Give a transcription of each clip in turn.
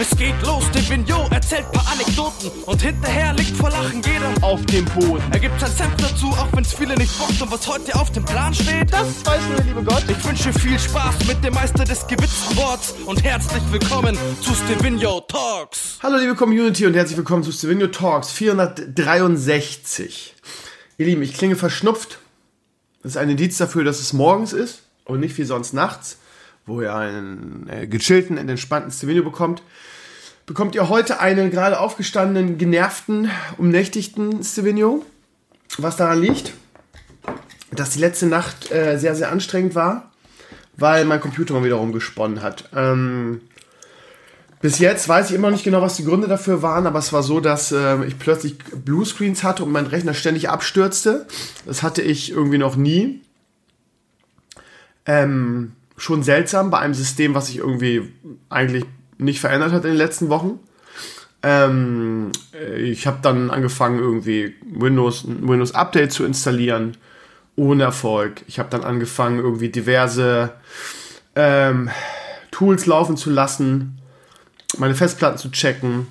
Es geht los, Devigno erzählt paar Anekdoten und hinterher liegt vor Lachen jeder auf dem Boden. Er gibt sein Senf dazu, auch wenn's viele nicht bockt und was heute auf dem Plan steht, das weiß nur der liebe Gott. Ich wünsche viel Spaß mit dem Meister des gewitzten Worts und herzlich willkommen zu Stevino Talks. Hallo liebe Community und herzlich willkommen zu Stevino Talks 463. Ihr Lieben, ich klinge verschnupft. Das ist ein Indiz dafür, dass es morgens ist und nicht wie sonst nachts, wo ihr einen äh, gechillten und entspannten Stevino bekommt. Bekommt ihr heute einen gerade aufgestandenen, genervten, umnächtigten Stevino. Was daran liegt, dass die letzte Nacht äh, sehr, sehr anstrengend war, weil mein Computer mal wieder rumgesponnen hat. Ähm, bis jetzt weiß ich immer noch nicht genau, was die Gründe dafür waren, aber es war so, dass äh, ich plötzlich Bluescreens hatte und mein Rechner ständig abstürzte. Das hatte ich irgendwie noch nie. Ähm, schon seltsam bei einem System, was sich irgendwie eigentlich nicht verändert hat in den letzten Wochen. Ähm, ich habe dann angefangen, irgendwie Windows, Windows Update zu installieren, ohne Erfolg. Ich habe dann angefangen, irgendwie diverse ähm, Tools laufen zu lassen meine Festplatten zu checken.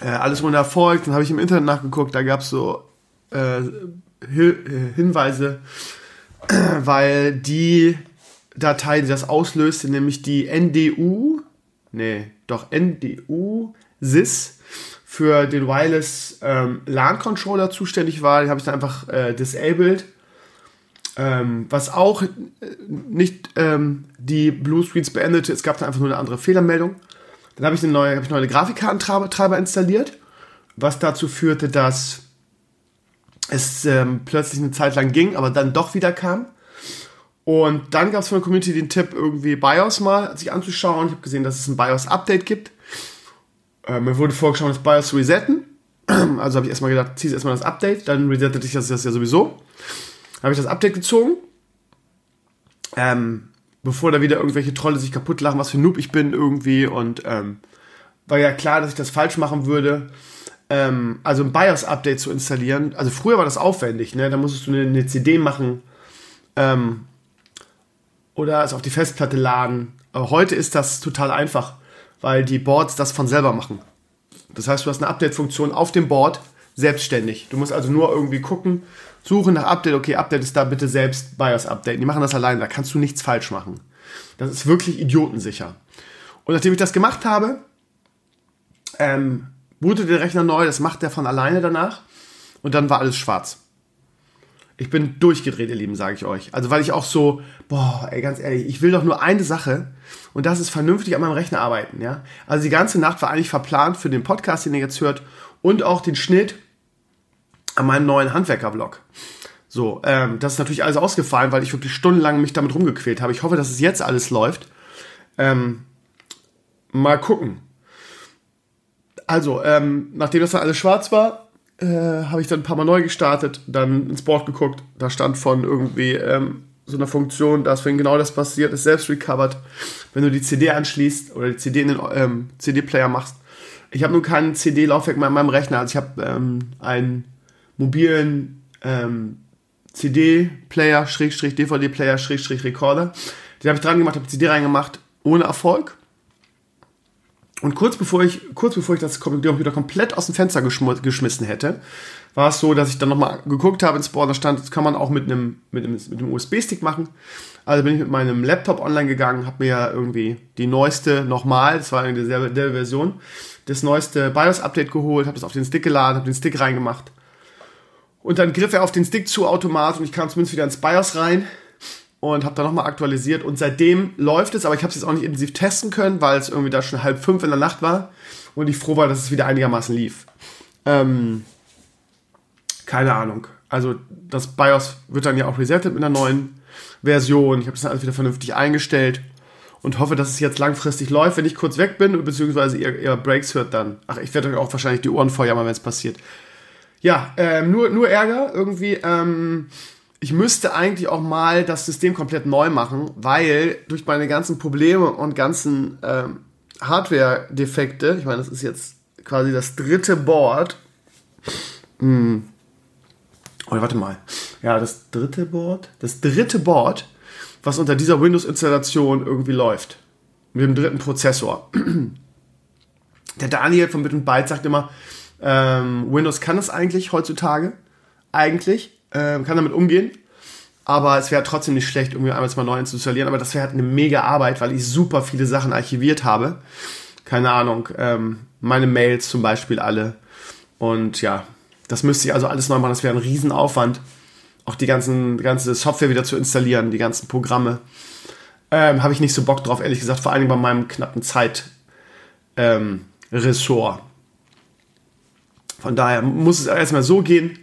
Äh, alles ohne Erfolg. Dann habe ich im Internet nachgeguckt, da gab es so äh, äh, Hinweise, weil die Datei, die das auslöste, nämlich die NDU, nee, doch NDU SYS für den Wireless ähm, LAN Controller zuständig war. Die habe ich dann einfach äh, disabled. Ähm, was auch äh, nicht ähm, die Blue Screens beendete, es gab dann einfach nur eine andere Fehlermeldung. Dann habe ich eine neue, ich neue Grafikkartentreiber installiert, was dazu führte, dass es ähm, plötzlich eine Zeit lang ging, aber dann doch wieder kam. Und dann gab es von der Community den Tipp, irgendwie BIOS mal sich anzuschauen. Ich habe gesehen, dass es ein BIOS-Update gibt. Äh, mir wurde vorgeschlagen, das BIOS zu resetten. Also habe ich erstmal gedacht, zieh erstmal das Update, dann resettet sich das, das ja sowieso. Habe ich das Update gezogen. Ähm, bevor da wieder irgendwelche Trolle sich kaputt lachen, was für ein Noob ich bin irgendwie und ähm, war ja klar, dass ich das falsch machen würde. Ähm, also ein BIOS-Update zu installieren. Also früher war das aufwendig, ne? Da musstest du eine, eine CD machen ähm, oder es auf die Festplatte laden. Aber heute ist das total einfach, weil die Boards das von selber machen. Das heißt, du hast eine Update-Funktion auf dem Board selbstständig. Du musst also nur irgendwie gucken, suchen nach Update, okay, Update ist da, bitte selbst BIOS updaten. Die machen das alleine, da kannst du nichts falsch machen. Das ist wirklich idiotensicher. Und nachdem ich das gemacht habe, ähm, bootet der Rechner neu, das macht der von alleine danach und dann war alles schwarz. Ich bin durchgedreht, ihr Lieben, sage ich euch. Also weil ich auch so, boah, ey, ganz ehrlich, ich will doch nur eine Sache und das ist vernünftig an meinem Rechner arbeiten, ja. Also die ganze Nacht war eigentlich verplant für den Podcast, den ihr jetzt hört und auch den Schnitt an meinem neuen Handwerker-Vlog. So, ähm, das ist natürlich alles ausgefallen, weil ich wirklich stundenlang mich damit rumgequält habe. Ich hoffe, dass es jetzt alles läuft. Ähm, mal gucken. Also, ähm, nachdem das dann alles schwarz war, äh, habe ich dann ein paar Mal neu gestartet, dann ins Board geguckt. Da stand von irgendwie ähm, so einer Funktion, dass wenn genau das passiert, ist selbst recovered. Wenn du die CD anschließt oder die CD in den ähm, CD-Player machst. Ich habe nun kein CD-Laufwerk mehr in meinem Rechner, also ich habe ähm, einen mobilen ähm, CD-Player, Schrägstrich, DVD-Player, Schrägstrich, Recorder. Den habe ich dran gemacht, habe CD reingemacht, ohne Erfolg. Und kurz bevor ich, kurz bevor ich das Computer komplett aus dem Fenster geschmissen hätte, war es so, dass ich dann nochmal geguckt habe ins Board, da stand, das kann man auch mit einem, mit einem, mit einem USB-Stick machen. Also bin ich mit meinem Laptop online gegangen, habe mir ja irgendwie die neueste nochmal, das war eine dieselbe Version, das neueste BIOS-Update geholt, habe das auf den Stick geladen, habe den Stick reingemacht. Und dann griff er auf den Stick zu automatisch und ich kam zumindest wieder ins BIOS rein und habe dann nochmal aktualisiert. Und seitdem läuft es, aber ich habe es jetzt auch nicht intensiv testen können, weil es irgendwie da schon halb fünf in der Nacht war und ich froh war, dass es wieder einigermaßen lief. Ähm, keine Ahnung. Also das BIOS wird dann ja auch resettet mit einer neuen Version. Ich habe das dann alles wieder vernünftig eingestellt und hoffe, dass es jetzt langfristig läuft. Wenn ich kurz weg bin, beziehungsweise ihr, ihr Breaks hört, dann. Ach, ich werde euch auch wahrscheinlich die Ohren vorjammern, wenn es passiert ja, ähm, nur, nur Ärger irgendwie. Ähm, ich müsste eigentlich auch mal das System komplett neu machen, weil durch meine ganzen Probleme und ganzen ähm, Hardware-Defekte, ich meine, das ist jetzt quasi das dritte Board. Hm. Oh, warte mal. Ja, das dritte Board. Das dritte Board, was unter dieser Windows-Installation irgendwie läuft. Mit dem dritten Prozessor. Der Daniel von Bit und Byte sagt immer, ähm, Windows kann es eigentlich heutzutage. Eigentlich. Ähm, kann damit umgehen. Aber es wäre trotzdem nicht schlecht, irgendwie einmal mal neu zu installieren. Aber das wäre halt eine mega Arbeit, weil ich super viele Sachen archiviert habe. Keine Ahnung. Ähm, meine Mails zum Beispiel alle. Und ja, das müsste ich also alles neu machen. Das wäre ein Riesenaufwand. Auch die, ganzen, ganze Software wieder zu installieren, die ganzen Programme. Ähm, habe ich nicht so Bock drauf, ehrlich gesagt. Vor allem bei meinem knappen Zeit. Ähm. Von daher muss es erstmal so gehen.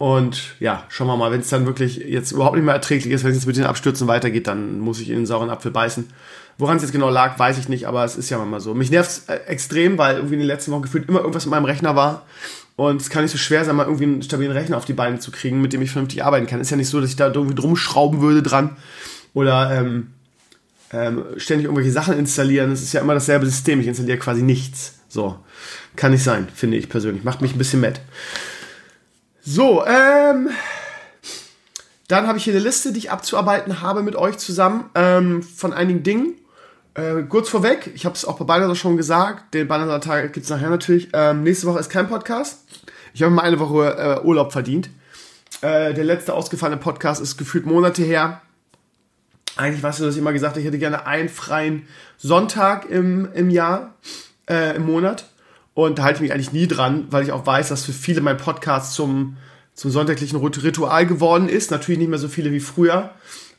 Und ja, schauen wir mal, wenn es dann wirklich jetzt überhaupt nicht mehr erträglich ist, wenn es jetzt mit den Abstürzen weitergeht, dann muss ich in den sauren Apfel beißen. Woran es jetzt genau lag, weiß ich nicht, aber es ist ja mal so. Mich nervt es äh, extrem, weil irgendwie in den letzten Wochen gefühlt immer irgendwas mit meinem Rechner war. Und es kann nicht so schwer sein, mal irgendwie einen stabilen Rechner auf die Beine zu kriegen, mit dem ich vernünftig arbeiten kann. Ist ja nicht so, dass ich da irgendwie drum schrauben würde dran oder ähm, ähm, ständig irgendwelche Sachen installieren. Es ist ja immer dasselbe System. Ich installiere quasi nichts. So. Kann nicht sein, finde ich persönlich. Macht mich ein bisschen matt. So, ähm. Dann habe ich hier eine Liste, die ich abzuarbeiten habe mit euch zusammen ähm, von einigen Dingen. Äh, kurz vorweg, ich habe es auch bei Banner schon gesagt, den Banner-Tag gibt es nachher natürlich. Ähm, nächste Woche ist kein Podcast. Ich habe mal eine Woche äh, Urlaub verdient. Äh, der letzte ausgefallene Podcast ist gefühlt Monate her. Eigentlich weißt du, dass ich immer gesagt habe, ich hätte gerne einen freien Sonntag im, im Jahr, äh, im Monat. Und da halte ich mich eigentlich nie dran, weil ich auch weiß, dass für viele mein Podcast zum, zum sonntaglichen Ritual geworden ist. Natürlich nicht mehr so viele wie früher.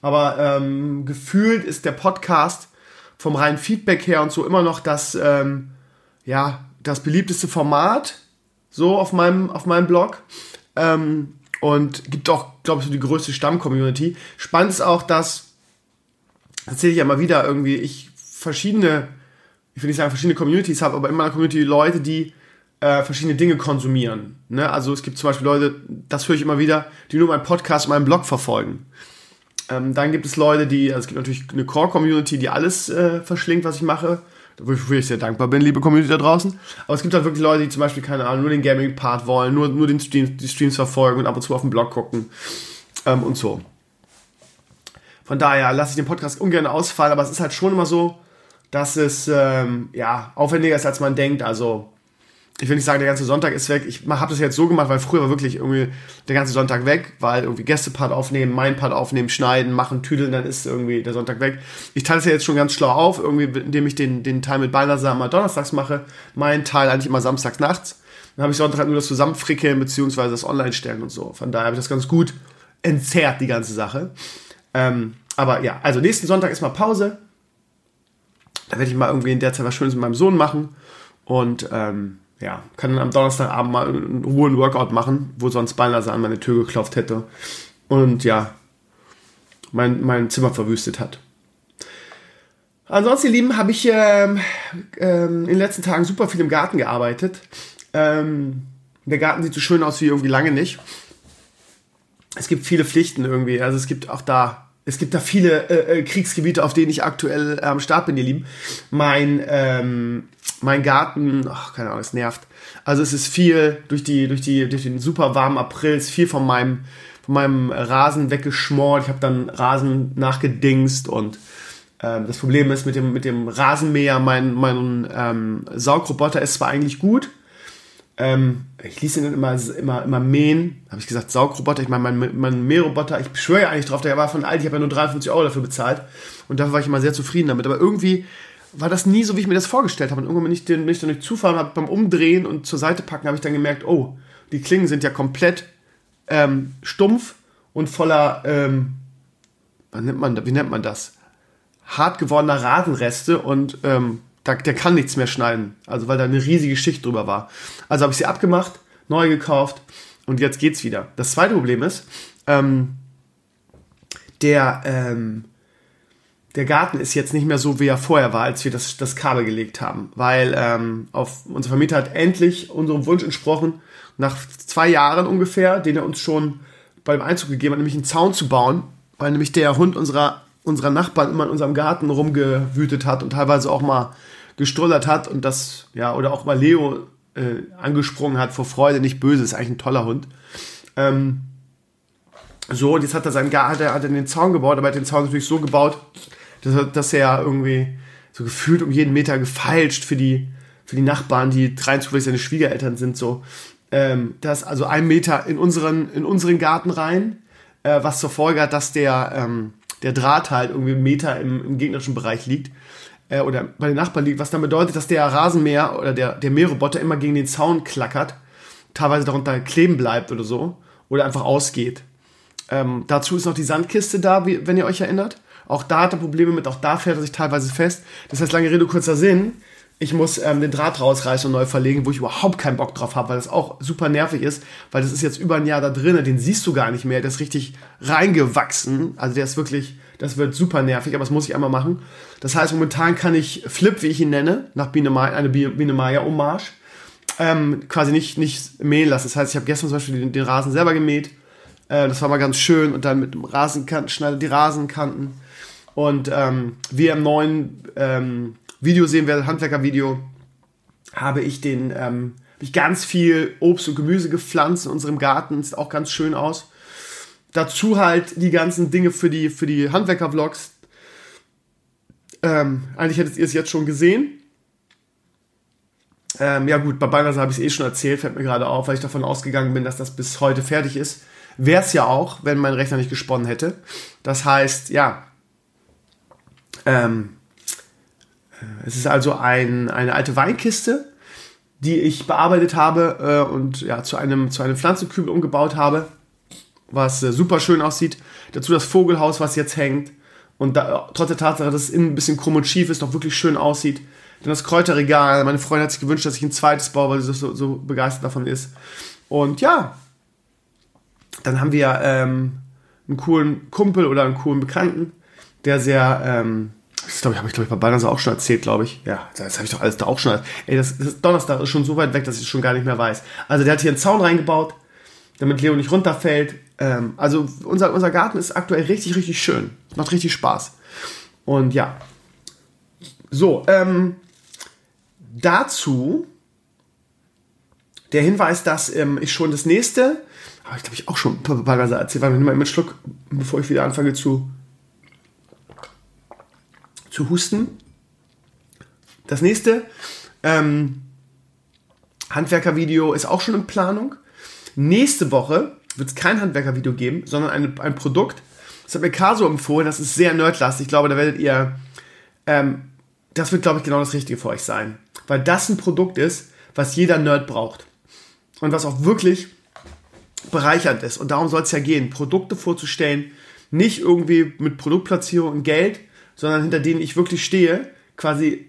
Aber ähm, gefühlt ist der Podcast vom reinen Feedback her und so immer noch das, ähm, ja, das beliebteste Format, so auf meinem, auf meinem Blog. Ähm, und gibt auch, glaube ich, so die größte Stamm-Community. Spannend ist auch, dass erzähle ich ja mal wieder irgendwie, ich verschiedene, ich will nicht sagen verschiedene Communities habe, aber in meiner Community Leute, die äh, verschiedene Dinge konsumieren. Ne? Also es gibt zum Beispiel Leute, das höre ich immer wieder, die nur meinen Podcast und meinen Blog verfolgen. Ähm, dann gibt es Leute, die, also es gibt natürlich eine Core-Community, die alles äh, verschlingt, was ich mache. Wofür ich sehr dankbar bin, liebe Community da draußen. Aber es gibt halt wirklich Leute, die zum Beispiel, keine Ahnung, nur den Gaming-Part wollen, nur, nur den Stream, die Streams verfolgen und ab und zu auf den Blog gucken ähm, und so. Von daher lasse ich den Podcast ungern ausfallen, aber es ist halt schon immer so, dass es ähm, ja, aufwendiger ist, als man denkt. Also, ich will nicht sagen, der ganze Sonntag ist weg. Ich habe das jetzt so gemacht, weil früher war wirklich irgendwie der ganze Sonntag weg, weil irgendwie Gästepart aufnehmen, mein Part aufnehmen, schneiden, machen, tüdeln, dann ist irgendwie der Sonntag weg. Ich teile es ja jetzt schon ganz schlau auf, irgendwie, indem ich den, den Teil mit Balnasar mal donnerstags mache, meinen Teil eigentlich immer samstags nachts. Dann habe ich Sonntag halt nur das Zusammenfrickeln, beziehungsweise das Online-Stellen und so. Von daher habe ich das ganz gut entzerrt, die ganze Sache. Ähm, aber ja, also nächsten Sonntag ist mal Pause. Da werde ich mal irgendwie in der Zeit was Schönes mit meinem Sohn machen. Und ähm, ja, kann dann am Donnerstagabend mal in Ruhe ein Workout machen, wo sonst beinahe an meine Tür geklopft hätte. Und ja, mein, mein Zimmer verwüstet hat. Ansonsten, ihr Lieben, habe ich ähm, ähm, in den letzten Tagen super viel im Garten gearbeitet. Ähm, der Garten sieht so schön aus wie irgendwie lange nicht. Es gibt viele Pflichten irgendwie. Also es gibt auch da es gibt da viele äh, äh, Kriegsgebiete, auf denen ich aktuell am Start bin, ihr Lieben. Mein, ähm, mein Garten, ach, keine Ahnung, es nervt. Also es ist viel durch die, durch die, durch den super warmen April, ist viel von meinem, von meinem Rasen weggeschmort. Ich habe dann Rasen nachgedingst und ähm, das Problem ist mit dem, mit dem Rasenmäher, mein, mein ähm, Saugroboter ist zwar eigentlich gut, ähm, ich ließ ihn dann immer, immer, immer mähen. Habe ich gesagt, Saugroboter. Ich meine, mein, mein Mähroboter, ich schwöre ja eigentlich drauf, der war von alt. Ich habe ja nur 53 Euro dafür bezahlt. Und dafür war ich immer sehr zufrieden damit. Aber irgendwie war das nie so, wie ich mir das vorgestellt habe. Und irgendwann bin ich, bin ich dann durch Zufall hab, beim Umdrehen und zur Seite packen, habe ich dann gemerkt, oh, die Klingen sind ja komplett ähm, stumpf und voller, ähm, nennt man, wie nennt man das? Hart gewordener Rasenreste und ähm, da, der kann nichts mehr schneiden. Also weil da eine riesige Schicht drüber war. Also habe ich sie abgemacht, neu gekauft und jetzt geht's wieder. Das zweite Problem ist, ähm, der, ähm, der Garten ist jetzt nicht mehr so, wie er vorher war, als wir das, das Kabel gelegt haben. Weil ähm, auf, unser Vermieter hat endlich unserem Wunsch entsprochen, nach zwei Jahren ungefähr, den er uns schon beim Einzug gegeben hat, nämlich einen Zaun zu bauen, weil nämlich der Hund unserer, unserer Nachbarn immer in unserem Garten rumgewütet hat und teilweise auch mal gestollert hat und das, ja, oder auch mal Leo äh, angesprungen hat vor Freude, nicht böse, ist eigentlich ein toller Hund. Ähm, so, und jetzt hat er seinen hat er, hat er den Zaun gebaut, aber er hat den Zaun natürlich so gebaut, dass, dass er irgendwie so gefühlt um jeden Meter gefeilscht für die, für die Nachbarn, die rein zufällig seine Schwiegereltern sind, so. Ähm, das also ein Meter in unseren, in unseren Garten rein, äh, was zur Folge hat, dass der, ähm, der Draht halt irgendwie einen Meter im, im gegnerischen Bereich liegt äh, oder bei den Nachbarn liegt, was dann bedeutet, dass der Rasenmäher oder der, der Mähroboter immer gegen den Zaun klackert, teilweise darunter kleben bleibt oder so oder einfach ausgeht. Ähm, dazu ist noch die Sandkiste da, wie, wenn ihr euch erinnert. Auch da hat er Probleme mit, auch da fährt er sich teilweise fest. Das heißt, lange Rede, kurzer Sinn. Ich muss ähm, den Draht rausreißen und neu verlegen, wo ich überhaupt keinen Bock drauf habe, weil das auch super nervig ist, weil das ist jetzt über ein Jahr da drin, den siehst du gar nicht mehr, der ist richtig reingewachsen. Also der ist wirklich, das wird super nervig, aber das muss ich einmal machen. Das heißt, momentan kann ich Flip, wie ich ihn nenne, nach Biene Maya, eine Biene Maya Hommage, ähm, quasi nicht, nicht mähen lassen. Das heißt, ich habe gestern zum Beispiel den, den Rasen selber gemäht. Äh, das war mal ganz schön und dann mit dem Rasenkanten, schneide die Rasenkanten. Und ähm, wie ihr im neuen ähm, Video sehen werdet, Handwerker-Video, habe ich den, ähm, ich ganz viel Obst und Gemüse gepflanzt in unserem Garten. Sieht auch ganz schön aus. Dazu halt die ganzen Dinge für die, für die Handwerker-Vlogs. Ähm, eigentlich hättet ihr es jetzt schon gesehen. Ähm, ja gut, bei Balnasar habe ich es eh schon erzählt, fällt mir gerade auf, weil ich davon ausgegangen bin, dass das bis heute fertig ist. Wäre es ja auch, wenn mein Rechner nicht gesponnen hätte. Das heißt, ja, ähm, äh, es ist also ein, eine alte Weinkiste, die ich bearbeitet habe äh, und ja, zu einem, zu einem Pflanzenkübel umgebaut habe, was äh, super schön aussieht. Dazu das Vogelhaus, was jetzt hängt. Und da, trotz der Tatsache, dass es innen ein bisschen krumm und schief ist, noch wirklich schön aussieht. Dann das Kräuterregal. Meine Freundin hat sich gewünscht, dass ich ein zweites baue, weil sie so, so begeistert davon ist. Und ja, dann haben wir ähm, einen coolen Kumpel oder einen coolen Bekannten, der sehr ähm, das glaube ich, habe ich, glaube ich, bei Balnasar auch schon erzählt, glaube ich. Ja, das habe ich doch alles da auch schon. Ey, das, das Donnerstag ist schon so weit weg, dass ich es schon gar nicht mehr weiß. Also der hat hier einen Zaun reingebaut, damit Leo nicht runterfällt. Ähm, also unser, unser Garten ist aktuell richtig, richtig schön. Es macht richtig Spaß. Und ja. So, ähm, dazu der Hinweis, dass ähm, ich schon das nächste, habe ich glaube ich auch schon bei Balnasar erzählt, weil ich mal einen Schluck, bevor ich wieder anfange zu zu husten. Das nächste ähm, Handwerkervideo ist auch schon in Planung. Nächste Woche wird es kein Handwerkervideo geben, sondern ein, ein Produkt. Das hat mir Caso empfohlen, das ist sehr nerdlastig. Ich glaube, da werdet ihr, ähm, das wird, glaube ich, genau das Richtige für euch sein. Weil das ein Produkt ist, was jeder Nerd braucht. Und was auch wirklich bereichernd ist. Und darum soll es ja gehen, Produkte vorzustellen, nicht irgendwie mit Produktplatzierung und Geld, sondern hinter denen ich wirklich stehe, quasi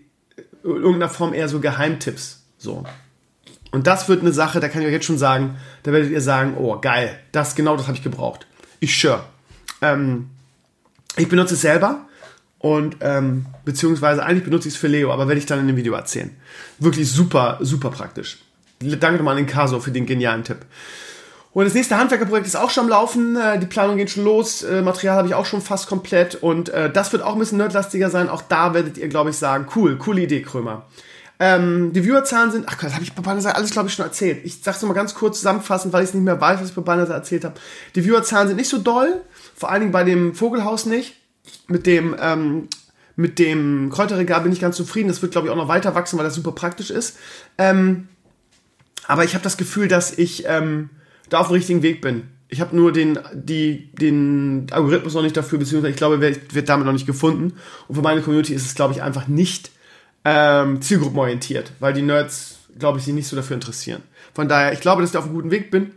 in irgendeiner Form eher so Geheimtipps. So. Und das wird eine Sache, da kann ich euch jetzt schon sagen, da werdet ihr sagen, oh geil, das genau das habe ich gebraucht. Ich sure. Ähm, ich benutze es selber und ähm, beziehungsweise eigentlich benutze ich es für Leo, aber werde ich dann in dem Video erzählen. Wirklich super, super praktisch. Danke nochmal an den Caso für den genialen Tipp. Und das nächste Handwerkerprojekt ist auch schon am Laufen. Äh, die Planung geht schon los. Äh, Material habe ich auch schon fast komplett. Und äh, das wird auch ein bisschen nerdlastiger sein. Auch da werdet ihr, glaube ich, sagen, cool, coole Idee, Krömer. Ähm, die Viewerzahlen sind, ach Gott, das habe ich bei Banner alles, glaube ich, schon erzählt. Ich sage es nochmal ganz kurz zusammenfassend, weil ich es nicht mehr weiß, was ich bei Banner erzählt habe. Die Viewerzahlen sind nicht so doll. Vor allen Dingen bei dem Vogelhaus nicht. Mit dem, ähm, mit dem Kräuterregal bin ich ganz zufrieden. Das wird, glaube ich, auch noch weiter wachsen, weil das super praktisch ist. Ähm, aber ich habe das Gefühl, dass ich... Ähm, da auf dem richtigen Weg bin. Ich habe nur den, die, den Algorithmus noch nicht dafür, beziehungsweise ich glaube, wird, wird damit noch nicht gefunden. Und für meine Community ist es, glaube ich, einfach nicht ähm, zielgruppenorientiert, weil die Nerds, glaube ich, sich nicht so dafür interessieren. Von daher, ich glaube, dass ich auf einem guten Weg bin.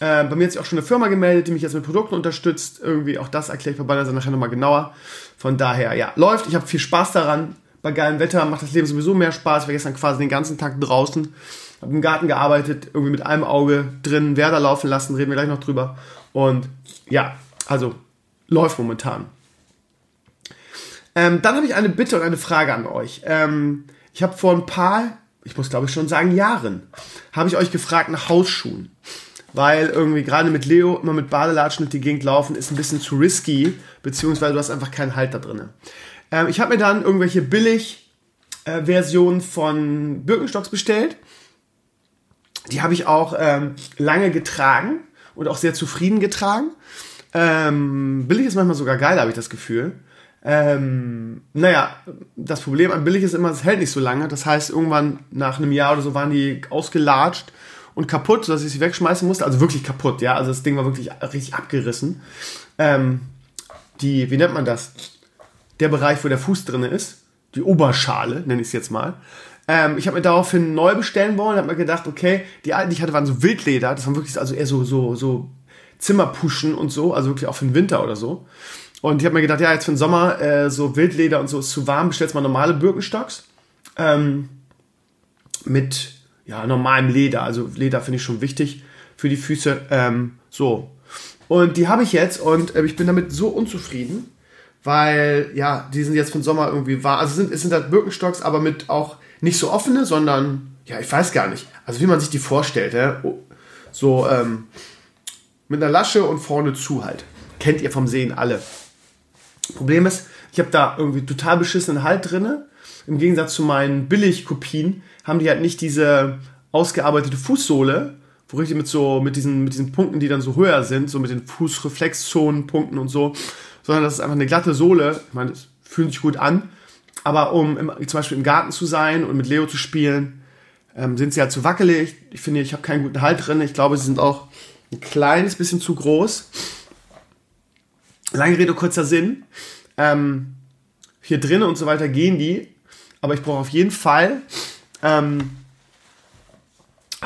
Äh, bei mir hat sich auch schon eine Firma gemeldet, die mich jetzt mit Produkten unterstützt. Irgendwie auch das erkläre ich bei Banner nachher nochmal genauer. Von daher, ja, läuft. Ich habe viel Spaß daran. Bei geilem Wetter macht das Leben sowieso mehr Spaß. Ich war gestern quasi den ganzen Tag draußen habe im Garten gearbeitet, irgendwie mit einem Auge drin, Werder laufen lassen, reden wir gleich noch drüber. Und ja, also läuft momentan. Ähm, dann habe ich eine Bitte und eine Frage an euch. Ähm, ich habe vor ein paar, ich muss glaube ich schon sagen Jahren, habe ich euch gefragt nach Hausschuhen. Weil irgendwie gerade mit Leo immer mit Badelatschen durch die Gegend laufen ist ein bisschen zu risky, beziehungsweise du hast einfach keinen Halt da drin. Ähm, ich habe mir dann irgendwelche billig äh, Versionen von Birkenstocks bestellt die habe ich auch ähm, lange getragen und auch sehr zufrieden getragen. Ähm, billig ist manchmal sogar geil, habe ich das Gefühl. Ähm, naja, das Problem an billig ist immer, es hält nicht so lange. Das heißt, irgendwann nach einem Jahr oder so waren die ausgelatscht und kaputt, sodass ich sie wegschmeißen musste. Also wirklich kaputt, ja. Also das Ding war wirklich richtig abgerissen. Ähm, die, wie nennt man das? Der Bereich, wo der Fuß drin ist. Die Oberschale, nenne ich es jetzt mal. Ähm, ich habe mir daraufhin neu bestellen wollen, habe mir gedacht, okay, die alten, die ich hatte, waren so Wildleder. Das waren wirklich also eher so, so, so Zimmerpuschen und so, also wirklich auch für den Winter oder so. Und ich habe mir gedacht, ja, jetzt für den Sommer äh, so Wildleder und so ist zu warm, bestellst mal normale Birkenstocks. Ähm, mit ja, normalem Leder. Also Leder finde ich schon wichtig für die Füße. Ähm, so. Und die habe ich jetzt und äh, ich bin damit so unzufrieden, weil ja, die sind jetzt für den Sommer irgendwie warm. Also sind, es sind halt Birkenstocks, aber mit auch nicht so offene, sondern ja, ich weiß gar nicht. Also wie man sich die vorstellt. Ja? So ähm, mit einer Lasche und vorne zu halt. Kennt ihr vom Sehen alle. Problem ist, ich habe da irgendwie total beschissenen Halt drinne. Im Gegensatz zu meinen Billigkopien haben die halt nicht diese ausgearbeitete Fußsohle, wo richtig mit so, mit diesen, mit diesen Punkten, die dann so höher sind, so mit den Fußreflexzonenpunkten und so, sondern das ist einfach eine glatte Sohle. Ich meine, das fühlt sich gut an. Aber um im, zum Beispiel im Garten zu sein und mit Leo zu spielen, ähm, sind sie halt zu wackelig. Ich finde, ich habe keinen guten Halt drin. Ich glaube, sie sind auch ein kleines bisschen zu groß. Lange Rede, kurzer Sinn. Ähm, hier drinnen und so weiter gehen die, aber ich brauche auf jeden Fall ähm,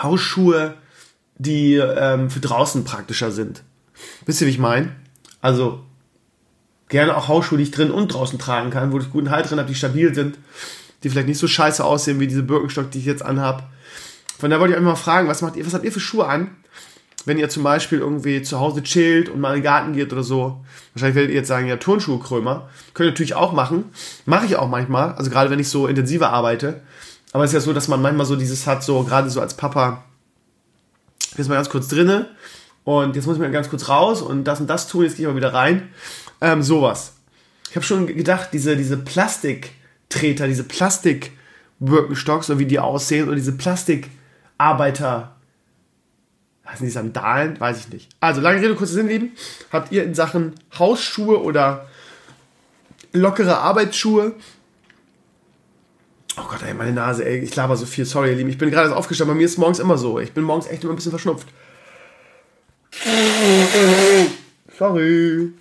Hausschuhe, die ähm, für draußen praktischer sind. Wisst ihr, wie ich meine? Also gerne auch Hausschuhe, die ich drin und draußen tragen kann, wo ich guten Halt drin habe, die stabil sind, die vielleicht nicht so scheiße aussehen wie diese Birkenstock, die ich jetzt anhab. Von daher wollte ich euch mal fragen, was macht ihr, was habt ihr für Schuhe an? Wenn ihr zum Beispiel irgendwie zu Hause chillt und mal in den Garten geht oder so, wahrscheinlich werdet ihr jetzt sagen, ja, Turnschuhe Krömer. Könnt ihr natürlich auch machen. Mache ich auch manchmal, also gerade wenn ich so intensiver arbeite. Aber es ist ja so, dass man manchmal so dieses hat, so gerade so als Papa, jetzt mal ganz kurz drinne und jetzt muss ich mal ganz kurz raus und das und das tun, jetzt gehe ich mal wieder rein. Ähm, sowas. Ich habe schon gedacht, diese, diese Plastiktreter, diese Plastik-Birkenstocks, so wie die aussehen, oder diese Plastikarbeiter, heißen die Sandalen? Weiß ich nicht. Also, lange Rede, kurzer Sinn, Lieben. Habt ihr in Sachen Hausschuhe oder lockere Arbeitsschuhe Oh Gott, ey, meine Nase, ey, ich laber so viel. Sorry, ihr Lieben. Ich bin gerade aufgestanden. Bei mir ist es morgens immer so. Ich bin morgens echt immer ein bisschen verschnupft. Sorry.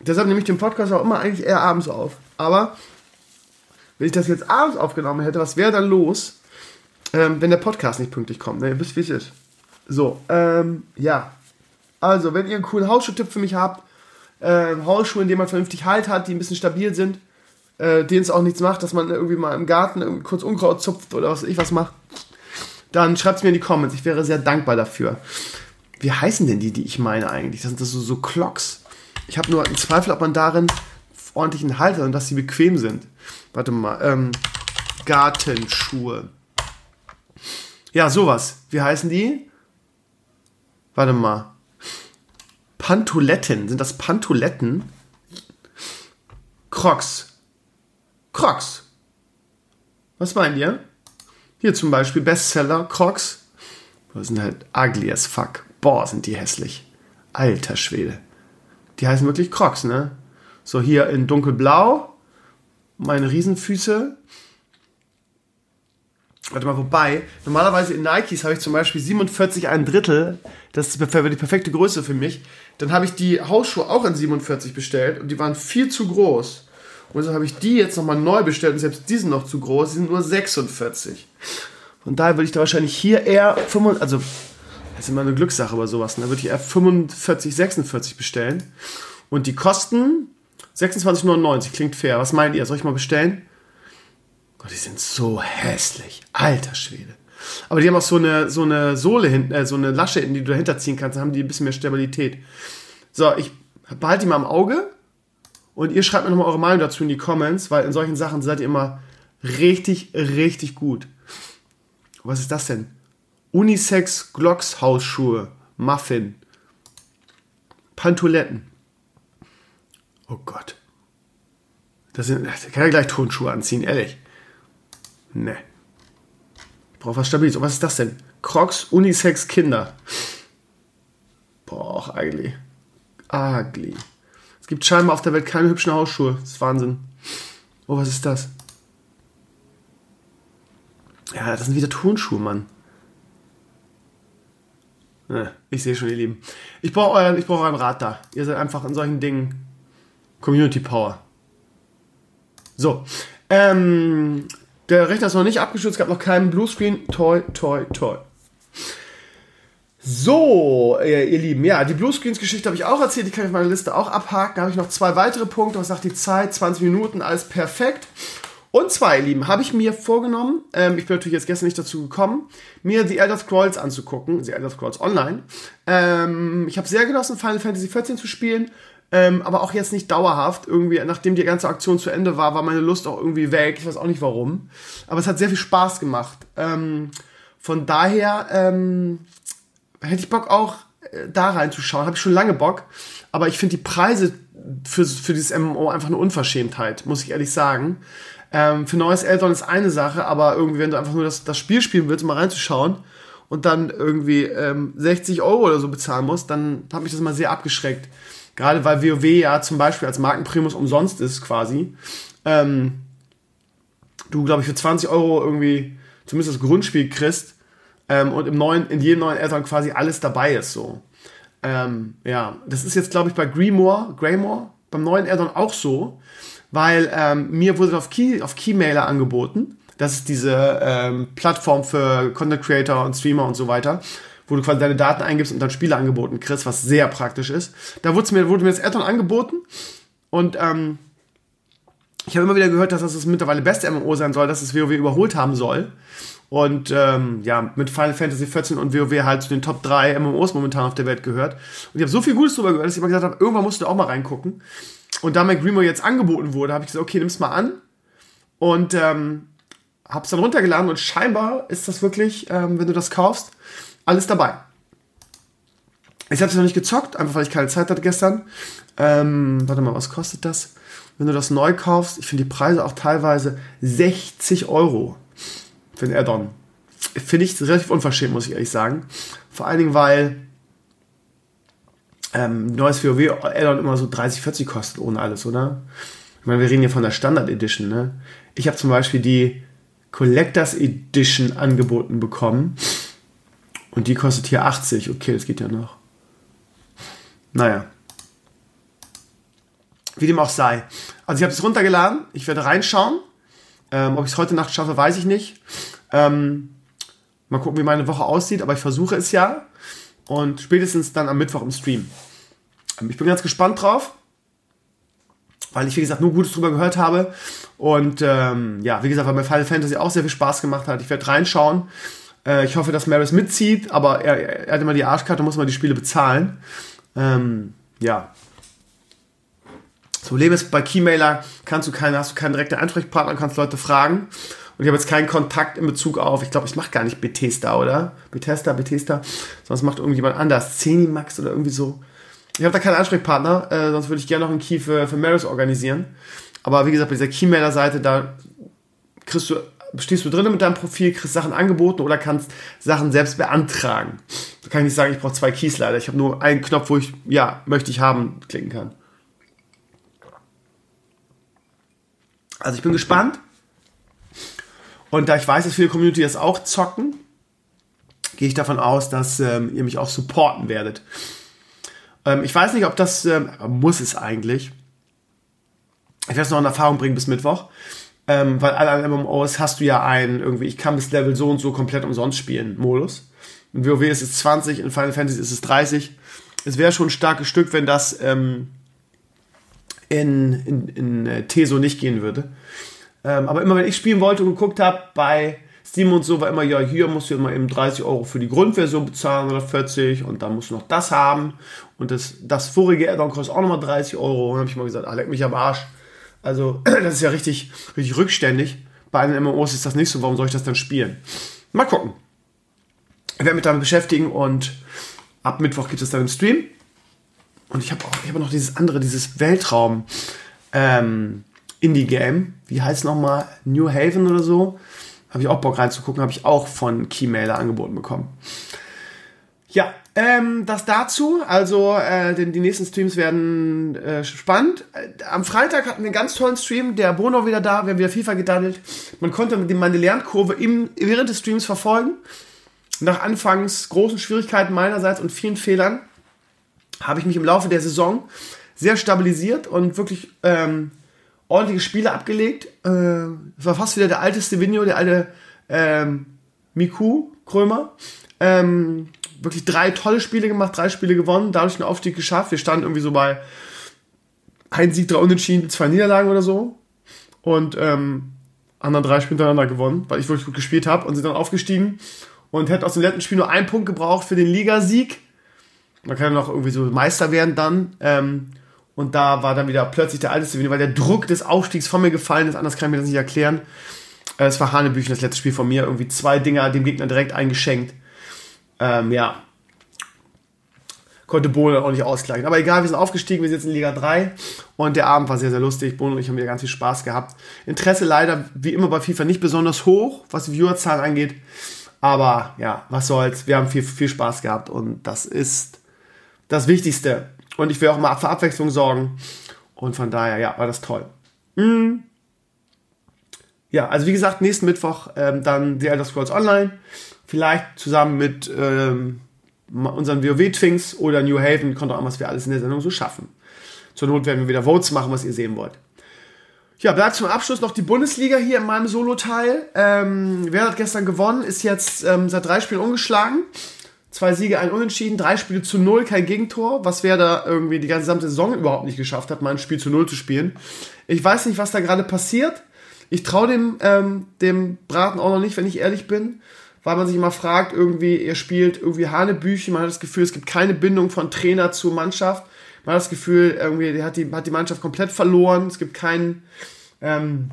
Deshalb nehme ich den Podcast auch immer eigentlich eher abends auf. Aber wenn ich das jetzt abends aufgenommen hätte, was wäre dann los, ähm, wenn der Podcast nicht pünktlich kommt? Ne, ihr wisst, wie es ist. So, ähm, ja. Also, wenn ihr einen coolen Hausschuh-Tipp für mich habt, äh, Hausschuhe, in denen man vernünftig Halt hat, die ein bisschen stabil sind, äh, denen es auch nichts macht, dass man irgendwie mal im Garten kurz Unkraut zupft oder was ich was mache, dann schreibt es mir in die Comments. Ich wäre sehr dankbar dafür. Wie heißen denn die, die ich meine eigentlich? Das sind das so, so Clocks. Ich habe nur einen Zweifel, ob man darin ordentlichen Halt hat und dass sie bequem sind. Warte mal. Ähm, Gartenschuhe. Ja, sowas. Wie heißen die? Warte mal. Pantoletten. Sind das Pantoletten? Crocs. Crocs. Was meint ihr? Hier zum Beispiel Bestseller Crocs. Das sind halt ugly as fuck. Boah, sind die hässlich. Alter Schwede. Die heißen wirklich Crocs, ne? So hier in dunkelblau. Meine Riesenfüße. Warte mal, wobei, normalerweise in Nikes habe ich zum Beispiel 47 ein Drittel. Das ist die perfekte Größe für mich. Dann habe ich die Hausschuhe auch in 47 bestellt und die waren viel zu groß. Und so habe ich die jetzt nochmal neu bestellt und selbst die sind noch zu groß, die sind nur 46. Von daher würde ich da wahrscheinlich hier eher 25, also das ist immer eine Glückssache über sowas, ne? da würde ich eher 45, 46 bestellen. Und die kosten 26,99, klingt fair. Was meint ihr? Soll ich mal bestellen? Gott, die sind so hässlich. Alter Schwede. Aber die haben auch so eine, so eine Sohle hinten, äh, so eine Lasche, in die du dahinter ziehen kannst, dann haben die ein bisschen mehr Stabilität. So, ich behalte die mal im Auge und ihr schreibt mir nochmal eure Meinung dazu in die Comments, weil in solchen Sachen seid ihr immer richtig, richtig gut. Was ist das denn? Unisex Glocks Hausschuhe. Muffin. Pantoletten. Oh Gott. Das sind, ich kann ja gleich Tonschuhe anziehen, ehrlich. Ne. Ich brauche was Stabiles. Und was ist das denn? Crocs Unisex Kinder. Boah, ugly. Ugly gibt scheinbar auf der Welt keine hübschen Hausschuhe. Das ist Wahnsinn. Oh, was ist das? Ja, das sind wieder Turnschuhe, Mann. Ich sehe schon, ihr Lieben. Ich brauche euren, brauch euren Rat da. Ihr seid einfach in solchen Dingen Community Power. So. Ähm, der Rechner ist noch nicht abgestürzt, gab noch keinen Bluescreen. Toll, toll, toll. So, äh, ihr Lieben, ja, die Bluescreens-Geschichte habe ich auch erzählt, die kann ich auf meiner Liste auch abhaken. Da habe ich noch zwei weitere Punkte. Was sagt die Zeit? 20 Minuten, alles perfekt. Und zwar, ihr Lieben, habe ich mir vorgenommen, ähm, ich bin natürlich jetzt gestern nicht dazu gekommen, mir The Elder Scrolls anzugucken, The Elder Scrolls Online. Ähm, ich habe sehr genossen, Final Fantasy XIV zu spielen, ähm, aber auch jetzt nicht dauerhaft. Irgendwie, nachdem die ganze Aktion zu Ende war, war meine Lust auch irgendwie weg. Ich weiß auch nicht warum. Aber es hat sehr viel Spaß gemacht. Ähm, von daher ähm, hätte ich Bock auch äh, da reinzuschauen. Habe ich schon lange Bock. Aber ich finde die Preise für, für dieses MMO einfach eine Unverschämtheit, muss ich ehrlich sagen. Ähm, für neues Eltern ist eine Sache, aber irgendwie, wenn du einfach nur das, das Spiel spielen willst, mal reinzuschauen und dann irgendwie ähm, 60 Euro oder so bezahlen musst, dann hat mich das mal sehr abgeschreckt. Gerade weil WoW ja zum Beispiel als Markenprimus umsonst ist quasi. Ähm, du, glaube ich, für 20 Euro irgendwie zumindest das Grundspiel kriegst ähm, und im neuen, in jedem neuen Eltern quasi alles dabei ist so. Ähm, ja, das ist jetzt, glaube ich, bei Grimoire, Greymore, beim neuen Addon auch so weil ähm, mir wurde auf, Key, auf Keymailer angeboten. Das ist diese ähm, Plattform für Content Creator und Streamer und so weiter, wo du quasi deine Daten eingibst und dann Spiele angeboten kriegst, was sehr praktisch ist. Da wurde mir, wurde mir das Addon angeboten und ähm, ich habe immer wieder gehört, dass das das mittlerweile beste MMO sein soll, dass es WoW überholt haben soll. Und ähm, ja, mit Final Fantasy XIV und WoW halt zu den Top 3 MMOs momentan auf der Welt gehört. Und ich habe so viel Gutes darüber gehört, dass ich immer gesagt habe, irgendwann musst du auch mal reingucken. Und da mir Grimo jetzt angeboten wurde, habe ich gesagt, okay, nimm's mal an. Und ähm, habe es dann runtergeladen und scheinbar ist das wirklich, ähm, wenn du das kaufst, alles dabei. Ich habe es noch nicht gezockt, einfach weil ich keine Zeit hatte gestern. Ähm, warte mal, was kostet das? Wenn du das neu kaufst, ich finde die Preise auch teilweise 60 Euro für den Add-on. Finde ich relativ unverschämt, muss ich ehrlich sagen. Vor allen Dingen, weil ähm, neues WoW Addon immer so 30, 40 kostet ohne alles, oder? Ich meine, wir reden hier von der Standard Edition, ne? Ich habe zum Beispiel die Collectors Edition angeboten bekommen und die kostet hier 80. Okay, das geht ja noch. Naja. Wie dem auch sei. Also ich habe es runtergeladen, ich werde reinschauen. Ähm, ob ich es heute Nacht schaffe, weiß ich nicht. Ähm, mal gucken, wie meine Woche aussieht, aber ich versuche es ja und spätestens dann am Mittwoch im Stream. Ähm, ich bin ganz gespannt drauf, weil ich, wie gesagt, nur Gutes drüber gehört habe. Und ähm, ja, wie gesagt, weil mir Final Fantasy auch sehr viel Spaß gemacht hat. Ich werde reinschauen. Äh, ich hoffe, dass Maris mitzieht, aber er, er hat immer die Arschkarte, muss man die Spiele bezahlen. Ähm, ja. Das Problem ist, bei Keymailer kannst du keine, hast du keinen direkten Ansprechpartner, kannst Leute fragen. Und ich habe jetzt keinen Kontakt in Bezug auf, ich glaube, ich mache gar nicht Bethesda, oder? Bethesda, Bethesda. Sonst macht irgendjemand anders. Zenimax oder irgendwie so. Ich habe da keinen Ansprechpartner, äh, sonst würde ich gerne noch einen Key für, für Maris organisieren. Aber wie gesagt, bei dieser Keymailer-Seite, da kriegst du, stehst du drinnen mit deinem Profil, kriegst Sachen angeboten oder kannst Sachen selbst beantragen. Da kann ich nicht sagen, ich brauche zwei Keys leider. Ich habe nur einen Knopf, wo ich, ja, möchte ich haben, klicken kann. Also ich bin gespannt. Und da ich weiß, dass viele Community das auch zocken, gehe ich davon aus, dass ähm, ihr mich auch supporten werdet. Ähm, ich weiß nicht, ob das, ähm, muss es eigentlich. Ich werde es noch in Erfahrung bringen bis Mittwoch. Ähm, weil alle MMOs hast du ja einen, irgendwie, ich kann bis Level so und so komplett umsonst spielen, Modus. In WoW ist es 20, in Final Fantasy ist es 30. Es wäre schon ein starkes Stück, wenn das ähm, in, in, in äh, TESO nicht gehen würde. Ähm, aber immer wenn ich spielen wollte und geguckt habe, bei Steam und so war immer, ja, hier musst du immer eben 30 Euro für die Grundversion bezahlen oder 40 und dann musst du noch das haben. Und das, das vorige Addon kostet auch nochmal 30 Euro. Und dann habe ich mal gesagt, ah, leck mich am Arsch. Also, das ist ja richtig, richtig rückständig. Bei einem MMOs ist das nicht so, warum soll ich das dann spielen? Mal gucken. Ich werde mich damit beschäftigen und ab Mittwoch gibt es dann im Stream. Und ich habe auch, ich habe noch dieses andere, dieses Weltraum, ähm. Wie heißt es nochmal? New Haven oder so. Habe ich auch Bock reinzugucken. Habe ich auch von Keymailer angeboten bekommen. Ja, Ähm, das dazu, also äh, denn die nächsten Streams werden äh, spannend. Äh, am Freitag hatten wir einen ganz tollen Stream, der Bono wieder da, wir haben wieder FIFA gedaddelt. Man konnte meine Lernkurve im, während des Streams verfolgen. Nach anfangs großen Schwierigkeiten meinerseits und vielen Fehlern habe ich mich im Laufe der Saison sehr stabilisiert und wirklich ähm, ordentliche Spiele abgelegt. Äh, war fast wieder der alte Stevenio, der alte ähm, Miku Krömer. Ähm, wirklich drei tolle Spiele gemacht, drei Spiele gewonnen, dadurch einen Aufstieg geschafft. Wir standen irgendwie so bei ein Sieg, drei Unentschieden, zwei Niederlagen oder so. Und ähm, anderen drei Spiele hintereinander gewonnen, weil ich wirklich gut gespielt habe und sind dann aufgestiegen und hätte aus dem letzten Spiel nur einen Punkt gebraucht für den Ligasieg. Man kann ja noch irgendwie so Meister werden dann. Ähm, und da war dann wieder plötzlich der alte Stevenio, weil der Druck des Aufstiegs von mir gefallen ist. Anders kann ich mir das nicht erklären. Äh, es war Hanebüchen, das letzte Spiel von mir. Irgendwie zwei Dinger dem Gegner direkt eingeschenkt. Ähm, ja. Konnte Bono auch nicht ausgleichen. Aber egal, wir sind aufgestiegen, wir sind jetzt in Liga 3 und der Abend war sehr, sehr lustig. Bono und ich haben wieder ganz viel Spaß gehabt. Interesse leider, wie immer bei FIFA, nicht besonders hoch, was die Viewerzahlen angeht. Aber ja, was soll's. Wir haben viel, viel Spaß gehabt und das ist das Wichtigste. Und ich will auch mal für Abwechslung sorgen. Und von daher, ja, war das toll. Mhm. Ja, also wie gesagt, nächsten Mittwoch ähm, dann The Elder Scrolls Online. Vielleicht zusammen mit ähm, unseren WoW-Twinks oder New Haven. Kommt auch an, was wir alles in der Sendung so schaffen. Zur Not werden wir wieder Votes machen, was ihr sehen wollt. Ja, bleibt zum Abschluss noch die Bundesliga hier in meinem Solo-Teil. Ähm, wer hat gestern gewonnen? Ist jetzt ähm, seit drei Spielen ungeschlagen. Zwei Siege, ein Unentschieden, drei Spiele zu null, kein Gegentor. Was wer da irgendwie die ganze Saison überhaupt nicht geschafft hat, mal ein Spiel zu null zu spielen. Ich weiß nicht, was da gerade passiert. Ich traue dem, ähm, dem Braten auch noch nicht, wenn ich ehrlich bin weil man sich immer fragt, irgendwie, er spielt irgendwie Hanebüchen, man hat das Gefühl, es gibt keine Bindung von Trainer zur Mannschaft. Man hat das Gefühl, irgendwie, der hat die, hat die Mannschaft komplett verloren. Es gibt kein, ähm,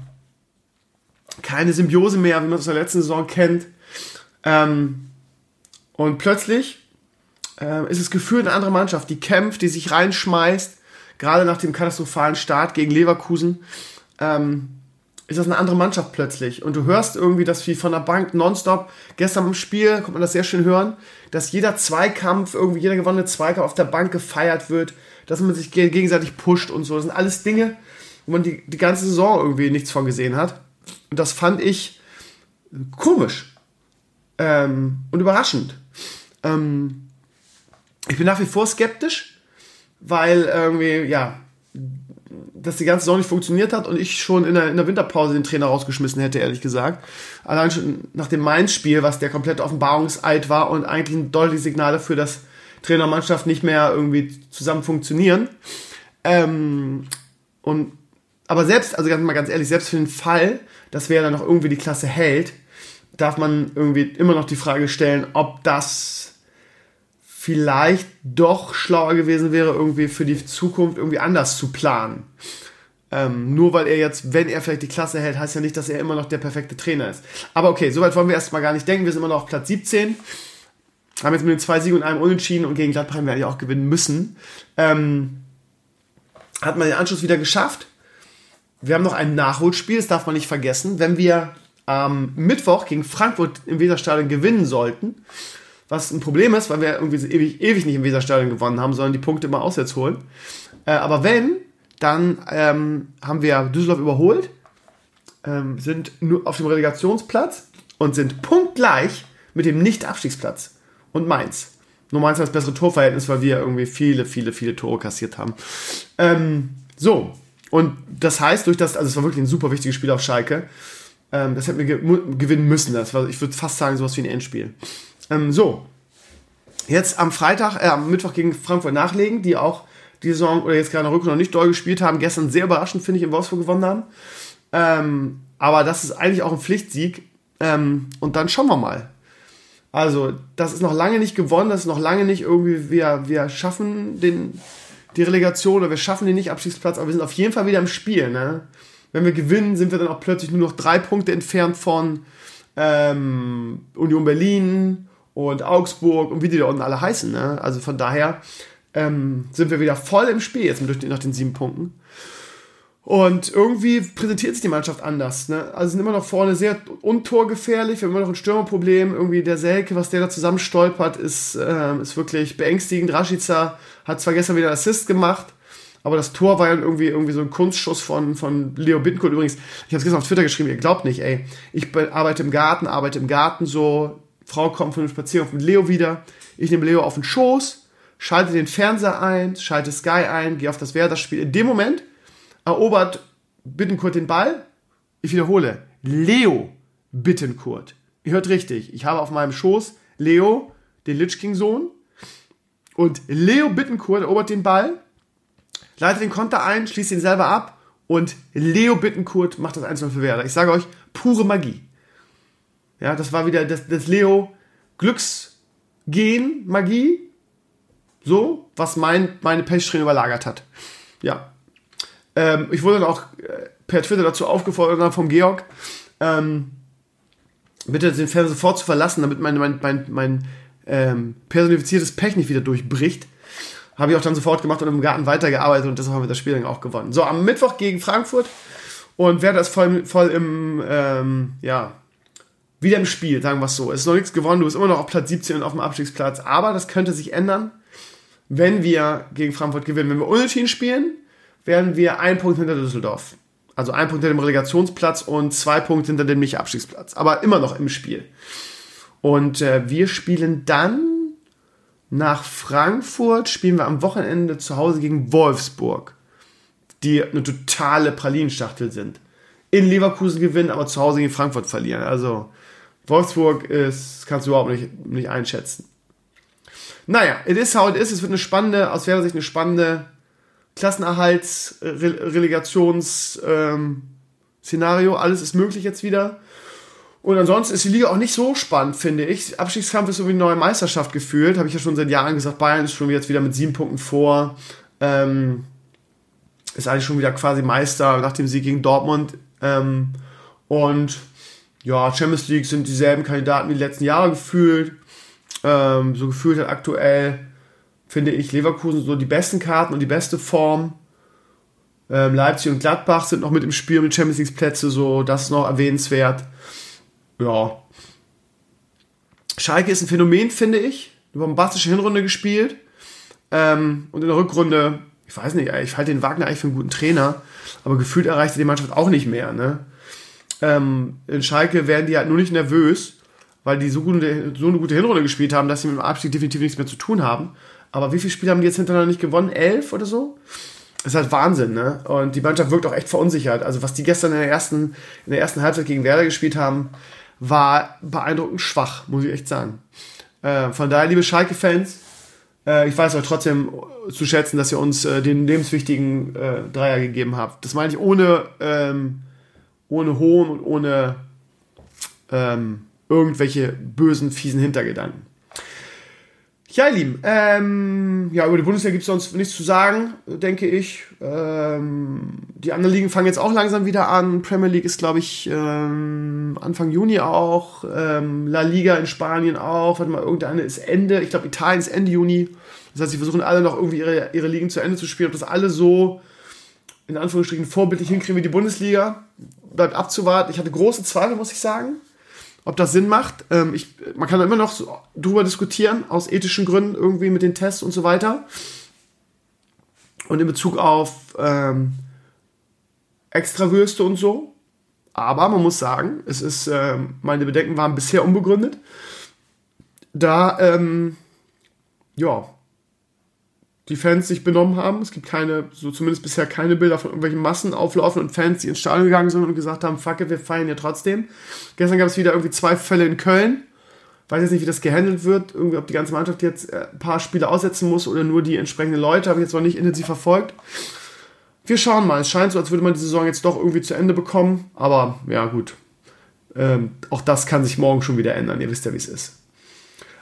keine Symbiose mehr, wie man es aus der letzten Saison kennt. Ähm, und plötzlich äh, ist es Gefühl eine andere Mannschaft, die kämpft, die sich reinschmeißt, gerade nach dem katastrophalen Start gegen Leverkusen. Ähm, ist das eine andere Mannschaft plötzlich. Und du hörst irgendwie, dass wie von der Bank nonstop, gestern im Spiel, konnte man das sehr schön hören, dass jeder Zweikampf, irgendwie jeder gewonnene Zweikampf auf der Bank gefeiert wird, dass man sich gegenseitig pusht und so. Das sind alles Dinge, wo man die, die ganze Saison irgendwie nichts von gesehen hat. Und das fand ich komisch ähm, und überraschend. Ähm, ich bin nach wie vor skeptisch, weil irgendwie, ja, dass die ganze Saison nicht funktioniert hat und ich schon in der, in der Winterpause den Trainer rausgeschmissen hätte, ehrlich gesagt. Allein schon nach dem Mainz-Spiel, was der komplette Offenbarungseid war und eigentlich ein deutliches Signal dafür, dass Trainer und nicht mehr irgendwie zusammen funktionieren. Ähm, und, aber selbst, also ganz mal ganz ehrlich, selbst für den Fall, dass wer dann noch irgendwie die Klasse hält, darf man irgendwie immer noch die Frage stellen, ob das vielleicht doch schlauer gewesen wäre, irgendwie für die Zukunft irgendwie anders zu planen. Ähm, nur weil er jetzt, wenn er vielleicht die Klasse hält, heißt ja nicht, dass er immer noch der perfekte Trainer ist. Aber okay, soweit wollen wir erstmal gar nicht denken. Wir sind immer noch auf Platz 17. Haben jetzt mit den zwei Siegen und einem Unentschieden und gegen Gladbach werden wir auch gewinnen müssen. Ähm, hat man den Anschluss wieder geschafft. Wir haben noch ein Nachholspiel, das darf man nicht vergessen. Wenn wir am Mittwoch gegen Frankfurt im Weserstadion gewinnen sollten, was ein Problem ist, weil wir irgendwie so ewig, ewig nicht im Weserstadion gewonnen haben, sondern die Punkte immer auswärts holen. Äh, aber wenn, dann ähm, haben wir Düsseldorf überholt, ähm, sind nur auf dem Relegationsplatz und sind punktgleich mit dem Nicht-Abstiegsplatz und Mainz. Nur Mainz hat das bessere Torverhältnis, weil wir irgendwie viele, viele, viele Tore kassiert haben. Ähm, so, und das heißt, durch das, also es war wirklich ein super wichtiges Spiel auf Schalke. Ähm, das hätten wir ge gewinnen müssen. Das war, ich würde fast sagen, sowas wie ein Endspiel. Ähm, so, jetzt am Freitag, äh, am Mittwoch gegen Frankfurt nachlegen, die auch die Saison oder jetzt gerade in noch nicht doll gespielt haben. Gestern sehr überraschend, finde ich, in Wolfsburg gewonnen haben. Ähm, aber das ist eigentlich auch ein Pflichtsieg. Ähm, und dann schauen wir mal. Also, das ist noch lange nicht gewonnen, das ist noch lange nicht irgendwie, wir, wir schaffen den, die Relegation oder wir schaffen den Nicht-Abstiegsplatz, aber wir sind auf jeden Fall wieder im Spiel. Ne? Wenn wir gewinnen, sind wir dann auch plötzlich nur noch drei Punkte entfernt von ähm, Union Berlin und Augsburg und wie die da unten alle heißen. Ne? Also von daher ähm, sind wir wieder voll im Spiel jetzt durch, nach den sieben Punkten. Und irgendwie präsentiert sich die Mannschaft anders. Ne? Also sind immer noch vorne sehr untorgefährlich. Wir haben immer noch ein Stürmerproblem. Irgendwie der Selke, was der da zusammen stolpert, ist, äh, ist wirklich beängstigend. Rashica hat zwar gestern wieder Assist gemacht, aber das Tor war ja irgendwie, irgendwie so ein Kunstschuss von, von Leo Bittencourt. Übrigens, ich habe es gestern auf Twitter geschrieben, ihr glaubt nicht, ey. Ich arbeite im Garten, arbeite im Garten so. Frau kommt von einem Spaziergang mit Leo wieder. Ich nehme Leo auf den Schoß, schalte den Fernseher ein, schalte Sky ein, gehe auf das Werder-Spiel. In dem Moment erobert Bittenkurt den Ball. Ich wiederhole, Leo Bittenkurt. Ihr hört richtig, ich habe auf meinem Schoß Leo, den Litschking-Sohn. Und Leo Bittenkurt erobert den Ball, leitet den Konter ein, schließt ihn selber ab und Leo Bittenkurt macht das 1 für Werder. Ich sage euch, pure Magie. Ja, das war wieder das, das Leo Glücksgen Magie. So, was mein, meine Pechsträhne überlagert hat. Ja, ähm, ich wurde dann auch äh, per Twitter dazu aufgefordert vom Georg, ähm, bitte den Fernseher sofort zu verlassen, damit mein, mein, mein, mein ähm, personifiziertes Pech nicht wieder durchbricht. Habe ich auch dann sofort gemacht und im Garten weitergearbeitet und deshalb haben wir das Spiel dann auch gewonnen. So, am Mittwoch gegen Frankfurt und Werder ist voll, voll im, ähm, ja, wieder im Spiel, sagen wir es so. Es ist noch nichts gewonnen, du bist immer noch auf Platz 17 und auf dem Abstiegsplatz, aber das könnte sich ändern, wenn wir gegen Frankfurt gewinnen. Wenn wir unentschieden spielen, werden wir ein Punkt hinter Düsseldorf. Also ein Punkt hinter dem Relegationsplatz und zwei Punkte hinter dem Nicht-Abstiegsplatz. Aber immer noch im Spiel. Und äh, wir spielen dann nach Frankfurt, spielen wir am Wochenende zu Hause gegen Wolfsburg, die eine totale Pralinschachtel sind. In Leverkusen gewinnen, aber zu Hause gegen Frankfurt verlieren. Also Wolfsburg ist, kannst du überhaupt nicht, nicht einschätzen. Naja, it is how it is. Es wird eine spannende, aus welcher Sicht eine spannende Klassenerhalts, Relegations, ähm, alles ist möglich jetzt wieder. Und ansonsten ist die Liga auch nicht so spannend, finde ich. Abstiegskampf ist irgendwie eine neue Meisterschaft gefühlt. Habe ich ja schon seit Jahren gesagt. Bayern ist schon jetzt wieder mit sieben Punkten vor. Ähm, ist eigentlich schon wieder quasi Meister nach dem Sieg gegen Dortmund. Ähm, und ja, Champions League sind dieselben Kandidaten wie die letzten Jahre gefühlt. Ähm, so gefühlt hat aktuell finde ich Leverkusen so die besten Karten und die beste Form. Ähm, Leipzig und Gladbach sind noch mit im Spiel mit Champions League Plätze, so das ist noch erwähnenswert. Ja. Schalke ist ein Phänomen, finde ich. Eine bombastische Hinrunde gespielt. Ähm, und in der Rückrunde, ich weiß nicht, ich halte den Wagner eigentlich für einen guten Trainer, aber gefühlt erreichte die Mannschaft auch nicht mehr. Ne? Ähm, in Schalke werden die halt nur nicht nervös, weil die so, gute, so eine gute Hinrunde gespielt haben, dass sie mit dem Abstieg definitiv nichts mehr zu tun haben. Aber wie viele Spiele haben die jetzt hintereinander nicht gewonnen? Elf oder so? Das ist halt Wahnsinn, ne? Und die Mannschaft wirkt auch echt verunsichert. Also was die gestern in der ersten, in der ersten Halbzeit gegen Werder gespielt haben, war beeindruckend schwach, muss ich echt sagen. Äh, von daher, liebe Schalke-Fans, äh, ich weiß euch trotzdem zu schätzen, dass ihr uns äh, den lebenswichtigen äh, Dreier gegeben habt. Das meine ich ohne, ähm, ohne Hohn und ohne ähm, irgendwelche bösen, fiesen Hintergedanken. Ja, ihr Lieben, ähm, ja, über die Bundesliga gibt es sonst nichts zu sagen, denke ich. Ähm, die anderen Ligen fangen jetzt auch langsam wieder an. Premier League ist, glaube ich, ähm, Anfang Juni auch. Ähm, La Liga in Spanien auch. Warte mal, irgendeine ist Ende. Ich glaube, Italien ist Ende Juni. Das heißt, sie versuchen alle noch irgendwie ihre, ihre Ligen zu Ende zu spielen. Ob das alle so, in Anführungsstrichen, vorbildlich hinkriegen wie die Bundesliga, bleibt abzuwarten. Ich hatte große Zweifel, muss ich sagen ob das Sinn macht. Ähm, ich, man kann da immer noch so drüber diskutieren, aus ethischen Gründen, irgendwie mit den Tests und so weiter. Und in Bezug auf ähm, Extrawürste und so. Aber man muss sagen, es ist, ähm, meine Bedenken waren bisher unbegründet. Da, ähm, ja, die Fans sich benommen haben. Es gibt keine, so zumindest bisher keine Bilder von irgendwelchen Massen auflaufen und Fans, die ins Stadion gegangen sind und gesagt haben, fuck it, wir feiern ja trotzdem. Gestern gab es wieder irgendwie zwei Fälle in Köln. Weiß jetzt nicht, wie das gehandelt wird. Irgendwie, ob die ganze Mannschaft jetzt äh, ein paar Spiele aussetzen muss oder nur die entsprechenden Leute. Habe ich jetzt noch nicht intensiv verfolgt. Wir schauen mal. Es scheint so, als würde man die Saison jetzt doch irgendwie zu Ende bekommen. Aber ja, gut. Ähm, auch das kann sich morgen schon wieder ändern. Ihr wisst ja, wie es ist.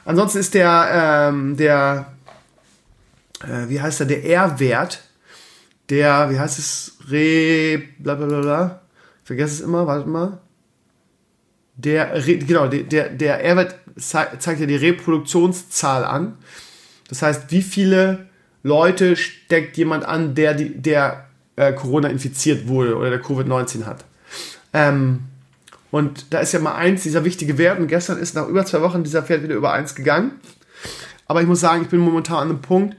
Ansonsten ist der, ähm, der äh, wie heißt der, der R-Wert, der, wie heißt es, Re, bla bla bla bla, vergesse es immer, warte mal. Der, genau, der, der R-Wert zeigt ja die Reproduktionszahl an. Das heißt, wie viele Leute steckt jemand an, der, der äh, Corona infiziert wurde oder der Covid-19 hat. Ähm, und da ist ja mal eins, dieser wichtige Wert. Und gestern ist nach über zwei Wochen dieser Wert wieder über eins gegangen. Aber ich muss sagen, ich bin momentan an einem Punkt,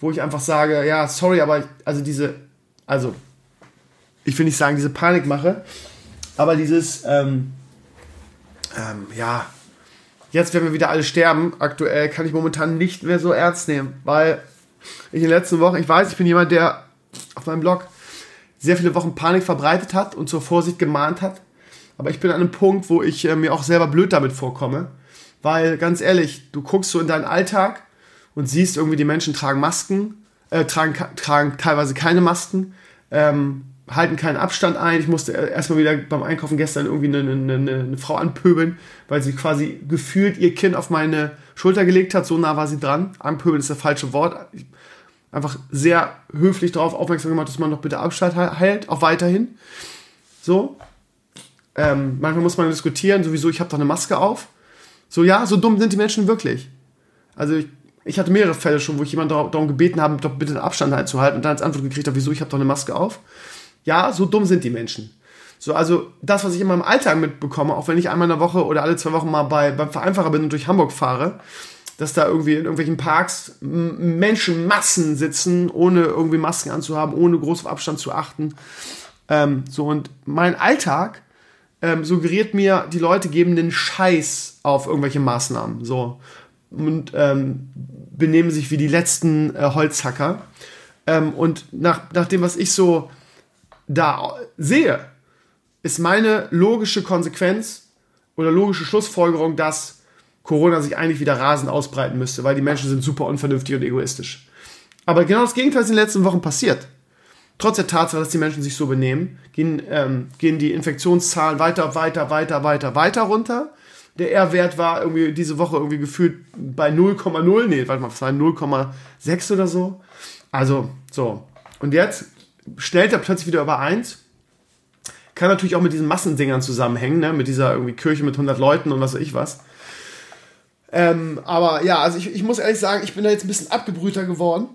wo ich einfach sage, ja, sorry, aber ich, also diese, also ich will nicht sagen, diese Panik mache, aber dieses, ähm, ähm, ja, jetzt, wenn wir wieder alle sterben, aktuell kann ich momentan nicht mehr so ernst nehmen, weil ich in den letzten Wochen, ich weiß, ich bin jemand, der auf meinem Blog sehr viele Wochen Panik verbreitet hat und zur Vorsicht gemahnt hat. Aber ich bin an einem Punkt, wo ich äh, mir auch selber blöd damit vorkomme. Weil, ganz ehrlich, du guckst so in deinen Alltag und siehst irgendwie, die Menschen tragen Masken, äh, tragen, tragen teilweise keine Masken, ähm, halten keinen Abstand ein. Ich musste erstmal wieder beim Einkaufen gestern irgendwie eine, eine, eine, Frau anpöbeln, weil sie quasi gefühlt ihr Kind auf meine Schulter gelegt hat. So nah war sie dran. Anpöbeln ist das falsche Wort. Ich, einfach sehr höflich darauf aufmerksam gemacht, dass man doch bitte Abstand hält, auch weiterhin. So. Ähm, manchmal muss man diskutieren, sowieso, ich habe doch eine Maske auf. So, ja, so dumm sind die Menschen wirklich. Also ich, ich hatte mehrere Fälle schon, wo ich jemanden darum gebeten habe, doch bitte den Abstand einzuhalten und dann als Antwort gekriegt habe, wieso, ich habe doch eine Maske auf. Ja, so dumm sind die Menschen. So, also das, was ich in meinem Alltag mitbekomme, auch wenn ich einmal in der Woche oder alle zwei Wochen mal bei, beim Vereinfacher bin und durch Hamburg fahre, dass da irgendwie in irgendwelchen Parks Menschenmassen sitzen, ohne irgendwie Masken anzuhaben, ohne groß auf Abstand zu achten. Ähm, so, und mein Alltag ähm, suggeriert mir, die Leute geben den Scheiß auf irgendwelche Maßnahmen. So. Und ähm, benehmen sich wie die letzten äh, Holzhacker. Ähm, und nach, nach dem, was ich so da sehe, ist meine logische Konsequenz oder logische Schlussfolgerung, dass Corona sich eigentlich wieder rasend ausbreiten müsste, weil die Menschen sind super unvernünftig und egoistisch. Aber genau das Gegenteil ist in den letzten Wochen passiert. Trotz der Tatsache, dass die Menschen sich so benehmen, gehen, ähm, gehen die Infektionszahlen weiter, weiter, weiter, weiter, weiter runter. Der R-Wert war irgendwie diese Woche irgendwie gefühlt bei 0,0, nee, warte mal, es war 0,6 oder so. Also, so. Und jetzt stellt er plötzlich wieder über 1. Kann natürlich auch mit diesen Massendingern zusammenhängen, ne? mit dieser irgendwie Kirche mit 100 Leuten und was weiß ich was. Ähm, aber ja, also ich, ich muss ehrlich sagen, ich bin da jetzt ein bisschen abgebrühter geworden.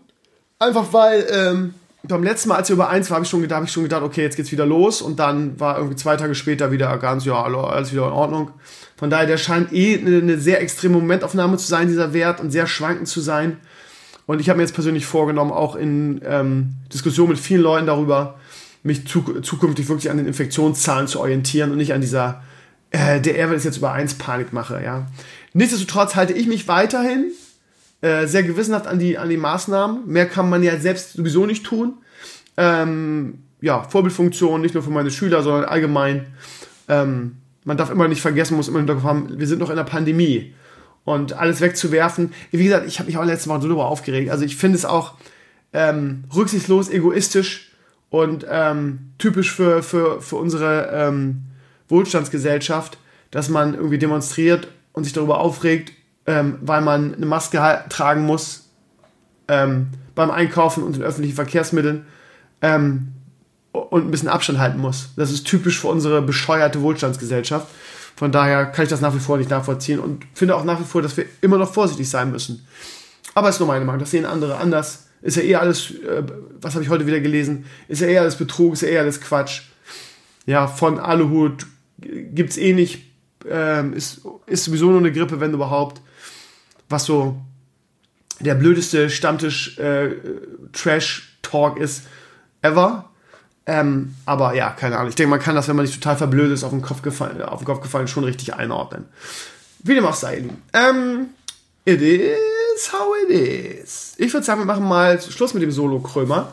Einfach weil ähm, beim letzten Mal, als wir über eins war, habe ich, schon, hab ich schon gedacht, okay, jetzt geht's wieder los. Und dann war irgendwie zwei Tage später wieder ganz, ja, alles wieder in Ordnung. Von daher, der scheint eh eine, sehr extreme Momentaufnahme zu sein, dieser Wert, und sehr schwankend zu sein. Und ich habe mir jetzt persönlich vorgenommen, auch in ähm, Diskussionen mit vielen Leuten darüber, mich zu, zukünftig wirklich an den Infektionszahlen zu orientieren und nicht an dieser, äh, der R-Wert ist jetzt über eins Panik mache, ja. Nichtsdestotrotz halte ich mich weiterhin äh, sehr gewissenhaft an die, an die Maßnahmen. Mehr kann man ja selbst sowieso nicht tun. Ähm, ja, Vorbildfunktion, nicht nur für meine Schüler, sondern allgemein. Ähm, man darf immer nicht vergessen, muss immer im Hinterkopf haben, wir sind noch in der Pandemie. Und alles wegzuwerfen. Wie gesagt, ich habe mich auch letzte Woche so darüber aufgeregt. Also ich finde es auch ähm, rücksichtslos, egoistisch und ähm, typisch für, für, für unsere ähm, Wohlstandsgesellschaft, dass man irgendwie demonstriert und sich darüber aufregt, ähm, weil man eine Maske tragen muss ähm, beim Einkaufen und in öffentlichen Verkehrsmitteln ähm, und ein bisschen Abstand halten muss. Das ist typisch für unsere bescheuerte Wohlstandsgesellschaft. Von daher kann ich das nach wie vor nicht nachvollziehen und finde auch nach wie vor, dass wir immer noch vorsichtig sein müssen. Aber ist nur meine Meinung. Das sehen andere anders. Ist ja eher alles, äh, was habe ich heute wieder gelesen? Ist ja eher alles Betrug, ist ja eher alles Quatsch. Ja, von Aluhut gibt es eh nicht ähm, ist, ist sowieso nur eine Grippe, wenn überhaupt. Was so der blödeste Stammtisch-Trash-Talk äh, ist ever. Ähm, aber ja, keine Ahnung. Ich denke, man kann das, wenn man nicht total verblödet ist, auf den Kopf gefallen, auf den Kopf gefallen schon richtig einordnen. Wie dem auch sei. Ähm, it is how it is. Ich würde sagen, wir machen mal Schluss mit dem Solo-Krömer.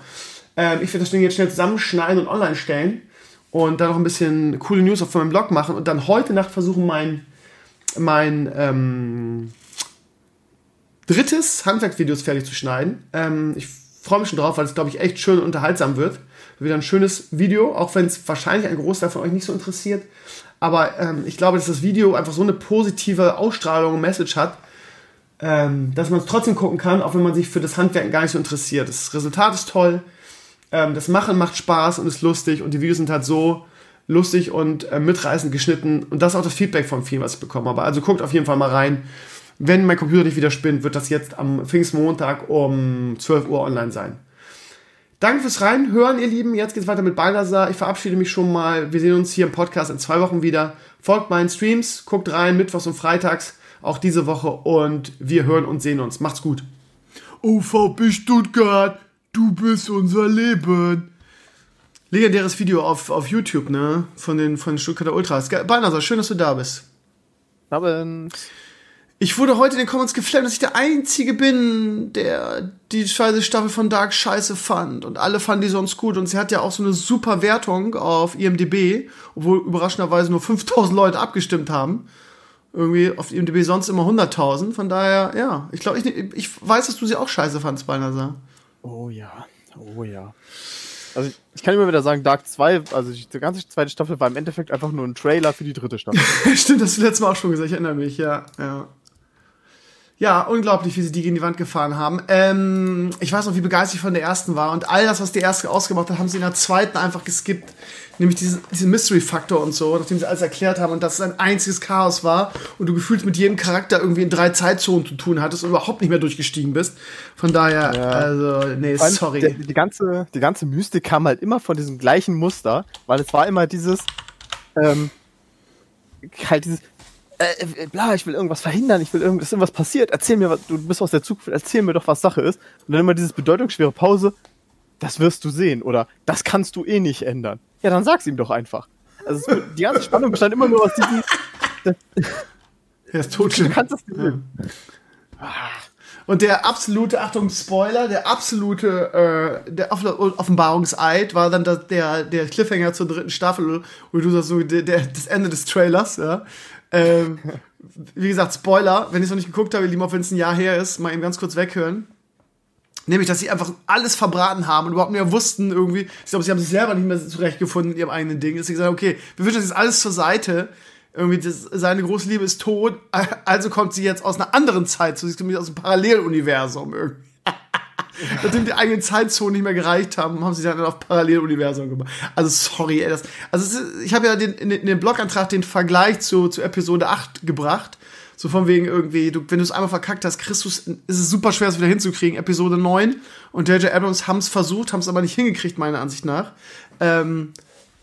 Ähm, ich werde das Ding jetzt schnell zusammenschneiden und online stellen und dann noch ein bisschen coole News auf meinem Blog machen und dann heute Nacht versuchen, mein, mein ähm, drittes Handwerksvideos fertig zu schneiden. Ähm, ich freue mich schon drauf, weil es, glaube ich, echt schön und unterhaltsam wird. Wieder ein schönes Video, auch wenn es wahrscheinlich ein Großteil von euch nicht so interessiert. Aber ähm, ich glaube, dass das Video einfach so eine positive Ausstrahlung und Message hat, ähm, dass man es trotzdem gucken kann, auch wenn man sich für das Handwerken gar nicht so interessiert. Das Resultat ist toll ähm, das Machen macht Spaß und ist lustig und die Videos sind halt so lustig und äh, mitreißend geschnitten und das ist auch das Feedback von vielen, was ich bekommen habe. Also guckt auf jeden Fall mal rein. Wenn mein Computer nicht wieder spinnt, wird das jetzt am Pfingstmontag um 12 Uhr online sein. Danke fürs Reinhören, ihr Lieben. Jetzt geht's weiter mit Balthasar. Ich verabschiede mich schon mal. Wir sehen uns hier im Podcast in zwei Wochen wieder. Folgt meinen Streams, guckt rein, mittwochs und freitags, auch diese Woche. Und wir hören und sehen uns. Macht's gut. OVB Stuttgart, du bist unser Leben. Legendäres Video auf, auf YouTube, ne? Von den, von den Stuttgarter Ultras. Balthasar, schön, dass du da bist. Abend. Ich wurde heute in den Comments geflammt, dass ich der Einzige bin, der die scheiße Staffel von Dark scheiße fand. Und alle fanden die sonst gut. Und sie hat ja auch so eine super Wertung auf IMDb, obwohl überraschenderweise nur 5000 Leute abgestimmt haben. Irgendwie auf IMDb sonst immer 100.000. Von daher, ja, ich glaube, ich, ich weiß, dass du sie auch scheiße fandst, Balnasar. Oh ja, oh ja. Also ich, ich, kann immer wieder sagen, Dark 2, also die ganze zweite Staffel war im Endeffekt einfach nur ein Trailer für die dritte Staffel. Stimmt, das hast du letztes Mal auch schon gesagt, ich erinnere mich, ja, ja. Ja, unglaublich, wie sie die gegen die Wand gefahren haben. Ähm, ich weiß noch, wie begeistert ich von der ersten war. Und all das, was die erste ausgemacht hat, haben sie in der zweiten einfach geskippt. Nämlich diesen, diesen Mystery-Faktor und so, nachdem sie alles erklärt haben und dass es ein einziges Chaos war und du gefühlt mit jedem Charakter irgendwie in drei Zeitzonen zu tun hattest und überhaupt nicht mehr durchgestiegen bist. Von daher, ja. also, nee, sorry. Die, die, ganze, die ganze Mystik kam halt immer von diesem gleichen Muster, weil es war immer dieses, ähm, halt dieses, äh, bla, ich will irgendwas verhindern, ich will irgendwas, irgendwas passiert, erzähl mir, was, du bist aus der Zukunft, erzähl mir doch, was Sache ist. Und dann immer dieses bedeutungsschwere Pause, das wirst du sehen oder das kannst du eh nicht ändern. Ja, dann sag's ihm doch einfach. Also es, die ganze Spannung bestand immer nur aus diesem. Das, er ist tot. Du kannst das nicht ja. Und der absolute, Achtung, Spoiler, der absolute äh, der Offenbarungseid war dann der, der Cliffhanger zur dritten Staffel, wo du sagst, so der, der, das Ende des Trailers, ja. Ähm, wie gesagt, Spoiler, wenn ich es noch nicht geguckt habe, lieber wenn es ein Jahr her ist, mal eben ganz kurz weghören. Nämlich, dass sie einfach alles verbraten haben und überhaupt nicht mehr wussten irgendwie. Ich glaube, sie haben sich selber nicht mehr zurechtgefunden in ihrem eigenen Ding. Dass sie gesagt okay, wir wünschen jetzt alles zur Seite. Irgendwie, das, seine große Liebe ist tot, also kommt sie jetzt aus einer anderen Zeit, so sie kommt aus einem Paralleluniversum irgendwie. Nachdem die eigenen Zeitzonen nicht mehr gereicht haben, haben sie dann auf Paralleluniversum gemacht. Also sorry, ey, das, also ich habe ja den, in, in den Blogantrag den Vergleich zu, zu Episode 8 gebracht. So von wegen irgendwie, du, wenn du es einmal verkackt hast, Christus, ist es super schwer, es wieder hinzukriegen. Episode 9 und J.J. Abrams haben es versucht, haben es aber nicht hingekriegt, meiner Ansicht nach. Ähm,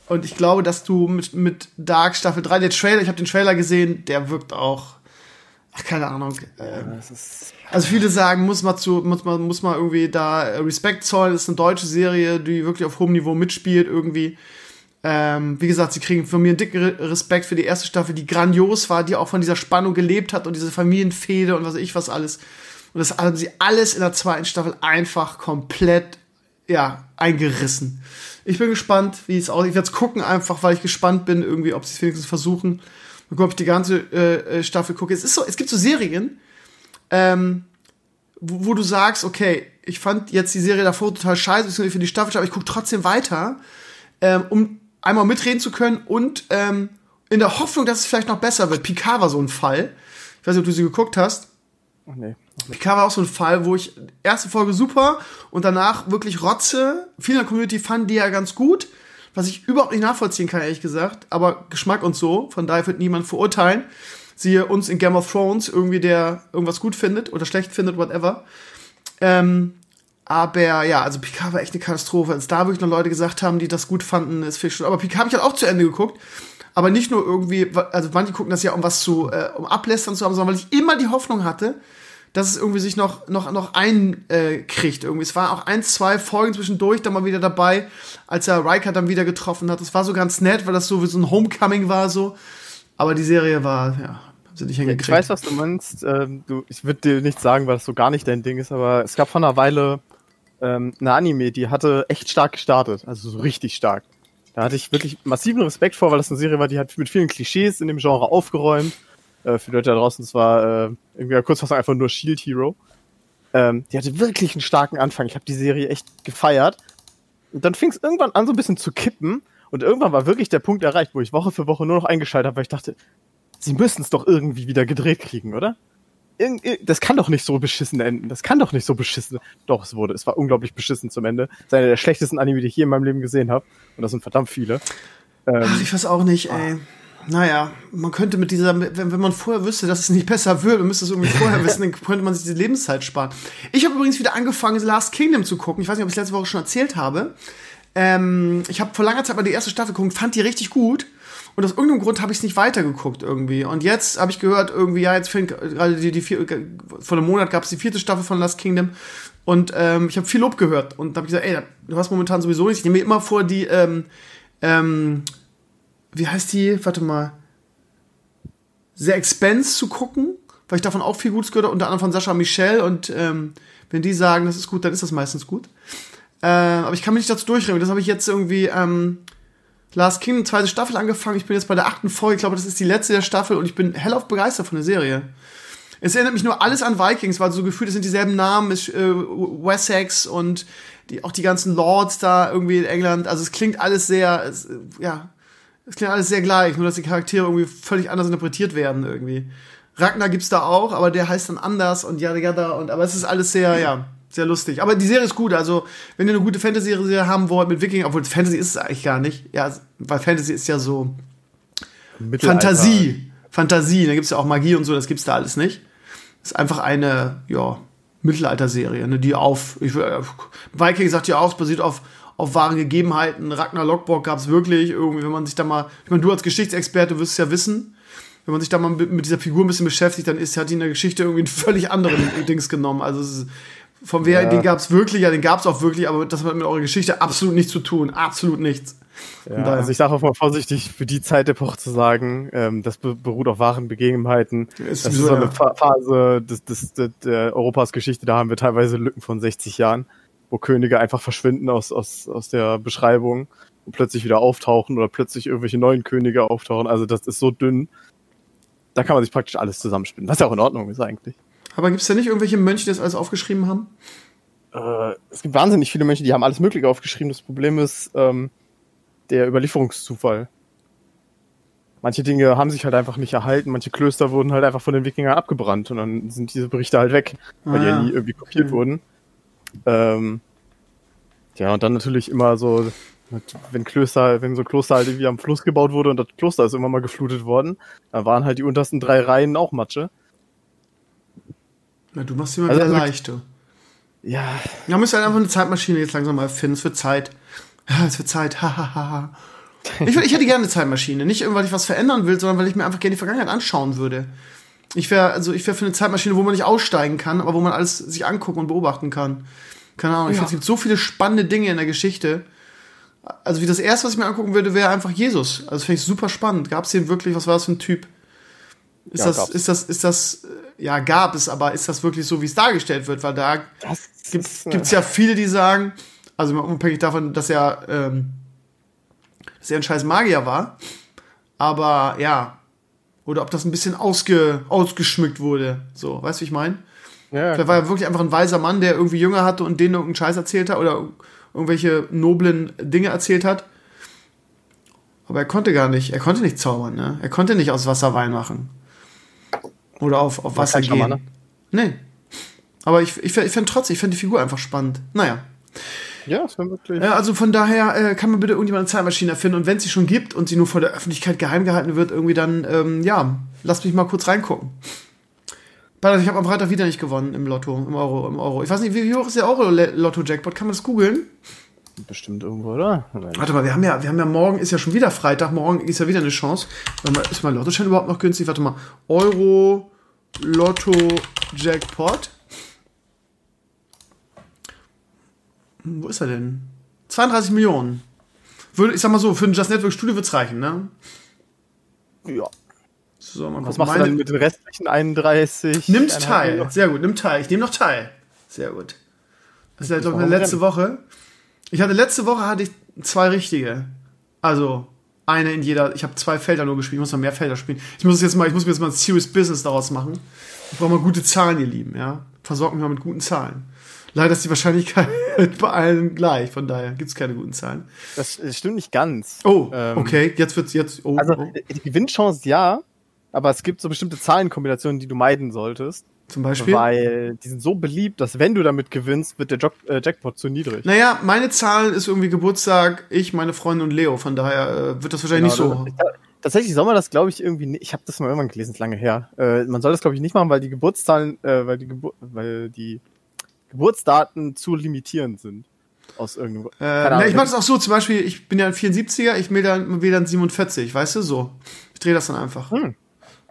und ich glaube, dass du mit, mit Dark Staffel 3, der Trailer, ich habe den Trailer gesehen, der wirkt auch Ach, keine Ahnung. Ähm, also viele sagen, muss man zu, muss man, muss man irgendwie da Respekt zollen. Das ist eine deutsche Serie, die wirklich auf hohem Niveau mitspielt irgendwie. Ähm, wie gesagt, sie kriegen von mir einen dicken Respekt für die erste Staffel, die grandios war, die auch von dieser Spannung gelebt hat und diese Familienfehde und was weiß ich was alles. Und das haben sie alles in der zweiten Staffel einfach komplett, ja, eingerissen. Ich bin gespannt, wie es aussieht. Ich werde es gucken einfach, weil ich gespannt bin, irgendwie, ob sie es wenigstens versuchen ob ich die ganze äh, äh, Staffel gucke. Es ist so, es gibt so Serien, ähm, wo, wo, du sagst, okay, ich fand jetzt die Serie davor total scheiße, für die Staffel, aber ich gucke trotzdem weiter, ähm, um einmal mitreden zu können und ähm, in der Hoffnung, dass es vielleicht noch besser wird. Picard war so ein Fall. Ich weiß nicht, ob du sie geguckt hast. Ach nee. Picard war auch so ein Fall, wo ich erste Folge super und danach wirklich Rotze. Viele in der Community fanden die ja ganz gut was ich überhaupt nicht nachvollziehen kann, ehrlich gesagt. Aber Geschmack und so, von daher wird niemand verurteilen. Siehe uns in Game of Thrones, irgendwie der irgendwas gut findet oder schlecht findet, whatever. Ähm, aber ja, also Picard war echt eine Katastrophe. Als da wirklich noch Leute gesagt haben, die das gut fanden, ist viel schon. Aber Picard habe ich halt auch zu Ende geguckt. Aber nicht nur irgendwie, also manche gucken das ja, um was zu, äh, um Ablästern zu haben, sondern weil ich immer die Hoffnung hatte, dass es irgendwie sich noch, noch, noch einkriegt. Äh, irgendwie. Es war auch ein, zwei Folgen zwischendurch dann mal wieder dabei, als er Riker dann wieder getroffen hat. Das war so ganz nett, weil das so wie so ein Homecoming war, so. Aber die Serie war, ja, sie nicht hingekriegt. Ich weiß, was du meinst. Ähm, du, ich würde dir nicht sagen, weil das so gar nicht dein Ding ist, aber es gab vor einer Weile ähm, eine Anime, die hatte echt stark gestartet. Also so richtig stark. Da hatte ich wirklich massiven Respekt vor, weil das eine Serie war, die hat mit vielen Klischees in dem Genre aufgeräumt äh, für die Leute da draußen, es war äh, irgendwie kurz was einfach nur Shield Hero. Ähm, die hatte wirklich einen starken Anfang. Ich habe die Serie echt gefeiert. Und dann fing es irgendwann an, so ein bisschen zu kippen. Und irgendwann war wirklich der Punkt erreicht, wo ich Woche für Woche nur noch eingeschaltet habe, weil ich dachte, sie müssen es doch irgendwie wieder gedreht kriegen, oder? das kann doch nicht so beschissen enden. Das kann doch nicht so beschissen. Doch, es wurde. Es war unglaublich beschissen zum Ende. Das ist einer der schlechtesten Anime, die ich hier in meinem Leben gesehen habe. Und das sind verdammt viele. Ähm, Ach, ich weiß auch nicht, ey. Naja, man könnte mit dieser, wenn, wenn man vorher wüsste, dass es nicht besser wird und müsste es irgendwie vorher wissen, dann könnte man sich diese Lebenszeit sparen. Ich habe übrigens wieder angefangen, Last Kingdom zu gucken. Ich weiß nicht, ob ich es letzte Woche schon erzählt habe. Ähm, ich habe vor langer Zeit mal die erste Staffel geguckt, fand die richtig gut. Und aus irgendeinem Grund habe ich es nicht weitergeguckt irgendwie. Und jetzt habe ich gehört, irgendwie, ja, jetzt fängt gerade die, die vier, vor einem Monat gab es die vierte Staffel von Last Kingdom. Und ähm, ich habe viel Lob gehört. Und da habe ich gesagt, ey, du hast momentan sowieso nichts. Ich nehme mir immer vor, die, ähm, ähm, wie heißt die? Warte mal. The Expense zu gucken, weil ich davon auch viel Gutes gehört habe, unter anderem von Sascha Michel. Und ähm, wenn die sagen, das ist gut, dann ist das meistens gut. Äh, aber ich kann mich nicht dazu durchringen. Das habe ich jetzt irgendwie ähm, Last Kingdom, zweite Staffel angefangen. Ich bin jetzt bei der achten Folge. Ich glaube, das ist die letzte der Staffel und ich bin hellauf begeistert von der Serie. Es erinnert mich nur alles an Vikings, weil so gefühlt, es sind dieselben Namen, ist, äh, Wessex und die, auch die ganzen Lords da irgendwie in England. Also es klingt alles sehr, es, ja, es klingt alles sehr gleich, nur dass die Charaktere irgendwie völlig anders interpretiert werden irgendwie. Ragnar gibt's da auch, aber der heißt dann anders und ja, ja, und aber es ist alles sehr, ja, sehr lustig. Aber die Serie ist gut. Also, wenn ihr eine gute Fantasy-Serie haben wollt mit Wikinger, obwohl Fantasy ist es eigentlich gar nicht. Ja, weil Fantasy ist ja so Fantasie. Fantasie. Da gibt's ja auch Magie und so, das gibt's da alles nicht. Ist einfach eine, ja, Mittelalter-Serie, ne, die auf, ich, äh, Viking sagt ja auch, es basiert auf, auf wahren Gegebenheiten. Ragnar Lockbock gab's wirklich irgendwie, wenn man sich da mal, ich meine, du als Geschichtsexperte wirst es ja wissen, wenn man sich da mal mit, dieser Figur ein bisschen beschäftigt, dann ist, hat die in der Geschichte irgendwie einen völlig anderen Dings genommen. Also es ist, von wer, ja. den gab es wirklich, ja, den gab es auch wirklich, aber das hat mit eurer Geschichte absolut nichts zu tun. Absolut nichts. Ja, also ich sage auch mal vorsichtig, für die Zeitepoche zu sagen, ähm, das beruht auf wahren Begebenheiten. Ist das ist so eine ja. Phase des, des, des, der Europas Geschichte, da haben wir teilweise Lücken von 60 Jahren, wo Könige einfach verschwinden aus, aus, aus der Beschreibung und plötzlich wieder auftauchen oder plötzlich irgendwelche neuen Könige auftauchen. Also das ist so dünn. Da kann man sich praktisch alles zusammenspinnen, was ja auch in Ordnung ist eigentlich. Aber gibt es da nicht irgendwelche Mönche, die das alles aufgeschrieben haben? Äh, es gibt wahnsinnig viele Mönche, die haben alles Mögliche aufgeschrieben. Das Problem ist ähm, der Überlieferungszufall. Manche Dinge haben sich halt einfach nicht erhalten, manche Klöster wurden halt einfach von den Wikingern abgebrannt und dann sind diese Berichte halt weg, weil ah, die ja nie irgendwie kopiert mhm. wurden. Ähm, ja, und dann natürlich immer so, wenn Klöster, wenn so ein Kloster halt irgendwie am Fluss gebaut wurde und das Kloster ist immer mal geflutet worden, dann waren halt die untersten drei Reihen auch Matsche. Na, du machst sie mal also, wieder leicht, du. Ja. Ja, müsst halt einfach eine Zeitmaschine jetzt langsam mal finden. Es wird Zeit. Ja, es wird Zeit. Hahaha. ich, ich hätte gerne eine Zeitmaschine. Nicht weil ich was verändern will, sondern weil ich mir einfach gerne die Vergangenheit anschauen würde. Ich wäre, also ich wäre für eine Zeitmaschine, wo man nicht aussteigen kann, aber wo man alles sich angucken und beobachten kann. Keine Ahnung. Ja. Ich finde, es gibt so viele spannende Dinge in der Geschichte. Also wie das erste, was ich mir angucken würde, wäre einfach Jesus. Also finde ich super spannend. Gab es den wirklich? Was war das für ein Typ? Ist ja, das, ist das, ist das, ja, gab es, aber ist das wirklich so, wie es dargestellt wird? Weil da gibt es ja viele, die sagen, also unabhängig davon, dass er, ähm, dass er ein scheiß Magier war, aber ja, oder ob das ein bisschen ausge, ausgeschmückt wurde, so, weißt du, wie ich meine? Ja, Vielleicht war er wirklich einfach ein weiser Mann, der irgendwie Jünger hatte und denen irgendeinen Scheiß erzählt hat oder irgendwelche noblen Dinge erzählt hat. Aber er konnte gar nicht, er konnte nicht zaubern, ne? Er konnte nicht aus Wasser Wein machen. Oder auf, auf Wasser gehen. Schamane? Nee. Aber ich, ich, ich finde trotzdem, ich finde die Figur einfach spannend. Naja. Ja, wäre wirklich. Ja, also von daher äh, kann man bitte irgendjemand eine Zeitmaschine erfinden und wenn es sie schon gibt und sie nur vor der Öffentlichkeit geheim gehalten wird, irgendwie dann, ähm, ja, lasst mich mal kurz reingucken. Ich habe am Freitag wieder nicht gewonnen im Lotto, im Euro, im Euro. Ich weiß nicht, wie, wie hoch ist der Euro-Lotto-Jackpot? Kann man das googeln? Bestimmt irgendwo, oder? Warte mal, wir haben ja, wir haben ja morgen, ist ja schon wieder Freitag, morgen ist ja wieder eine Chance. Warte mal, ist mein Lottoschein überhaupt noch günstig? Warte mal. Euro Lotto Jackpot. Hm, wo ist er denn? 32 Millionen. Würde, ich sag mal so, für ein Just Network Studio wird's reichen, ne? Ja. So, mal Was machst du dann mit den restlichen 31? Nimmt teil. Sehr gut, nimmt teil. Ich nehme noch teil. Sehr gut. Das ist ja, glaube ich, letzte Woche. Ich hatte letzte Woche hatte ich zwei richtige. Also eine in jeder. Ich habe zwei Felder nur gespielt. Ich muss noch mehr Felder spielen. Ich muss jetzt mal, ich muss mir jetzt mal ein Serious Business daraus machen. Ich brauche mal gute Zahlen, ihr Lieben. Ja, versorgt mich mal mit guten Zahlen. Leider ist die Wahrscheinlichkeit bei allen gleich. Von daher gibt es keine guten Zahlen. Das, das, stimmt nicht ganz. Oh, ähm, okay. Jetzt wird's jetzt. Oh, also oh. die Gewinnchance ja, aber es gibt so bestimmte Zahlenkombinationen, die du meiden solltest. Zum Beispiel? Weil die sind so beliebt, dass wenn du damit gewinnst, wird der Jack äh, Jackpot zu niedrig. Naja, meine Zahl ist irgendwie Geburtstag, ich, meine Freundin und Leo. Von daher äh, wird das wahrscheinlich genau, nicht so. Das, tatsächlich soll man das, glaube ich, irgendwie nicht. Ich habe das mal irgendwann gelesen, ist lange her. Äh, man soll das, glaube ich, nicht machen, weil die Geburtszahlen, äh, weil die Gebur weil die Geburtsdaten zu limitierend sind. Aus irgendeinem. Äh, na, ich mache das auch so, zum Beispiel, ich bin ja ein 74er, ich will dann, will dann 47, weißt du, so. Ich drehe das dann einfach. Hm.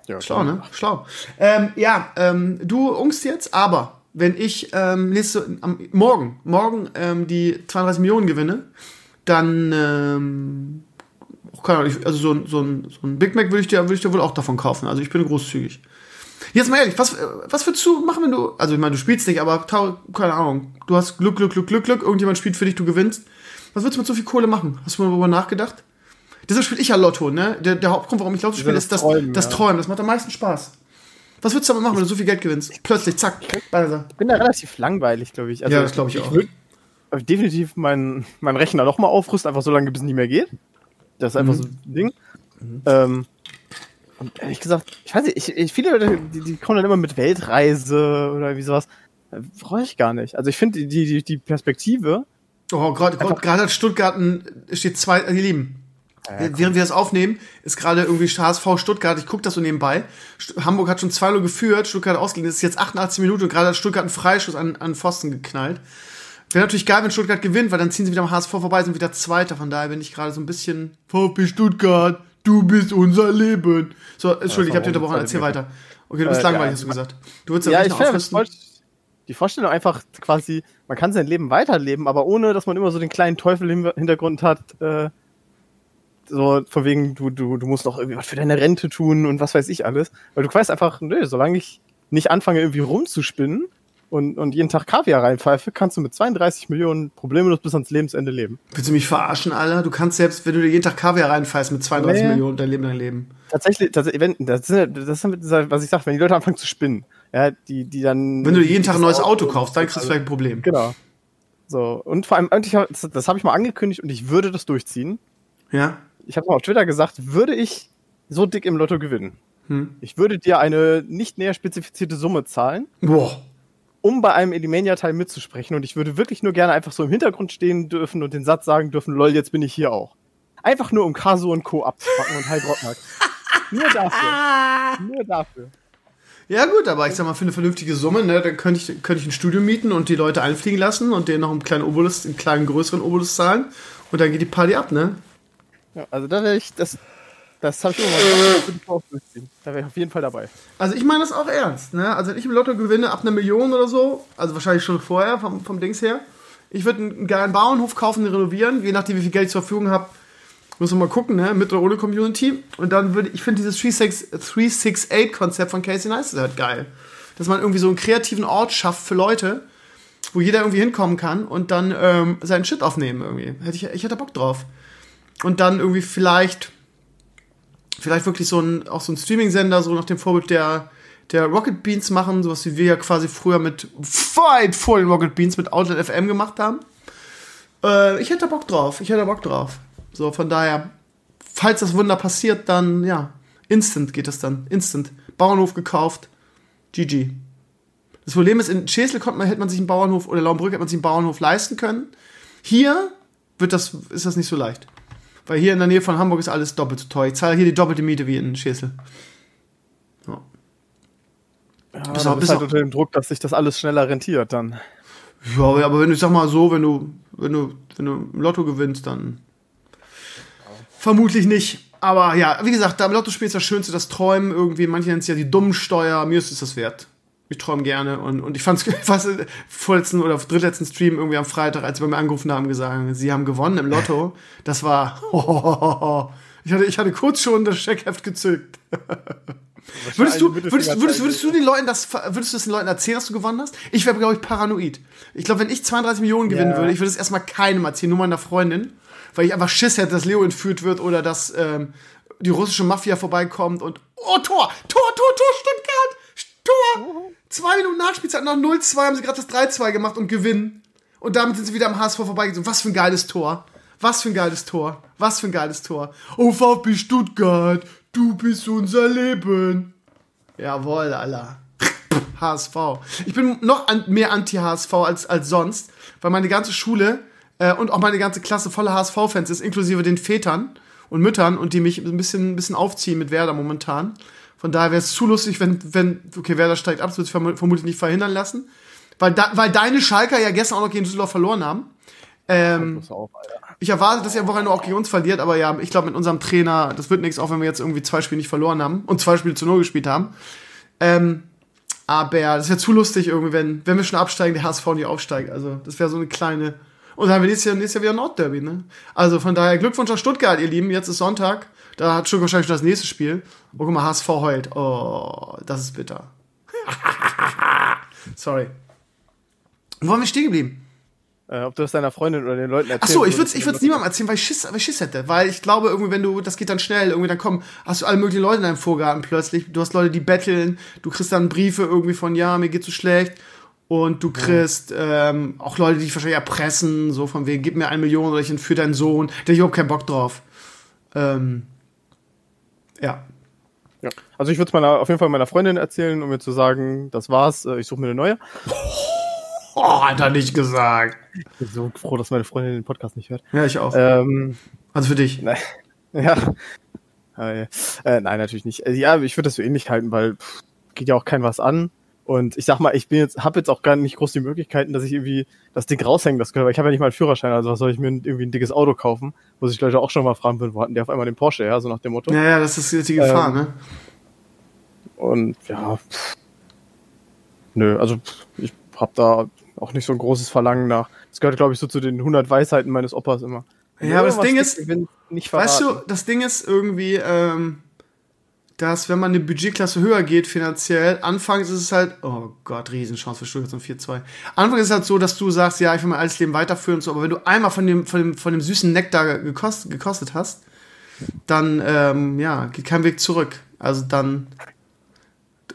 Ja, Schlau, ne? Schlau. Ähm, ja, ähm, du ungst jetzt, aber wenn ich ähm, nächste, am, morgen, morgen ähm, die 32 Millionen gewinne, dann ähm, keine Ahnung, also so, so, ein, so ein Big Mac würde ich, dir, würd ich dir wohl auch davon kaufen. Also ich bin großzügig. Jetzt mal ehrlich, was, was würdest du machen, wenn du, also ich meine, du spielst nicht, aber keine Ahnung, du hast Glück, Glück, Glück, Glück, Glück, irgendjemand spielt für dich, du gewinnst. Was würdest du mit so viel Kohle machen? Hast du mal darüber nachgedacht? Deshalb spiele ich ja Lotto, ne? Der, der Hauptgrund, warum ich Lotto spiele, ist das, Träumen, das, das Träumen. Das macht am meisten Spaß. Was würdest du damit machen, wenn du so viel Geld gewinnst? Plötzlich, zack, Beiser. Ich bin da relativ langweilig, glaube ich. Also, ja, das glaube ich, ich auch. Ich würde definitiv meinen mein Rechner noch mal aufrüsten, einfach so lange, bis es nicht mehr geht. Das ist einfach mhm. so ein Ding. Mhm. Ähm, und ehrlich gesagt, ich weiß nicht, ich, ich, viele Leute, die, die, kommen dann immer mit Weltreise oder wie sowas. Brauche ich gar nicht. Also ich finde die, die, die Perspektive. Oh, gerade hat Stuttgart steht zwei, ihr Lieben. Ja, Während wir das aufnehmen, ist gerade irgendwie HSV Stuttgart, ich gucke das so nebenbei. Hamburg hat schon 2-0 geführt, Stuttgart ausgegeben. Das ist jetzt 88 Minuten und gerade hat Stuttgart einen Freischuss an, an Pfosten geknallt. Wäre natürlich geil, wenn Stuttgart gewinnt, weil dann ziehen sie wieder am HSV vorbei, sind wieder Zweiter. Von daher bin ich gerade so ein bisschen VfB Stuttgart, du bist unser Leben. So, Entschuldigung, ich habe dich unterbrochen, erzähl weiter. Okay, du bist äh, langweilig, ja, hast du gesagt. Du würdest ja, ja ich finde, die Vorstellung einfach quasi, man kann sein Leben weiterleben, aber ohne, dass man immer so den kleinen Teufel im Hintergrund hat, äh, so von wegen, du, du, du musst noch irgendwie was für deine Rente tun und was weiß ich alles. Weil du weißt einfach, nö, solange ich nicht anfange, irgendwie rumzuspinnen, und, und jeden Tag Kaviar reinpfeife, kannst du mit 32 Millionen problemlos bis ans Lebensende leben. Willst du mich verarschen, Alter? Du kannst selbst, wenn du dir jeden Tag Kaviar reinpfeifst, mit 32 nee. Millionen dein Leben lang leben. Tatsächlich, tatsächlich wenn, das, ist, das was ich sage, wenn die Leute anfangen zu spinnen, ja, die, die dann. Wenn du jeden Tag ein neues Auto, Auto kaufst, dann kriegst du vielleicht ein Problem. Genau. So, und vor allem, das, das habe ich mal angekündigt und ich würde das durchziehen. Ja. Ich habe mal auf Twitter gesagt, würde ich so dick im Lotto gewinnen, hm. ich würde dir eine nicht näher spezifizierte Summe zahlen. Boah um bei einem Elimania-Teil mitzusprechen. Und ich würde wirklich nur gerne einfach so im Hintergrund stehen dürfen und den Satz sagen dürfen, lol, jetzt bin ich hier auch. Einfach nur, um Kasu und Co. abzupacken und Heil Brockmark. nur dafür. nur dafür. Ja, gut, aber ich sag mal, für eine vernünftige Summe, ne, dann könnte ich, könnte ich ein Studio mieten und die Leute einfliegen lassen und denen noch einen kleinen Obolus, einen kleinen größeren Obolus zahlen und dann geht die Party ab, ne? Ja, also da wäre ich, das, das habe ich immer mal durchziehen. Da wäre ich auf jeden Fall dabei. Also ich meine das auch ernst. Ne? Also wenn ich im Lotto gewinne ab einer Million oder so, also wahrscheinlich schon vorher vom, vom Dings her, ich würde einen geilen Bauernhof kaufen, und renovieren, je nachdem wie viel Geld ich zur Verfügung habe. Muss man mal gucken, ne? mit oder ohne Community. Und dann würde ich finde dieses 368-Konzept von Casey Neistat halt geil. Dass man irgendwie so einen kreativen Ort schafft für Leute, wo jeder irgendwie hinkommen kann und dann ähm, seinen Shit aufnehmen irgendwie. Hätte ich, ich hätte Bock drauf. Und dann irgendwie vielleicht vielleicht wirklich so ein, auch so ein Streaming-Sender, so nach dem Vorbild der, der Rocket Beans machen, sowas wie wir ja quasi früher mit weit vor den Rocket Beans mit Outlet FM gemacht haben. Äh, ich hätte Bock drauf, ich hätte Bock drauf. So, von daher, falls das Wunder passiert, dann ja, instant geht das dann, instant. Bauernhof gekauft, GG. Das Problem ist, in Schesel konnte man, hätte man sich einen Bauernhof, oder Laumbrück hätte man sich einen Bauernhof leisten können. Hier wird das, ist das nicht so leicht. Weil hier in der Nähe von Hamburg ist alles doppelt so teuer. Ich zahle hier die doppelte Miete wie in Schesel. Ja. Ja, bis auch, bis halt unter dem Druck, dass sich das alles schneller rentiert dann. Ja, aber wenn du, sag mal so, wenn du, wenn du, wenn du im Lotto gewinnst, dann vermutlich nicht. Aber ja, wie gesagt, da im Lotto spielst das Schönste, das Träumen irgendwie. Manche nennen es ja die Dummsteuer. Mir ist es das wert ich träume gerne und, und ich fand es fast vorletzten oder drittletzten Stream irgendwie am Freitag, als sie bei mir angerufen haben, gesagt, sie haben gewonnen im Lotto. Das war, oh, ich hatte, ich hatte kurz schon das Scheckheft gezückt. Würdest du, würdest, würdest, würdest du den Leuten das, würdest du den Leuten erzählen, dass du gewonnen hast? Ich wäre, glaube ich, paranoid. Ich glaube, wenn ich 32 Millionen gewinnen ja. würde, ich würde es erstmal keinem erzählen, nur meiner Freundin, weil ich einfach Schiss hätte, dass Leo entführt wird oder dass ähm, die russische Mafia vorbeikommt und, oh, Tor, Tor, Tor, Tor, Stuttgart! Tor! Zwei Minuten Nachspielzeit, noch 0-2 haben sie gerade das 3-2 gemacht und gewinnen. Und damit sind sie wieder am HSV vorbeigezogen. Was für ein geiles Tor. Was für ein geiles Tor. Was für ein geiles Tor. Oh, VfB Stuttgart, du bist unser Leben. Jawohl, Alter. HSV. Ich bin noch mehr anti-HSV als, als sonst, weil meine ganze Schule äh, und auch meine ganze Klasse voller HSV-Fans ist, inklusive den Vätern und Müttern und die mich ein bisschen, ein bisschen aufziehen mit Werder momentan. Von daher wäre es zu lustig, wenn, wenn, okay, Werder steigt ab, das wird sich vermutlich nicht verhindern lassen. Weil, da, weil deine Schalker ja gestern auch noch gegen Düsseldorf verloren haben. Ähm, auf, ich erwarte, dass ihr am Wochenende auch gegen uns verliert, aber ja, ich glaube, mit unserem Trainer, das wird nichts, auch wenn wir jetzt irgendwie zwei Spiele nicht verloren haben und zwei Spiele zu Null gespielt haben. Ähm, aber das wäre zu lustig irgendwie, wenn, wenn wir schon absteigen, der HSV nicht aufsteigt. Also, das wäre so eine kleine. Und dann haben wir nächstes Jahr, nächstes Jahr wieder Nordderby, ne? Also von daher Glückwunsch an Stuttgart, ihr Lieben. Jetzt ist Sonntag. Da hat schon wahrscheinlich schon das nächste Spiel. Oh, guck mal, HSV heult. Oh, das ist bitter. Sorry. Wo haben wir stehen geblieben? Äh, ob du das deiner Freundin oder den Leuten erzählst. Ach so, ich würde es ich würd's niemandem erzählen, weil ich, Schiss, weil ich Schiss hätte. Weil ich glaube, irgendwie, wenn du, das geht dann schnell, irgendwie dann kommen, hast du alle möglichen Leute in deinem Vorgarten plötzlich. Du hast Leute, die betteln, du kriegst dann Briefe irgendwie von, ja, mir geht's so schlecht. Und du kriegst ja. ähm, auch Leute, die dich wahrscheinlich erpressen, so von wegen, gib mir eine Million oder ich entführe deinen Sohn. Da hab ich überhaupt keinen Bock drauf. Ähm, ja. Ja. Also ich würde es auf jeden Fall meiner Freundin erzählen, um mir zu sagen, das war's, äh, ich suche mir eine neue. Oh, hat er nicht gesagt. Ich bin so froh, dass meine Freundin den Podcast nicht hört. Ja, ich auch. Ähm, also für dich. Ne, ja. Äh, äh, nein, natürlich nicht. Äh, ja, ich würde das so ähnlich halten, weil pff, geht ja auch kein was an. Und ich sag mal, ich bin jetzt, habe jetzt auch gar nicht groß die Möglichkeiten, dass ich irgendwie das Ding raushängen das weil ich habe ja nicht mal einen Führerschein, also was soll ich mir irgendwie ein dickes Auto kaufen, wo sich Leute auch schon mal fragen würden, wo hatten der auf einmal den Porsche, ja, so nach dem Motto. Ja, ja, das ist jetzt die Gefahr, ähm, ne? Und ja, pff, nö, also pff, ich hab da auch nicht so ein großes Verlangen nach. Das gehört, glaube ich, so zu den 100 Weisheiten meines Opas immer. Ja, aber das Ding ist, weißt du, das Ding ist irgendwie, ähm, dass wenn man eine Budgetklasse höher geht finanziell, anfangs ist es halt, oh Gott, Riesenchance für Stuttgart zum 4-2. Anfangs ist es halt so, dass du sagst, ja, ich will mein altes Leben weiterführen und so, aber wenn du einmal von dem, von dem, von dem süßen Nektar gekostet, gekostet hast, dann, ähm, ja, geht kein Weg zurück. Also dann,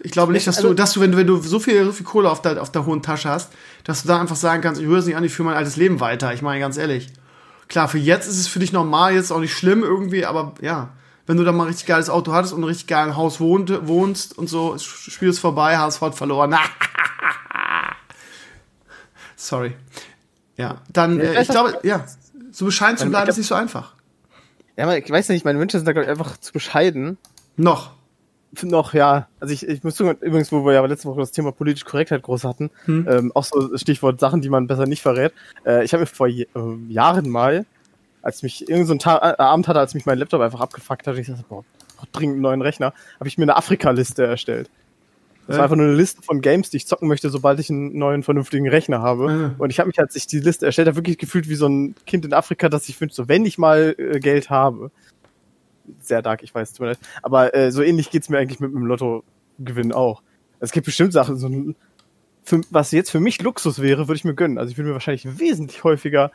ich glaube nicht, dass du, also dass du, wenn du, wenn du so viel, so viel Kohle auf der, auf der hohen Tasche hast, dass du da einfach sagen kannst, ich höre es nicht an, ich führe mein altes Leben weiter. Ich meine, ganz ehrlich. Klar, für jetzt ist es für dich normal, jetzt auch nicht schlimm irgendwie, aber ja, wenn du da mal ein richtig geiles Auto hattest und ein richtig geiles Haus wohnt, wohnst und so, Spiel ist vorbei, HSV hat verloren. Sorry. Ja, dann, äh, ich glaube, ja, so bescheiden zu bleiben ist nicht so einfach. Ja, ich weiß nicht, meine Wünsche sind da, glaube ich, einfach zu bescheiden. Noch noch, ja, also ich, ich muss übrigens, wo wir ja letzte Woche das Thema politische Korrektheit groß hatten, hm. ähm, auch so Stichwort Sachen, die man besser nicht verrät. Äh, ich habe mir vor äh, Jahren mal, als mich irgendein so äh, Abend hatte, als mich mein Laptop einfach abgefuckt hat, ich dachte, boah, dringend einen neuen Rechner, habe ich mir eine Afrika-Liste erstellt. Das war einfach nur eine Liste von Games, die ich zocken möchte, sobald ich einen neuen vernünftigen Rechner habe. Ja. Und ich habe mich, als ich die Liste erstellt habe, wirklich gefühlt wie so ein Kind in Afrika, das sich wünscht, so wenn ich mal äh, Geld habe sehr dark, ich weiß, tut mir leid. Aber äh, so ähnlich geht's mir eigentlich mit dem Lottogewinn auch. Es gibt bestimmt Sachen, so für, was jetzt für mich Luxus wäre, würde ich mir gönnen. Also ich würde mir wahrscheinlich wesentlich häufiger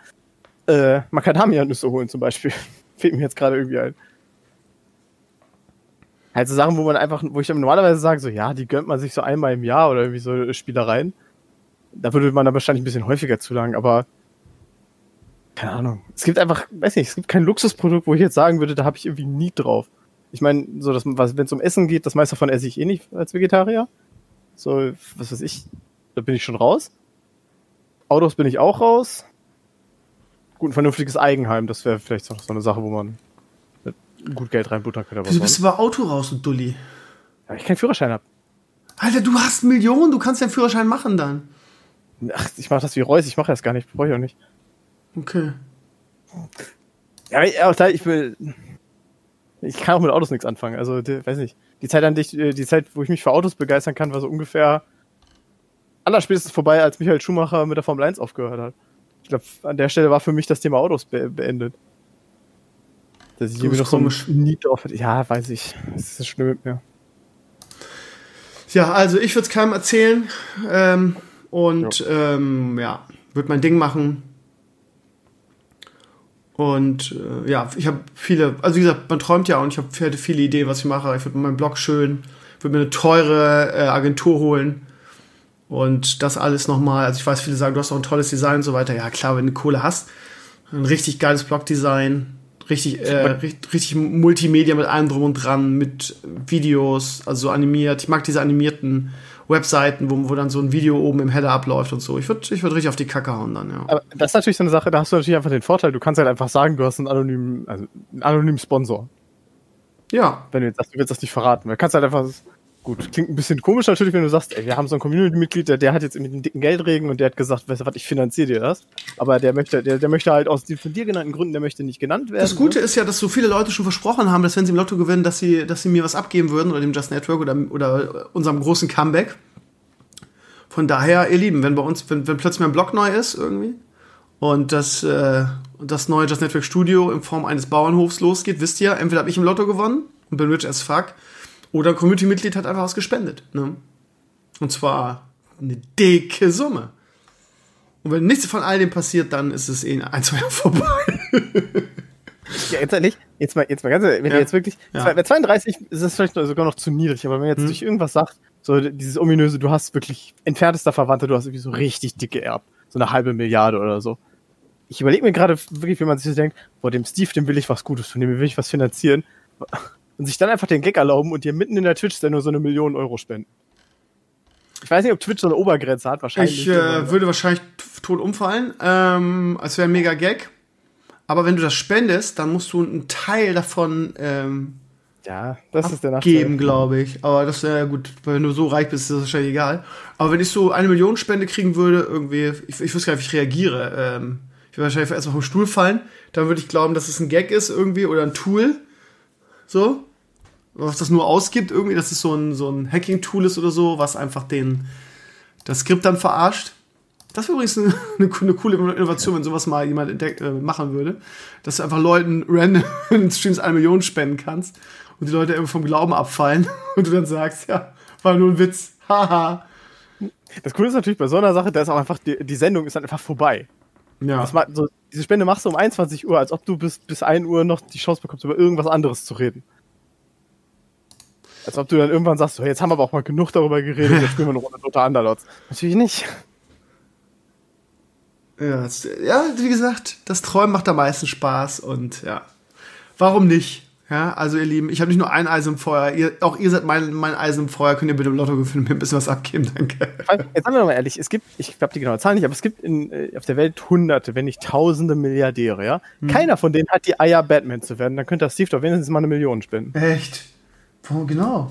äh, Macadamia-Nüsse holen zum Beispiel. Fehlt mir jetzt gerade irgendwie ein. Halt so Sachen, wo man einfach, wo ich normalerweise sage, so ja, die gönnt man sich so einmal im Jahr oder irgendwie so Spielereien. Da würde man dann wahrscheinlich ein bisschen häufiger zulangen, aber keine Ahnung. Es gibt einfach, weiß nicht, es gibt kein Luxusprodukt, wo ich jetzt sagen würde, da habe ich irgendwie nie drauf. Ich meine, so dass wenn es um Essen geht, das meiste davon esse ich eh nicht als Vegetarier. So, was weiß ich, da bin ich schon raus. Autos bin ich auch raus. Gut, ein vernünftiges Eigenheim, das wäre vielleicht noch so eine Sache, wo man gut Geld reinbuttern könnte. Wieso bist du bei Auto raus, du Dulli? Ja, ich keinen Führerschein habe. Alter, du hast Millionen, du kannst ja einen Führerschein machen dann. Ach, ich mache das wie Reus, ich mache das gar nicht, brauche ich auch nicht. Okay. Ja, auch da, ich will. Ich kann auch mit Autos nichts anfangen. Also, die, weiß nicht. Die Zeit, an die, die Zeit, wo ich mich für Autos begeistern kann, war so ungefähr allerspätestens vorbei, als Michael Schumacher mit der Formel 1 aufgehört hat. Ich glaube, an der Stelle war für mich das Thema Autos be beendet. Dass ich irgendwie noch so ein Need drauf hatte. Ja, weiß ich. Das ist schlimm mit mir. Ja, also ich würde es keinem erzählen. Ähm, und ja, ähm, ja würde mein Ding machen. Und äh, ja, ich habe viele, also wie gesagt, man träumt ja und ich habe viele Ideen, was ich mache. Ich würde meinen Blog schön, würde mir eine teure äh, Agentur holen und das alles nochmal. Also ich weiß, viele sagen, du hast auch ein tolles Design und so weiter. Ja, klar, wenn du Kohle hast, ein richtig geiles Blogdesign, richtig, äh, richtig, richtig Multimedia mit allem drum und dran, mit Videos, also so animiert. Ich mag diese animierten Webseiten, wo, wo dann so ein Video oben im Header abläuft und so. Ich würde ich würd richtig auf die Kacke hauen dann, ja. Aber das ist natürlich so eine Sache, da hast du natürlich einfach den Vorteil, du kannst halt einfach sagen, du hast einen anonymen, also einen anonymen Sponsor. Ja. Wenn du jetzt sagst, du willst das nicht verraten. Du kannst halt einfach Gut, klingt ein bisschen komisch natürlich, wenn du sagst, ey, wir haben so einen Community-Mitglied, der, der hat jetzt mit einem dicken Geldregen und der hat gesagt, weißt du was, ich finanziere dir das. Aber der möchte, der, der möchte halt aus den von dir genannten Gründen, der möchte nicht genannt werden. Das Gute ne? ist ja, dass so viele Leute schon versprochen haben, dass wenn sie im Lotto gewinnen, dass sie, dass sie mir was abgeben würden oder dem Just Network oder, oder unserem großen Comeback. Von daher, ihr Lieben, wenn bei uns, wenn, wenn plötzlich mein Blog neu ist irgendwie und das, äh, das neue Just Network Studio in Form eines Bauernhofs losgeht, wisst ihr, entweder habe ich im Lotto gewonnen und bin rich as fuck oder ein Community-Mitglied hat einfach was gespendet. Ne? Und zwar eine dicke Summe. Und wenn nichts von all dem passiert, dann ist es eh ein, zwei Jahre vorbei. ja, jetzt ehrlich, jetzt mal, jetzt mal ganz ehrlich, wenn ja. jetzt wirklich, ja. bei 32 ist das vielleicht sogar noch zu niedrig, aber wenn jetzt hm. durch irgendwas sagt, so dieses ominöse, du hast wirklich entferntester Verwandte, du hast irgendwie so richtig dicke Erb, so eine halbe Milliarde oder so. Ich überlege mir gerade wirklich, wie man sich so denkt, boah, dem Steve, dem will ich was Gutes tun, dem will ich was finanzieren und sich dann einfach den Gag erlauben und dir mitten in der Twitch-Sendung so eine Million Euro spenden. Ich weiß nicht, ob Twitch so eine Obergrenze hat, wahrscheinlich. Ich äh, würde wahrscheinlich tot umfallen. Ähm, es wäre ein mega Gag. Aber wenn du das spendest, dann musst du einen Teil davon ähm, ja, das ist der Nachteil. glaube ich. Aber das wäre ja gut, wenn du so reich bist, ist das wahrscheinlich egal. Aber wenn ich so eine Million Spende kriegen würde, irgendwie, ich, ich wüsste gar nicht, wie ich reagiere. Ähm, ich würde wahrscheinlich erstmal vom Stuhl fallen. Dann würde ich glauben, dass es ein Gag ist irgendwie oder ein Tool. So. Was das nur ausgibt, irgendwie, dass es so ein, so ein Hacking-Tool ist oder so, was einfach den, das Skript dann verarscht. Das wäre übrigens eine, eine, coole Innovation, wenn sowas mal jemand entdeck, äh, machen würde. Dass du einfach Leuten random in Streams eine Million spenden kannst und die Leute irgendwie vom Glauben abfallen und du dann sagst, ja, war nur ein Witz. Haha. das Coole ist natürlich bei so einer Sache, da ist auch einfach, die, die Sendung ist dann einfach vorbei. Ja. Das, so, diese Spende machst du um 21 Uhr, als ob du bis, bis 1 Uhr noch die Chance bekommst, über irgendwas anderes zu reden. Als ob du dann irgendwann sagst, so, jetzt haben wir aber auch mal genug darüber geredet, jetzt spielen wir eine Runde Dota Underlords. Natürlich nicht. Ja, ja, wie gesagt, das Träumen macht am meisten Spaß und ja, warum nicht? Ja, also ihr Lieben, ich habe nicht nur ein Eisen im Feuer, ihr, auch ihr seid mein, mein Eisen im Feuer, könnt ihr bitte im Lotto gewinnen, mir ein bisschen was abgeben, danke. Jetzt sagen wir doch mal ehrlich, es gibt, ich glaube die genaue Zahl nicht, aber es gibt in, äh, auf der Welt hunderte, wenn nicht tausende Milliardäre, ja? Hm. Keiner von denen hat die Eier, Batman zu werden, dann könnte das Steve doch wenigstens mal eine Million spenden. Echt? Oh, genau.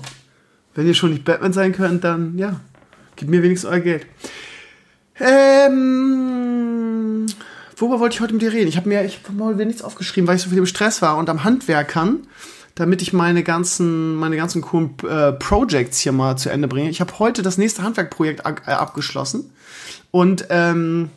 Wenn ihr schon nicht Batman sein könnt, dann, ja, gebt mir wenigstens euer Geld. Ähm, worüber wollte ich heute mit dir reden? Ich habe mir, ich hab mal nichts aufgeschrieben, weil ich so viel im Stress war und am Handwerkern, damit ich meine ganzen, meine ganzen coolen äh, Projects hier mal zu Ende bringe. Ich habe heute das nächste Handwerkprojekt äh, abgeschlossen und ähm,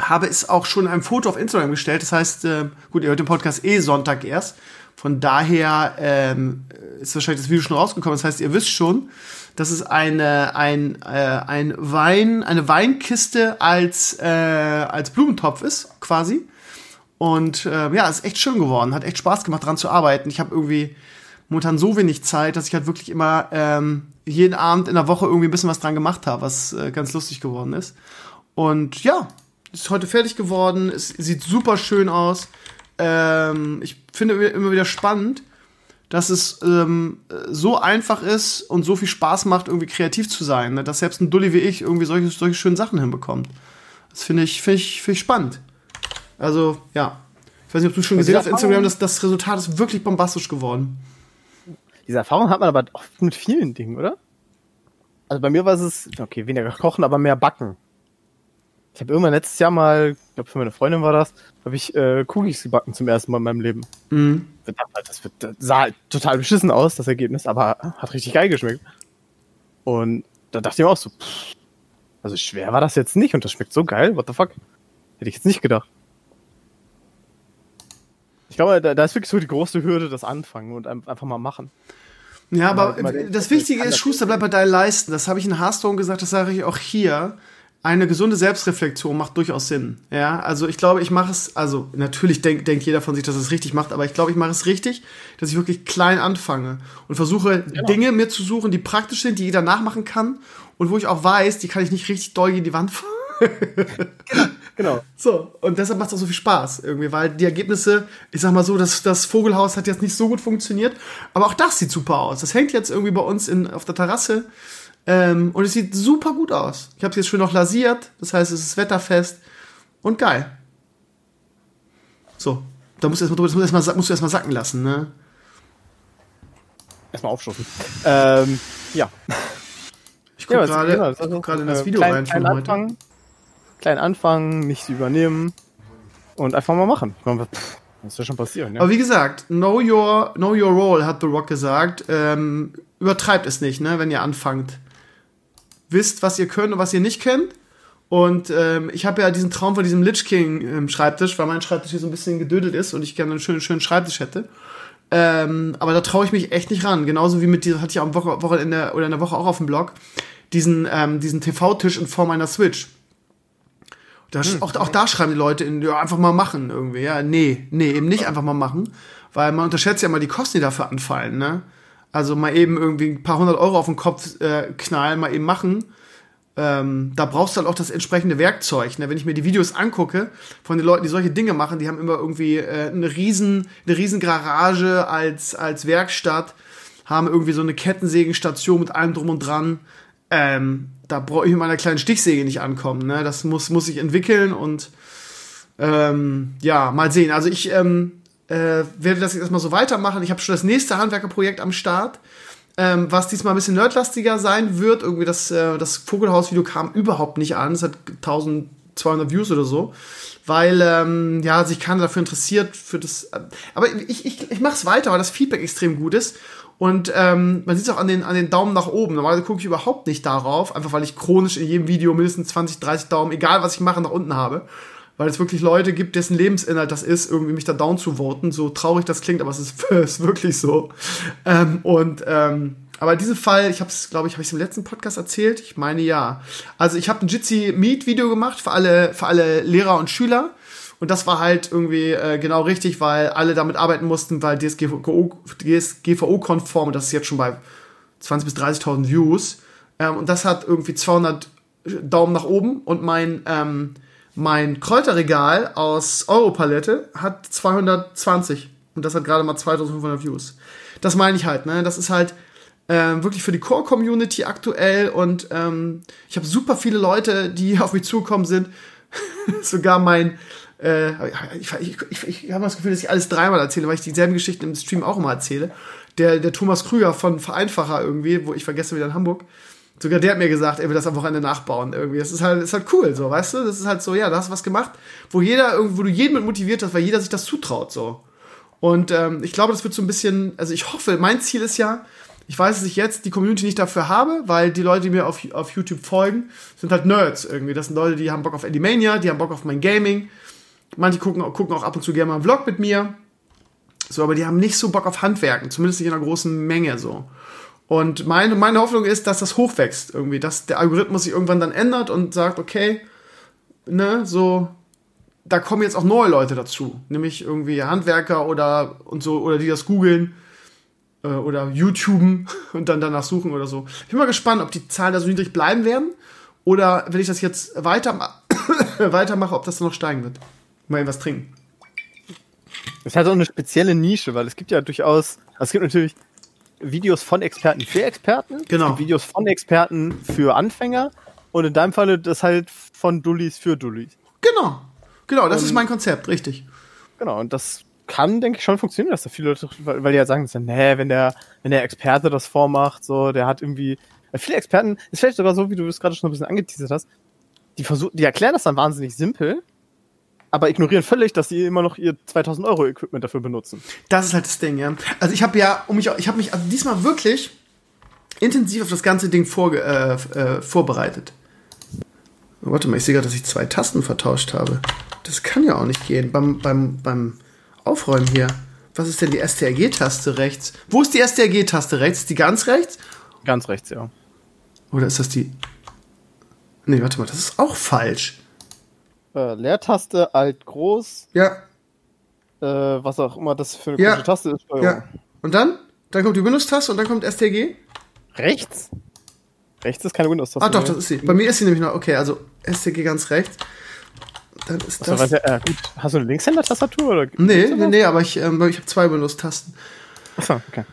habe es auch schon ein Foto auf Instagram gestellt. Das heißt, äh, gut, ihr hört den Podcast eh Sonntag erst. Von daher ähm, ist wahrscheinlich das Video schon rausgekommen. Das heißt, ihr wisst schon, dass es eine, ein, äh, ein Wein, eine Weinkiste als, äh, als Blumentopf ist, quasi. Und äh, ja, ist echt schön geworden. Hat echt Spaß gemacht, dran zu arbeiten. Ich habe irgendwie momentan so wenig Zeit, dass ich halt wirklich immer ähm, jeden Abend in der Woche irgendwie ein bisschen was dran gemacht habe, was äh, ganz lustig geworden ist. Und ja, ist heute fertig geworden. Es sieht super schön aus. Ähm, ich finde immer wieder spannend, dass es ähm, so einfach ist und so viel Spaß macht, irgendwie kreativ zu sein, ne? dass selbst ein Dulli wie ich irgendwie solche, solche schönen Sachen hinbekommt. Das finde ich, find ich, find ich spannend. Also, ja. Ich weiß nicht, ob du schon gesehen hast auf Instagram, dass das Resultat ist wirklich bombastisch geworden. Diese Erfahrung hat man aber oft mit vielen Dingen, oder? Also bei mir war es, okay, weniger kochen, aber mehr backen. Ich habe irgendwann letztes Jahr mal, ich glaube für meine Freundin war das, habe ich äh, Cookies gebacken zum ersten Mal in meinem Leben. Mhm. Das, wird, das sah halt total beschissen aus, das Ergebnis, aber hat richtig geil geschmeckt. Und da dachte ich mir auch so, pff, also schwer war das jetzt nicht und das schmeckt so geil, what the fuck? Hätte ich jetzt nicht gedacht. Ich glaube, da, da ist wirklich so die große Hürde, das Anfangen und einfach mal machen. Ja, aber das Wichtige ist, Schuster bleibt bei deinen Leisten. Das habe ich in Hearthstone gesagt, das sage ich auch hier eine gesunde Selbstreflexion macht durchaus Sinn. Ja, also ich glaube, ich mache es, also natürlich denkt denk jeder von sich, dass es richtig macht, aber ich glaube, ich mache es richtig, dass ich wirklich klein anfange und versuche, genau. Dinge mir zu suchen, die praktisch sind, die jeder nachmachen kann und wo ich auch weiß, die kann ich nicht richtig doll in die Wand fahren. genau, genau. So, und deshalb macht es auch so viel Spaß irgendwie, weil die Ergebnisse, ich sag mal so, das, das Vogelhaus hat jetzt nicht so gut funktioniert, aber auch das sieht super aus. Das hängt jetzt irgendwie bei uns in, auf der Terrasse Ähm, und es sieht super gut aus. Ich habe es jetzt schon noch lasiert, das heißt, es ist wetterfest und geil. So, da musst du erstmal, das musst du erstmal, erstmal sacken lassen, ne? Erstmal aufstoßen. Ähm, ja. Ich gucke ja, gerade genau, guck in das äh, Video klein, rein von heute. Anfang, klein anfangen, nichts übernehmen und einfach mal machen. Das wird schon passieren. Ja. Aber wie gesagt, know your, know your role, hat The Rock gesagt. Ähm, übertreibt es nicht, ne, wenn ihr anfangt. Wisst, was ihr könnt und was ihr nicht könnt. Und ähm, ich habe ja diesen Traum von diesem Lich King ähm, Schreibtisch, weil mein Schreibtisch hier so ein bisschen gedödelt ist und ich gerne einen schönen, schönen Schreibtisch hätte. Ähm, aber da traue ich mich echt nicht ran. Genauso wie mit dieser, hatte ich am Woche, Wochenende oder in der Woche auch auf dem Blog, diesen, ähm, diesen TV-Tisch in Form einer Switch. Da, hm. auch, auch da schreiben die Leute in, ja, einfach mal machen irgendwie. Ja, nee, nee, eben nicht einfach mal machen. Weil man unterschätzt ja mal die Kosten, die dafür anfallen, ne? Also mal eben irgendwie ein paar hundert Euro auf den Kopf äh, knallen, mal eben machen ähm, da brauchst du halt auch das entsprechende Werkzeug. Ne? Wenn ich mir die Videos angucke von den Leuten, die solche Dinge machen, die haben immer irgendwie äh, eine riesen, eine riesen Garage als, als Werkstatt, haben irgendwie so eine Kettensägenstation mit allem drum und dran. Ähm, da brauche ich mit meiner kleinen Stichsäge nicht ankommen. Ne? Das muss, muss ich entwickeln und ähm, ja, mal sehen. Also ich ähm, äh, werde das jetzt erstmal so weitermachen. Ich habe schon das nächste Handwerkerprojekt am Start ähm, was diesmal ein bisschen nerdlastiger sein wird. Irgendwie das, äh, das Vogelhaus-Video kam überhaupt nicht an. Es hat 1200 Views oder so. Weil, ähm, ja, sich keiner dafür interessiert, für das. Äh, aber ich, ich, ich mache es weiter, weil das Feedback extrem gut ist. Und ähm, man sieht es auch an den, an den Daumen nach oben. Normalerweise gucke ich überhaupt nicht darauf, einfach weil ich chronisch in jedem Video mindestens 20, 30 Daumen, egal was ich mache, nach unten habe weil es wirklich Leute gibt, dessen Lebensinhalt das ist, irgendwie mich da down zu voten. So traurig das klingt, aber es ist, ist wirklich so. Ähm, und ähm, aber in diesem Fall, ich habe es, glaube ich, habe ich im letzten Podcast erzählt. Ich meine ja. Also ich habe ein Jitsi Meet Video gemacht für alle für alle Lehrer und Schüler. Und das war halt irgendwie äh, genau richtig, weil alle damit arbeiten mussten, weil DSGVO-konform, DSGVO das ist jetzt schon bei 20.000 bis 30.000 Views. Ähm, und das hat irgendwie 200 Daumen nach oben und mein ähm, mein Kräuterregal aus Europalette hat 220 und das hat gerade mal 2500 Views. Das meine ich halt, ne? Das ist halt äh, wirklich für die Core-Community aktuell und ähm, ich habe super viele Leute, die auf mich zugekommen sind. Sogar mein, äh, ich, ich, ich, ich habe das Gefühl, dass ich alles dreimal erzähle, weil ich dieselben Geschichten im Stream auch immer erzähle. Der, der Thomas Krüger von Vereinfacher irgendwie, wo ich vergesse wieder in Hamburg, Sogar der hat mir gesagt, er will das am Wochenende nachbauen irgendwie. Das ist halt, ist halt cool, so, weißt du? Das ist halt so, ja, da hast du was gemacht, wo jeder, wo du jeden mit motiviert hast, weil jeder sich das zutraut, so. Und ähm, ich glaube, das wird so ein bisschen, also ich hoffe, mein Ziel ist ja, ich weiß, dass ich jetzt die Community nicht dafür habe, weil die Leute, die mir auf, auf YouTube folgen, sind halt Nerds irgendwie. Das sind Leute, die haben Bock auf Animania, die haben Bock auf mein Gaming. Manche gucken, gucken auch ab und zu gerne mal einen Vlog mit mir. So, aber die haben nicht so Bock auf Handwerken, zumindest nicht in einer großen Menge so. Und meine, meine Hoffnung ist, dass das hochwächst irgendwie, dass der Algorithmus sich irgendwann dann ändert und sagt, okay, ne, so, da kommen jetzt auch neue Leute dazu, nämlich irgendwie Handwerker oder und so, oder die das googeln äh, oder YouTuben und dann danach suchen oder so. Ich bin mal gespannt, ob die Zahlen da so niedrig bleiben werden oder wenn ich das jetzt weiter, weitermache, ob das dann noch steigen wird. Mal etwas trinken. Ist halt so eine spezielle Nische, weil es gibt ja durchaus, es gibt natürlich Videos von Experten für Experten. Genau. Videos von Experten für Anfänger. Und in deinem Falle das halt von Dullis für Dullis. Genau. Genau, das und, ist mein Konzept, richtig. Genau, und das kann, denke ich, schon funktionieren, dass da viele Leute, weil, weil die ja sagen, nee, wenn der, wenn der Experte das vormacht, so, der hat irgendwie, viele Experten, ist vielleicht sogar so, wie du es gerade schon ein bisschen angeteasert hast, die versuchen, die erklären das dann wahnsinnig simpel, aber ignorieren völlig, dass sie immer noch ihr 2000 Euro Equipment dafür benutzen. Das ist halt das Ding, ja. Also ich habe ja, um mich, ich habe mich also diesmal wirklich intensiv auf das ganze Ding vor, äh, äh, vorbereitet. Warte mal, ich sehe gerade, dass ich zwei Tasten vertauscht habe. Das kann ja auch nicht gehen. Beim, beim, beim Aufräumen hier. Was ist denn die STRG-Taste rechts? Wo ist die STRG-Taste rechts? Ist die ganz rechts? Ganz rechts, ja. Oder ist das die. Nee, warte mal, das ist auch falsch. Äh, Leertaste, Alt, Groß. Ja. Äh, was auch immer das für eine ja. Taste ist. Steuerung. Ja. Und dann? Dann kommt die Windows-Taste und dann kommt STG. Rechts? Rechts ist keine Windows-Taste. Ah, doch, das ist sie. Bei mir ist sie nämlich noch. Okay, also STG ganz rechts. Dann ist Achso, das. Ja, äh, gut. Hast du eine Linkshänder-Tastatur? Nee, nee, nee, aber ich, ähm, ich habe zwei Windows-Tasten. Achso, okay.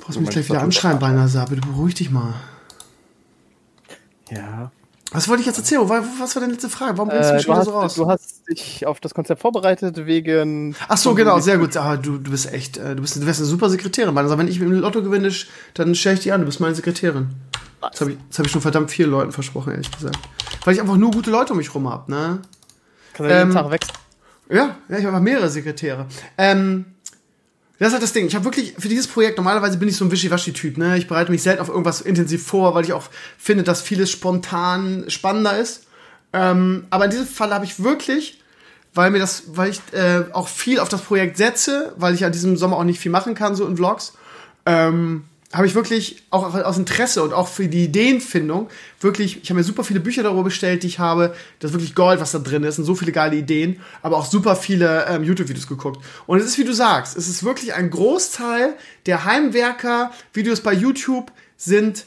Brauchst du mich gleich wieder anschreien, beinahe, Bitte beruhig dich mal. Ja. Was wollte ich jetzt erzählen? Was war deine letzte Frage? Warum bringst du mich äh, schon du so hast, raus? Du hast dich auf das Konzept vorbereitet wegen. Ach so, genau, sehr gut. Ah, du, du bist echt, äh, du bist, du wärst eine super Sekretärin. Also, wenn ich mit dem Lotto gewinne, dann stelle ich dich an. Du bist meine Sekretärin. Das habe ich, das hab ich schon verdammt vielen Leuten versprochen, ehrlich gesagt. Weil ich einfach nur gute Leute um mich rum habe, ne? Kann er jeden Ähm, Tag wechseln. Ja, ja, ich habe einfach mehrere Sekretäre. Ähm, das ist halt das Ding. Ich habe wirklich für dieses Projekt, normalerweise bin ich so ein Wischiwaschi-Typ, ne? Ich bereite mich selten auf irgendwas intensiv vor, weil ich auch finde, dass vieles spontan spannender ist. Ähm, aber in diesem Fall habe ich wirklich, weil mir das, weil ich äh, auch viel auf das Projekt setze, weil ich ja diesem Sommer auch nicht viel machen kann, so in Vlogs, ähm, habe ich wirklich auch aus Interesse und auch für die Ideenfindung wirklich, ich habe mir super viele Bücher darüber bestellt, die ich habe. Das ist wirklich Gold, was da drin ist und so viele geile Ideen, aber auch super viele ähm, YouTube-Videos geguckt. Und es ist, wie du sagst, es ist wirklich ein Großteil der Heimwerker-Videos bei YouTube sind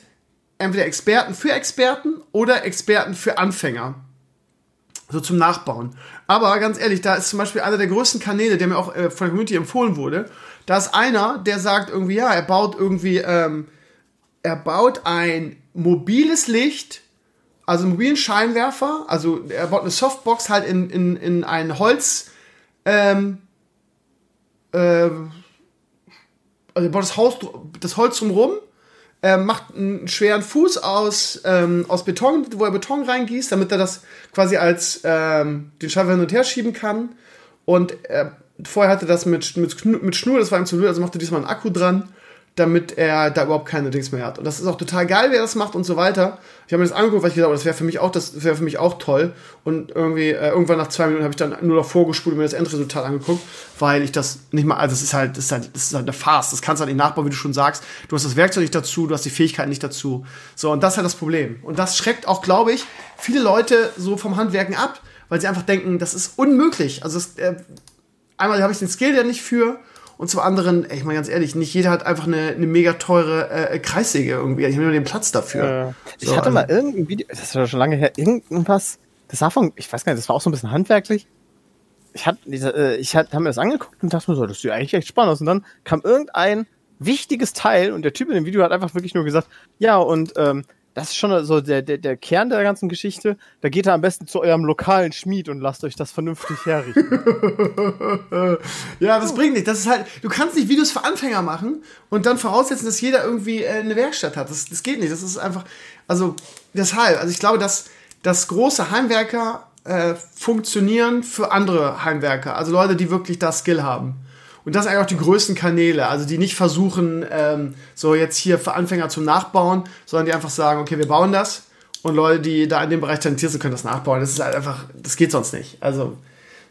entweder Experten für Experten oder Experten für Anfänger so zum Nachbauen. Aber ganz ehrlich, da ist zum Beispiel einer der größten Kanäle, der mir auch äh, von der Community empfohlen wurde. Da ist einer, der sagt irgendwie, ja, er baut irgendwie, ähm, er baut ein mobiles Licht, also einen mobilen Scheinwerfer, also er baut eine Softbox halt in, in, in ein Holz, ähm, ähm, also er baut das Haus, das Holz drumrum, äh, macht einen schweren Fuß aus, ähm, aus Beton, wo er Beton reingießt, damit er das quasi als ähm, den Scheinwerfer hin und her schieben kann. Und äh, vorher hatte das mit, mit, mit Schnur, das war ihm zu blöd, also machte diesmal einen Akku dran, damit er da überhaupt keine Dings mehr hat. Und das ist auch total geil, wer das macht und so weiter. Ich habe mir das angeguckt, weil ich gedacht habe, das wäre für mich auch, das wäre für mich auch toll. Und irgendwie, äh, irgendwann nach zwei Minuten habe ich dann nur noch vorgespult und mir das Endresultat angeguckt, weil ich das nicht mal, also es ist halt, das ist halt, das ist halt eine Farce. Das kannst du halt nicht nachbauen, wie du schon sagst. Du hast das Werkzeug nicht dazu, du hast die Fähigkeiten nicht dazu. So, und das ist halt das Problem. Und das schreckt auch, glaube ich, viele Leute so vom Handwerken ab, weil sie einfach denken, das ist unmöglich. Also es, äh, einmal habe ich den Skill ja nicht für und zum anderen, ey, ich meine ganz ehrlich, nicht jeder hat einfach eine, eine mega teure äh, Kreissäge irgendwie. Ich habe nur den Platz dafür. Äh, ich So, hatte also- mal irgendein Video, das ist ja schon lange her, irgendwas, das war von, ich weiß gar nicht, das war auch so ein bisschen handwerklich. Ich hatte, äh, ich hatte, haben mir das angeguckt und dachte mir so, das sieht eigentlich echt spannend aus. Und dann kam irgendein wichtiges Teil und der Typ in dem Video hat einfach wirklich nur gesagt, ja, und ähm, das ist schon so der, der, der Kern der ganzen Geschichte. Da geht er am besten zu eurem lokalen Schmied und lasst euch das vernünftig herrichten. Ja, das bringt nicht. Das ist halt, du kannst nicht Videos für Anfänger machen und dann voraussetzen, dass jeder irgendwie äh, eine Werkstatt hat. Das, das geht nicht. Das ist einfach, also deshalb, also ich glaube, dass, dass große Heimwerker äh, funktionieren für andere Heimwerker. Also Leute, die wirklich das Skill haben. Und das sind eigentlich auch die größten Kanäle, also die nicht versuchen, ähm, so jetzt hier für Anfänger zum Nachbauen, sondern die einfach sagen, okay, wir bauen das. Und Leute, die da in dem Bereich talentiert sind, können das nachbauen. Das ist halt einfach, das geht sonst nicht. Also,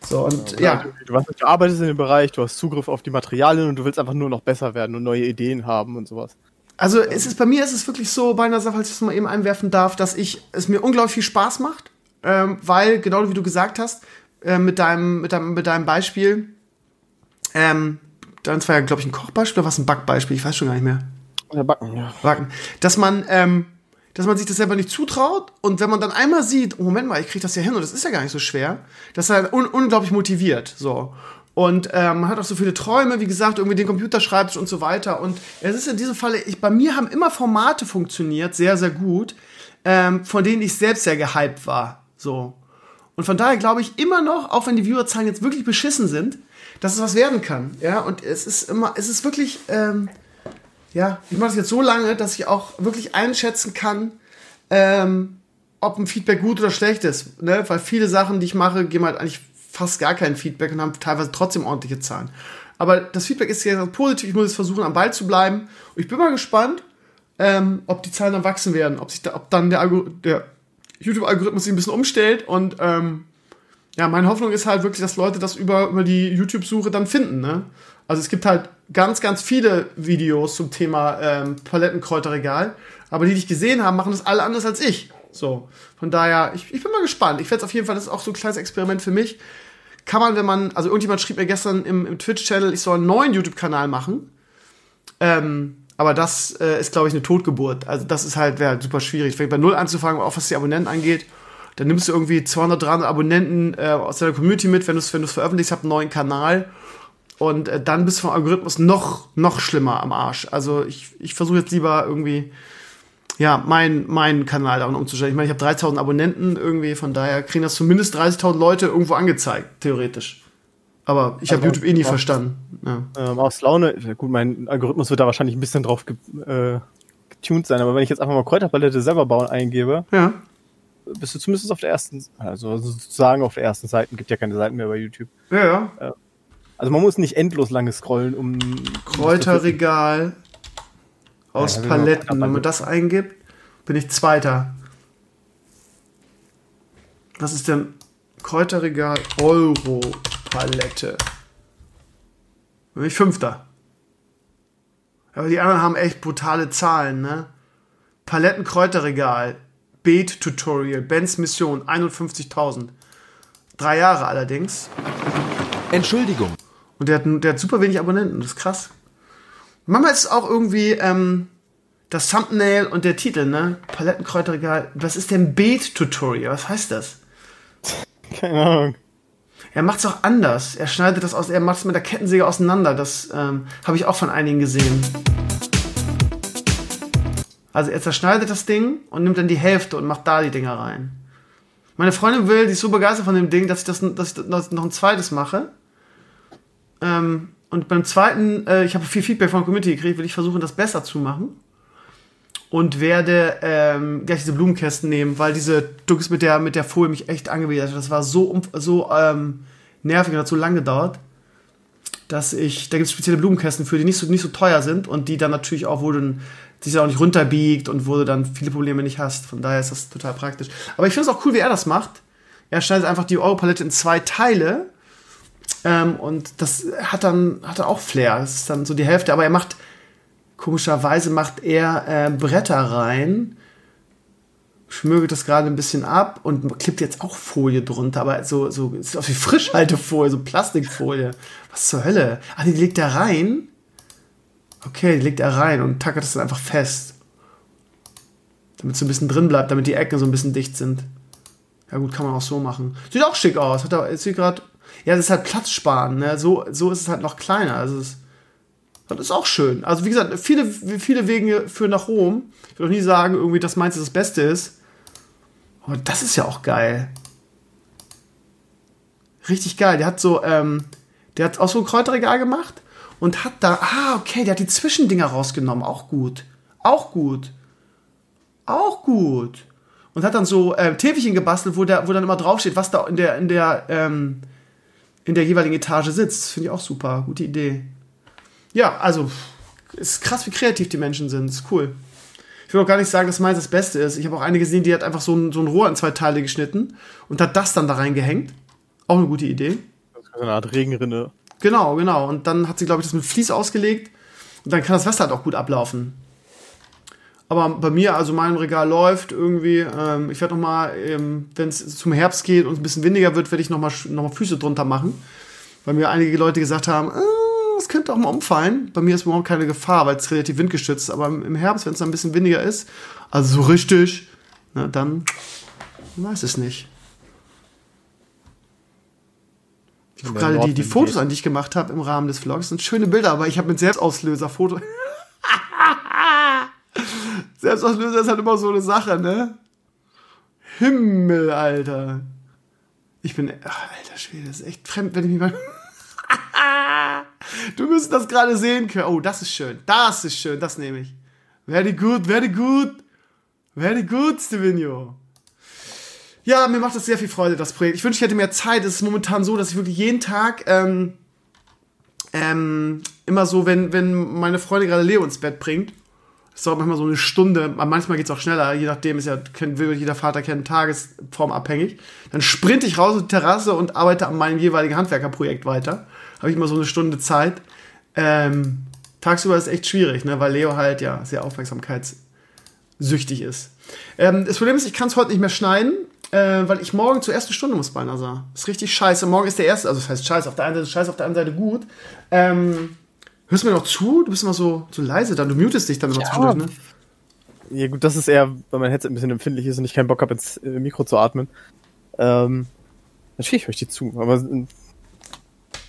so und ja. Du, hast, du arbeitest in dem Bereich, du hast Zugriff auf die Materialien und du willst einfach nur noch besser werden und neue Ideen haben und sowas. Also es ist bei mir ist es wirklich so bei einer Sache, falls ich das mal eben einwerfen darf, dass ich es mir unglaublich viel Spaß macht, ähm, weil genau wie du gesagt hast äh, mit deinem mit deinem mit deinem Beispiel, ähm, dann war ja glaube ich ein Kochbeispiel oder was ein Backbeispiel, ich weiß schon gar nicht mehr. Oder backen, ja. Backen, dass man ähm, dass man sich das selber nicht zutraut und wenn man dann einmal sieht, oh Moment mal, ich kriege das ja hin und das ist ja gar nicht so schwer, das ist halt un unglaublich motiviert, so. Und ähm, man hat auch so viele Träume, wie gesagt, irgendwie den Computer schreibst und so weiter. Und es ist in diesem Falle, ich, bei mir haben immer Formate funktioniert, sehr, sehr gut, ähm, von denen ich selbst sehr gehypt war. So. Und von daher glaube ich immer noch, auch wenn die Viewerzahlen jetzt wirklich beschissen sind, dass es was werden kann. Ja, und es ist immer, es ist wirklich, ähm, ja, ich mache das jetzt so lange, dass ich auch wirklich einschätzen kann, ähm, ob ein Feedback gut oder schlecht ist. Ne? Weil viele Sachen, die ich mache, geben halt eigentlich fast gar kein Feedback und haben teilweise trotzdem ordentliche Zahlen. Aber das Feedback ist ja positiv. Ich muss jetzt versuchen, am Ball zu bleiben. Und ich bin mal gespannt, ähm, ob die Zahlen dann wachsen werden, ob sich da, ob dann der, der YouTube-Algorithmus sich ein bisschen umstellt und ähm, ja, meine Hoffnung ist halt wirklich, dass Leute das über, über die YouTube-Suche dann finden. Ne? Also es gibt halt ganz, ganz viele Videos zum Thema ähm, Palettenkräuterregal, aber die, die ich gesehen habe, machen das alle anders als ich. So, von daher, ich, ich bin mal gespannt. Ich werde auf jeden Fall, das ist auch so ein kleines Experiment für mich. Kann man, wenn man, also irgendjemand schrieb mir gestern im, im Twitch-Channel, ich soll einen neuen YouTube-Kanal machen. Ähm, aber das äh, ist, glaube ich, eine Totgeburt. Also das ist halt, wäre halt super schwierig. Fängt bei Null anzufangen, auch was die Abonnenten angeht. Dann nimmst du irgendwie 200, 300 Abonnenten äh, aus deiner Community mit, wenn du es wenn du's veröffentlichst, einen neuen Kanal. Und äh, dann bist du vom Algorithmus noch, noch schlimmer am Arsch. Also ich, ich versuche jetzt lieber irgendwie ja, mein, mein Kanal daran umzustellen. Ich meine, ich habe 3000 Abonnenten irgendwie, von daher kriegen das zumindest 30.000 Leute irgendwo angezeigt, theoretisch. Aber ich habe YouTube eh nie verstanden. Ja. Ähm, aus Laune, gut, mein Algorithmus wird da wahrscheinlich ein bisschen drauf ge äh, getuned sein, aber wenn ich jetzt einfach mal Kräuterpalette selber bauen eingebe, ja. Bist du zumindest auf der ersten, also sozusagen auf der ersten Seite, gibt ja keine Seiten mehr bei YouTube. Ja, ja. Äh, also man muss nicht endlos lange scrollen, um. Kräuterregal aus ja, Paletten. Genau. Wenn man das eingibt, bin ich Zweiter. Was ist denn Kräuterregal Euro Palette? Bin ich Fünfter. Aber die anderen haben echt brutale Zahlen, ne? Paletten Kräuterregal, Beet Tutorial, Bens Mission, 51.000. Drei Jahre allerdings. Entschuldigung. Und der hat, der hat super wenig Abonnenten, das ist krass. Manchmal ist es auch irgendwie ähm, das Thumbnail und der Titel, ne? Palettenkräuterregal. Was ist denn Beet-Tutorial? Was heißt das? Keine Ahnung. Er macht es auch anders. Er schneidet das aus, er macht es mit der Kettensäge auseinander. Das ähm, habe ich auch von einigen gesehen. Also er zerschneidet das Ding und nimmt dann die Hälfte und macht da die Dinger rein. Meine Freundin will, die ist so begeistert von dem Ding, dass ich das, dass ich das noch ein zweites mache. Ähm, und beim zweiten, äh, ich habe viel Feedback von der Community gekriegt, will ich versuchen, das besser zu machen. Und werde ähm, gleich diese Blumenkästen nehmen, weil diese Dux mit der, mit der Folie mich echt angewidert hat. Das war so, so ähm, nervig und hat so lange gedauert, dass ich, da gibt es spezielle Blumenkästen für, die nicht so, nicht so teuer sind und die dann natürlich auch, wo du sich auch nicht runterbiegt und wo du dann viele Probleme nicht hast. Von daher ist das total praktisch. Aber ich finde es auch cool, wie er das macht. Er schneidet einfach die Euro-Palette in zwei Teile ähm, und das hat dann, hat dann auch Flair. Das ist dann so die Hälfte, aber er macht, komischerweise macht er äh, Bretter rein, schmögelt das gerade ein bisschen ab und klippt jetzt auch Folie drunter, aber so, so, ist auch wie Frischhaltefolie, so Plastikfolie. Was zur Hölle? Ah, die legt er rein. Okay, legt er rein und tackert das dann einfach fest. Damit es so ein bisschen drin bleibt, damit die Ecken so ein bisschen dicht sind. Ja gut, kann man auch so machen. Sieht auch schick aus. Hat er, jetzt gerade ja, das ist halt Platz sparen. Ne? So, so ist es halt noch kleiner. Also es, das ist auch schön. Also wie gesagt, viele, viele Wege führen nach Rom. Ich will auch nie sagen, irgendwie, dass meins das Beste ist. Aber das ist ja auch geil. Richtig geil. Der hat so, ähm, der hat auch so ein Kräuterregal gemacht und hat da, ah, okay, der hat die Zwischendinger rausgenommen. Auch gut. Auch gut. Auch gut. Und hat dann so äh, Täfelchen gebastelt, wo, der, wo dann immer draufsteht, was da in der, in der, ähm, in der jeweiligen Etage sitzt. Finde ich auch super. Gute Idee. Ja, also, ist krass, wie kreativ die Menschen sind. Ist cool. Ich will auch gar nicht sagen, dass meins das Beste ist. Ich habe auch eine gesehen, die hat einfach so ein, so ein Rohr in zwei Teile geschnitten und hat das dann da reingehängt. Auch eine gute Idee. Das ist eine Art Regenrinne. Genau, genau. Und dann hat sie, glaube ich, das mit Vlies ausgelegt. Und dann kann das Wasser halt auch gut ablaufen. Aber bei mir, also mein Regal läuft irgendwie. Ähm, ich werde noch mal, ähm, wenn es zum Herbst geht und ein bisschen windiger wird, werde ich noch mal, noch mal Füße drunter machen. Weil mir einige Leute gesagt haben, äh, es könnte auch mal umfallen. Bei mir ist überhaupt keine Gefahr, weil es relativ windgeschützt ist. Aber im Herbst, wenn es ein bisschen windiger ist, also so richtig, na, dann weiß es nicht. Ich gucke gerade die, die Fotos an, die ich gemacht habe im Rahmen des Vlogs. Das sind schöne Bilder, aber ich habe mit Selbstauslöser Foto. Selbstauslöser ist halt immer so eine Sache, ne? Himmel, Alter. Ich bin, ach, alter Schwede, das ist echt fremd, wenn ich mich mal. du müsstest das gerade sehen können. Oh, das ist schön. Das ist schön, das nehme ich. Very good, very good. Very good, Stevenio. Ja, mir macht das sehr viel Freude, das Projekt. Ich wünsche, ich hätte mehr Zeit. Es ist momentan so, dass ich wirklich jeden Tag ähm, ähm, immer so, wenn, wenn meine Freundin gerade Leo ins Bett bringt, es dauert manchmal so eine Stunde, manchmal geht es auch schneller, je nachdem ist ja, will jeder Vater kennen, tagesformabhängig. Dann sprinte ich raus auf die Terrasse und arbeite an meinem jeweiligen Handwerkerprojekt weiter. Habe ich immer so eine Stunde Zeit. Ähm, tagsüber ist echt schwierig, ne, weil Leo halt ja sehr aufmerksamkeitssüchtig ist. Ähm, das Problem ist, ich kann es heute nicht mehr schneiden, äh, weil ich morgen zur ersten Stunde muss bei NASA. Ist richtig scheiße. Morgen ist der erste, also das heißt scheiße, auf der einen Seite scheiße, auf der anderen Seite gut. Ähm, Hörst du mir noch zu? Du bist immer so, so leise dann. Du mutest dich dann immer ja. zwischendurch, ne? Ja, gut, das ist eher, weil mein Headset ein bisschen empfindlich ist und ich keinen Bock habe, ins Mikro zu atmen. Ähm, natürlich höre ich dir zu, aber. Äh,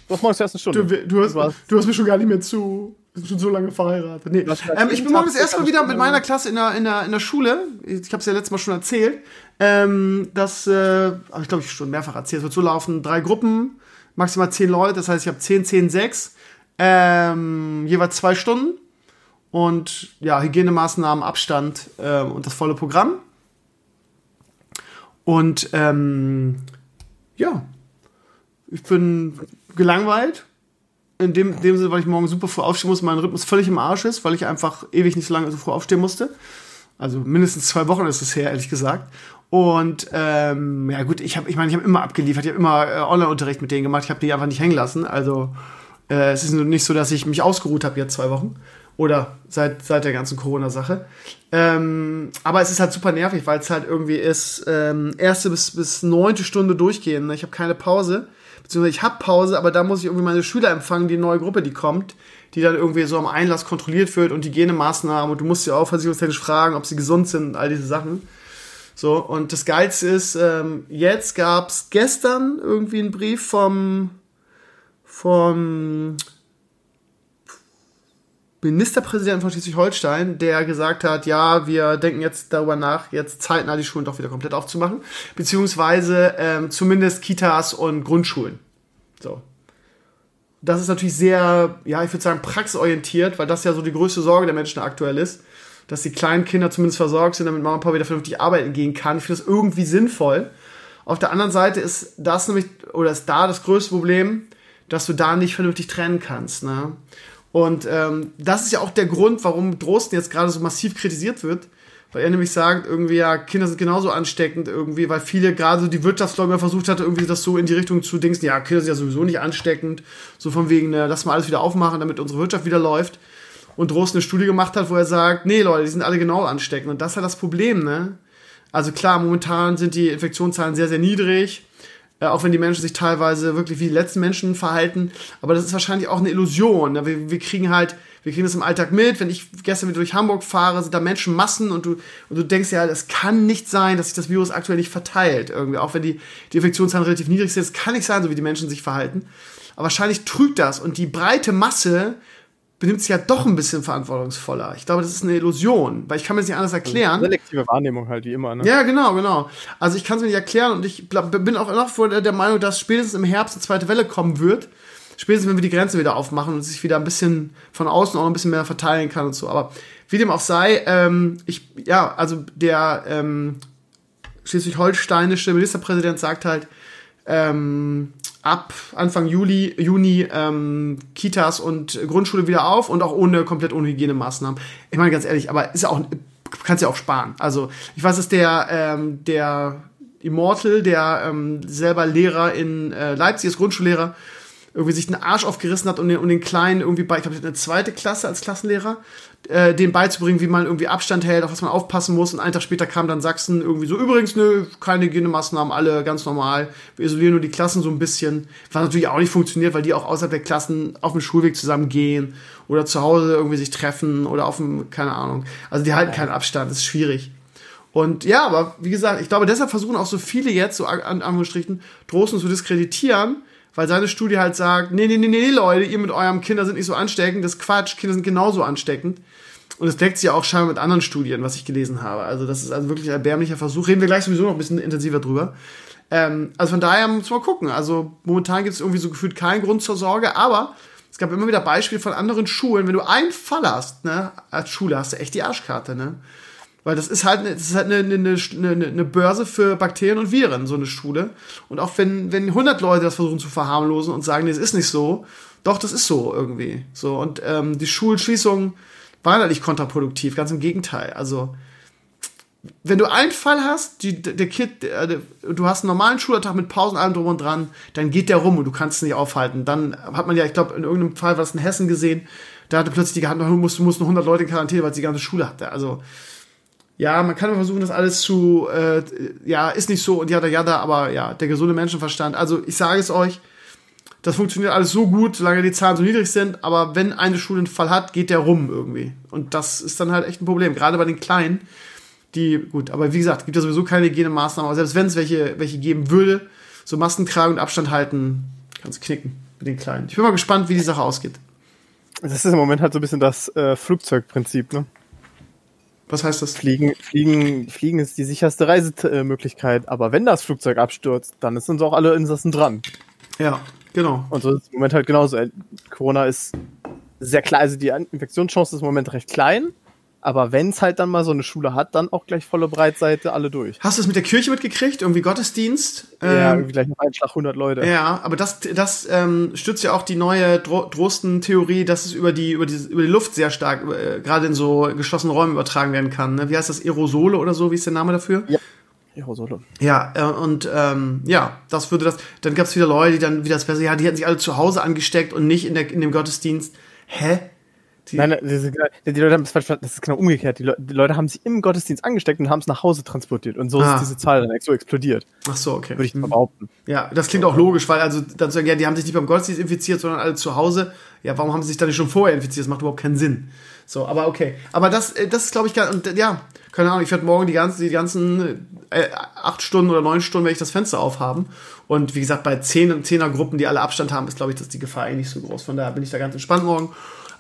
Was machst du erst eine Stunde? Du, du, hast, du hast mich schon gar nicht mehr zu. Sind schon so lange verheiratet. Nee. Ähm, ich bin morgen das erste Mal wieder mit meiner Klasse in der, in der, in der Schule. Ich habe es ja letztes Mal schon erzählt. Ähm, das, äh, ich glaube, ich schon mehrfach erzählt. Es wird so laufen: drei Gruppen, maximal zehn Leute. Das heißt, ich habe zehn, zehn, sechs. Ähm, jeweils zwei Stunden. Und ja, Hygienemaßnahmen, Abstand ähm, und das volle Programm. Und ähm, ja, ich bin gelangweilt in dem, dem Sinne, weil ich morgen super früh aufstehen muss, mein Rhythmus völlig im Arsch ist, weil ich einfach ewig nicht so lange so früh aufstehen musste. Also mindestens zwei Wochen ist es her, ehrlich gesagt. Und ähm, ja gut, ich habe, ich meine, ich habe immer abgeliefert, ich habe immer äh, Online-Unterricht mit denen gemacht, ich habe die einfach nicht hängen lassen. Also äh, es ist nicht so, dass ich mich ausgeruht habe jetzt zwei Wochen oder seit, seit der ganzen Corona-Sache. Ähm, aber es ist halt super nervig, weil es halt irgendwie ist, ähm, erste bis, bis neunte Stunde durchgehen. Ne? Ich habe keine Pause beziehungsweise ich habe Pause, aber da muss ich irgendwie meine Schüler empfangen, die neue Gruppe, die kommt, die dann irgendwie so am Einlass kontrolliert wird und Hygienemaßnahmen und du musst sie auch versicherungstechnisch fragen, ob sie gesund sind und all diese Sachen. So, und das Geilste ist, ähm, jetzt gab's gestern irgendwie einen Brief vom, vom Ministerpräsidenten von Schleswig-Holstein, der gesagt hat, ja, wir denken jetzt darüber nach, jetzt zeitnah die Schulen doch wieder komplett aufzumachen, beziehungsweise ähm, zumindest Kitas und Grundschulen. So. Das ist natürlich sehr, ja, ich würde sagen, praxisorientiert, weil das ja so die größte Sorge der Menschen aktuell ist, dass die kleinen Kinder zumindest versorgt sind, damit Mama und Papa wieder vernünftig arbeiten gehen kann. Ich finde das irgendwie sinnvoll. Auf der anderen Seite ist das nämlich, oder ist da das größte Problem, dass du da nicht vernünftig trennen kannst. Ne? Und ähm, das ist ja auch der Grund, warum Drosten jetzt gerade so massiv kritisiert wird, weil er nämlich sagt, irgendwie, ja, Kinder sind genauso ansteckend irgendwie, weil viele, gerade so die Wirtschaftsleute versucht hatte, irgendwie das so in die Richtung zu dingsen, ja, Kinder sind ja sowieso nicht ansteckend, so von wegen, ne, lass mal alles wieder aufmachen, damit unsere Wirtschaft wieder läuft. Und Drosten eine Studie gemacht hat, wo er sagt, nee, Leute, die sind alle genau ansteckend. Und das ist halt das Problem, ne? Also klar, momentan sind die Infektionszahlen sehr, sehr niedrig äh, auch wenn die Menschen sich teilweise wirklich wie die letzten Menschen verhalten. Aber das ist wahrscheinlich auch eine Illusion. Ne? Wir, wir kriegen halt, wir kriegen das im Alltag mit. Wenn ich gestern wieder durch Hamburg fahre, sind da Menschenmassen und du, und du denkst ja, es kann nicht sein, dass sich das Virus aktuell nicht verteilt. Irgendwie, auch wenn die, die Infektionszahlen relativ niedrig sind. Es kann nicht sein, so wie die Menschen sich verhalten. Aber wahrscheinlich trügt das und die breite Masse benimmt sich ja doch ein bisschen verantwortungsvoller. Ich glaube, das ist eine Illusion, weil ich kann mir das nicht anders erklären. Selektive Wahrnehmung halt, wie immer, ne? Ja, genau, genau. Also ich kann es mir nicht erklären und ich bin auch noch der Meinung, dass spätestens im Herbst eine zweite Welle kommen wird. Spätestens, wenn wir die Grenze wieder aufmachen und sich wieder ein bisschen von außen auch ein bisschen mehr verteilen kann und so. Aber wie dem auch sei, ähm, ich, ja, also der ähm, schleswig-holsteinische Ministerpräsident sagt halt, ähm, ab Anfang Juli, Juni ähm, Kitas und Grundschule wieder auf und auch ohne komplett ohne Hygienemaßnahmen. Ich meine ganz ehrlich, aber ist ja auch kannst ja auch sparen. Also ich weiß, dass der ähm, der Immortal, der ähm, selber Lehrer in äh, Leipzig ist, Grundschullehrer, irgendwie sich den Arsch aufgerissen hat, um den, um den Kleinen irgendwie bei, ich glaube, eine zweite Klasse als Klassenlehrer, äh, den beizubringen, wie man irgendwie Abstand hält, auf was man aufpassen muss. Und einen Tag später kam dann Sachsen irgendwie so, übrigens, nö, keine Hygienemaßnahmen, alle ganz normal. Wir isolieren nur die Klassen so ein bisschen. Was natürlich auch nicht funktioniert, weil die auch außerhalb der Klassen auf dem Schulweg zusammen gehen oder zu Hause irgendwie sich treffen oder auf dem, keine Ahnung. Also die halten keinen Abstand, das ist schwierig. Und ja, aber wie gesagt, ich glaube, deshalb versuchen auch so viele jetzt, so an Anführungsstrichen, Drosten zu diskreditieren, weil seine Studie halt sagt, nee, nee, nee, nee, Leute, ihr mit eurem Kinder sind nicht so ansteckend, das ist Quatsch, Kinder sind genauso ansteckend. Und es deckt sich ja auch scheinbar mit anderen Studien, was ich gelesen habe. Also das ist also wirklich ein erbärmlicher Versuch. Reden wir gleich sowieso noch ein bisschen intensiver drüber. Ähm, also von daher muss man gucken. Also momentan gibt es irgendwie so gefühlt keinen Grund zur Sorge, aber es gab immer wieder Beispiele von anderen Schulen. Wenn du einen Fall hast, ne, als Schule hast du echt die Arschkarte, ne? Weil das ist halt, das ist halt eine, eine, eine, eine Börse für Bakterien und Viren, so eine Schule. Und auch wenn, wenn 100 Leute das versuchen zu verharmlosen und sagen, nee, das ist nicht so, doch, das ist so irgendwie. So, und ähm, die Schulschließungen nicht kontraproduktiv, ganz im Gegenteil. Also, wenn du einen Fall hast, die, der der, der, du hast einen normalen Schultag mit Pausen, allem drum und dran, dann geht der rum und du kannst es nicht aufhalten. Dann hat man ja, ich glaube, in irgendeinem Fall was in Hessen gesehen, da hatte plötzlich die gehabt, mussten, mussten 100 Leute in Quarantäne, weil sie die ganze Schule hatte. Also, ja, man kann versuchen, das alles zu, äh, ja, ist nicht so und ja, ja, da, aber ja, der gesunde Menschenverstand. Also ich sage es euch, das funktioniert alles so gut, solange die Zahlen so niedrig sind, aber wenn eine Schule einen Fall hat, geht der rum irgendwie. Und das ist dann halt echt ein Problem, gerade bei den Kleinen, die, gut, aber wie gesagt, gibt ja sowieso keine Hygienemaßnahmen, aber selbst wenn es welche, welche geben würde, so Masken tragen und Abstand halten, kannst knicken. mit den Kleinen. Ich bin mal gespannt, wie die Sache ausgeht. Das ist im Moment halt so ein bisschen das äh, Flugzeugprinzip, ne? Was heißt das? Fliegen, fliegen, fliegen ist die sicherste Reisemöglichkeit, aber wenn das Flugzeug abstürzt, dann sind uns auch alle Insassen dran. Ja, genau. Und so ist es im Moment halt genauso. Corona ist sehr klein, also die Infektionschance ist im Moment recht klein, aber wenn es halt dann mal so eine Schule hat, dann auch gleich volle Breitseite alle durch. Hast du es mit der Kirche mitgekriegt? Irgendwie Gottesdienst? Ja, ähm, irgendwie gleich noch ein Schlag 100 Leute. Ja, aber das, das ähm, stützt ja auch die neue Dro Drosten-Theorie, dass es über die, über, die, über die Luft sehr stark, äh, gerade in so geschlossenen Räumen übertragen werden kann. Ne? Wie heißt das? Aerosole oder so? Wie ist der Name dafür? Ja. Aerosole. Ja, äh, und ähm, ja, das würde das. Dann gab es wieder Leute, die dann wieder das besser, ja, die hätten sich alle zu Hause angesteckt und nicht in, der, in dem Gottesdienst. Hä? Die Nein, die, die, Leute haben es falsch verstanden. Das ist genau umgekehrt. Die, Le die, Leute haben sich im Gottesdienst angesteckt und haben es nach Hause transportiert. Und so ah. ist diese Zahl dann so explodiert. Ach so, okay. Würde ich mhm. behaupten. Ja, das klingt auch logisch, weil also dann sagen, ja, die haben sich nicht beim Gottesdienst infiziert, sondern alle zu Hause. Ja, warum haben sie sich dann nicht schon vorher infiziert? Das macht überhaupt keinen Sinn. So, aber okay. Aber das, äh, das ist, glaube ich, und ja, keine Ahnung, ich werde morgen die ganzen, die ganzen äh, acht Stunden oder neun Stunden werde ich das Fenster aufhaben. Und wie gesagt, bei zehn, zehner Gruppen, die alle Abstand haben, ist, glaube ich, dass die Gefahr eh nicht so groß. Von daher bin ich da ganz entspannt morgen.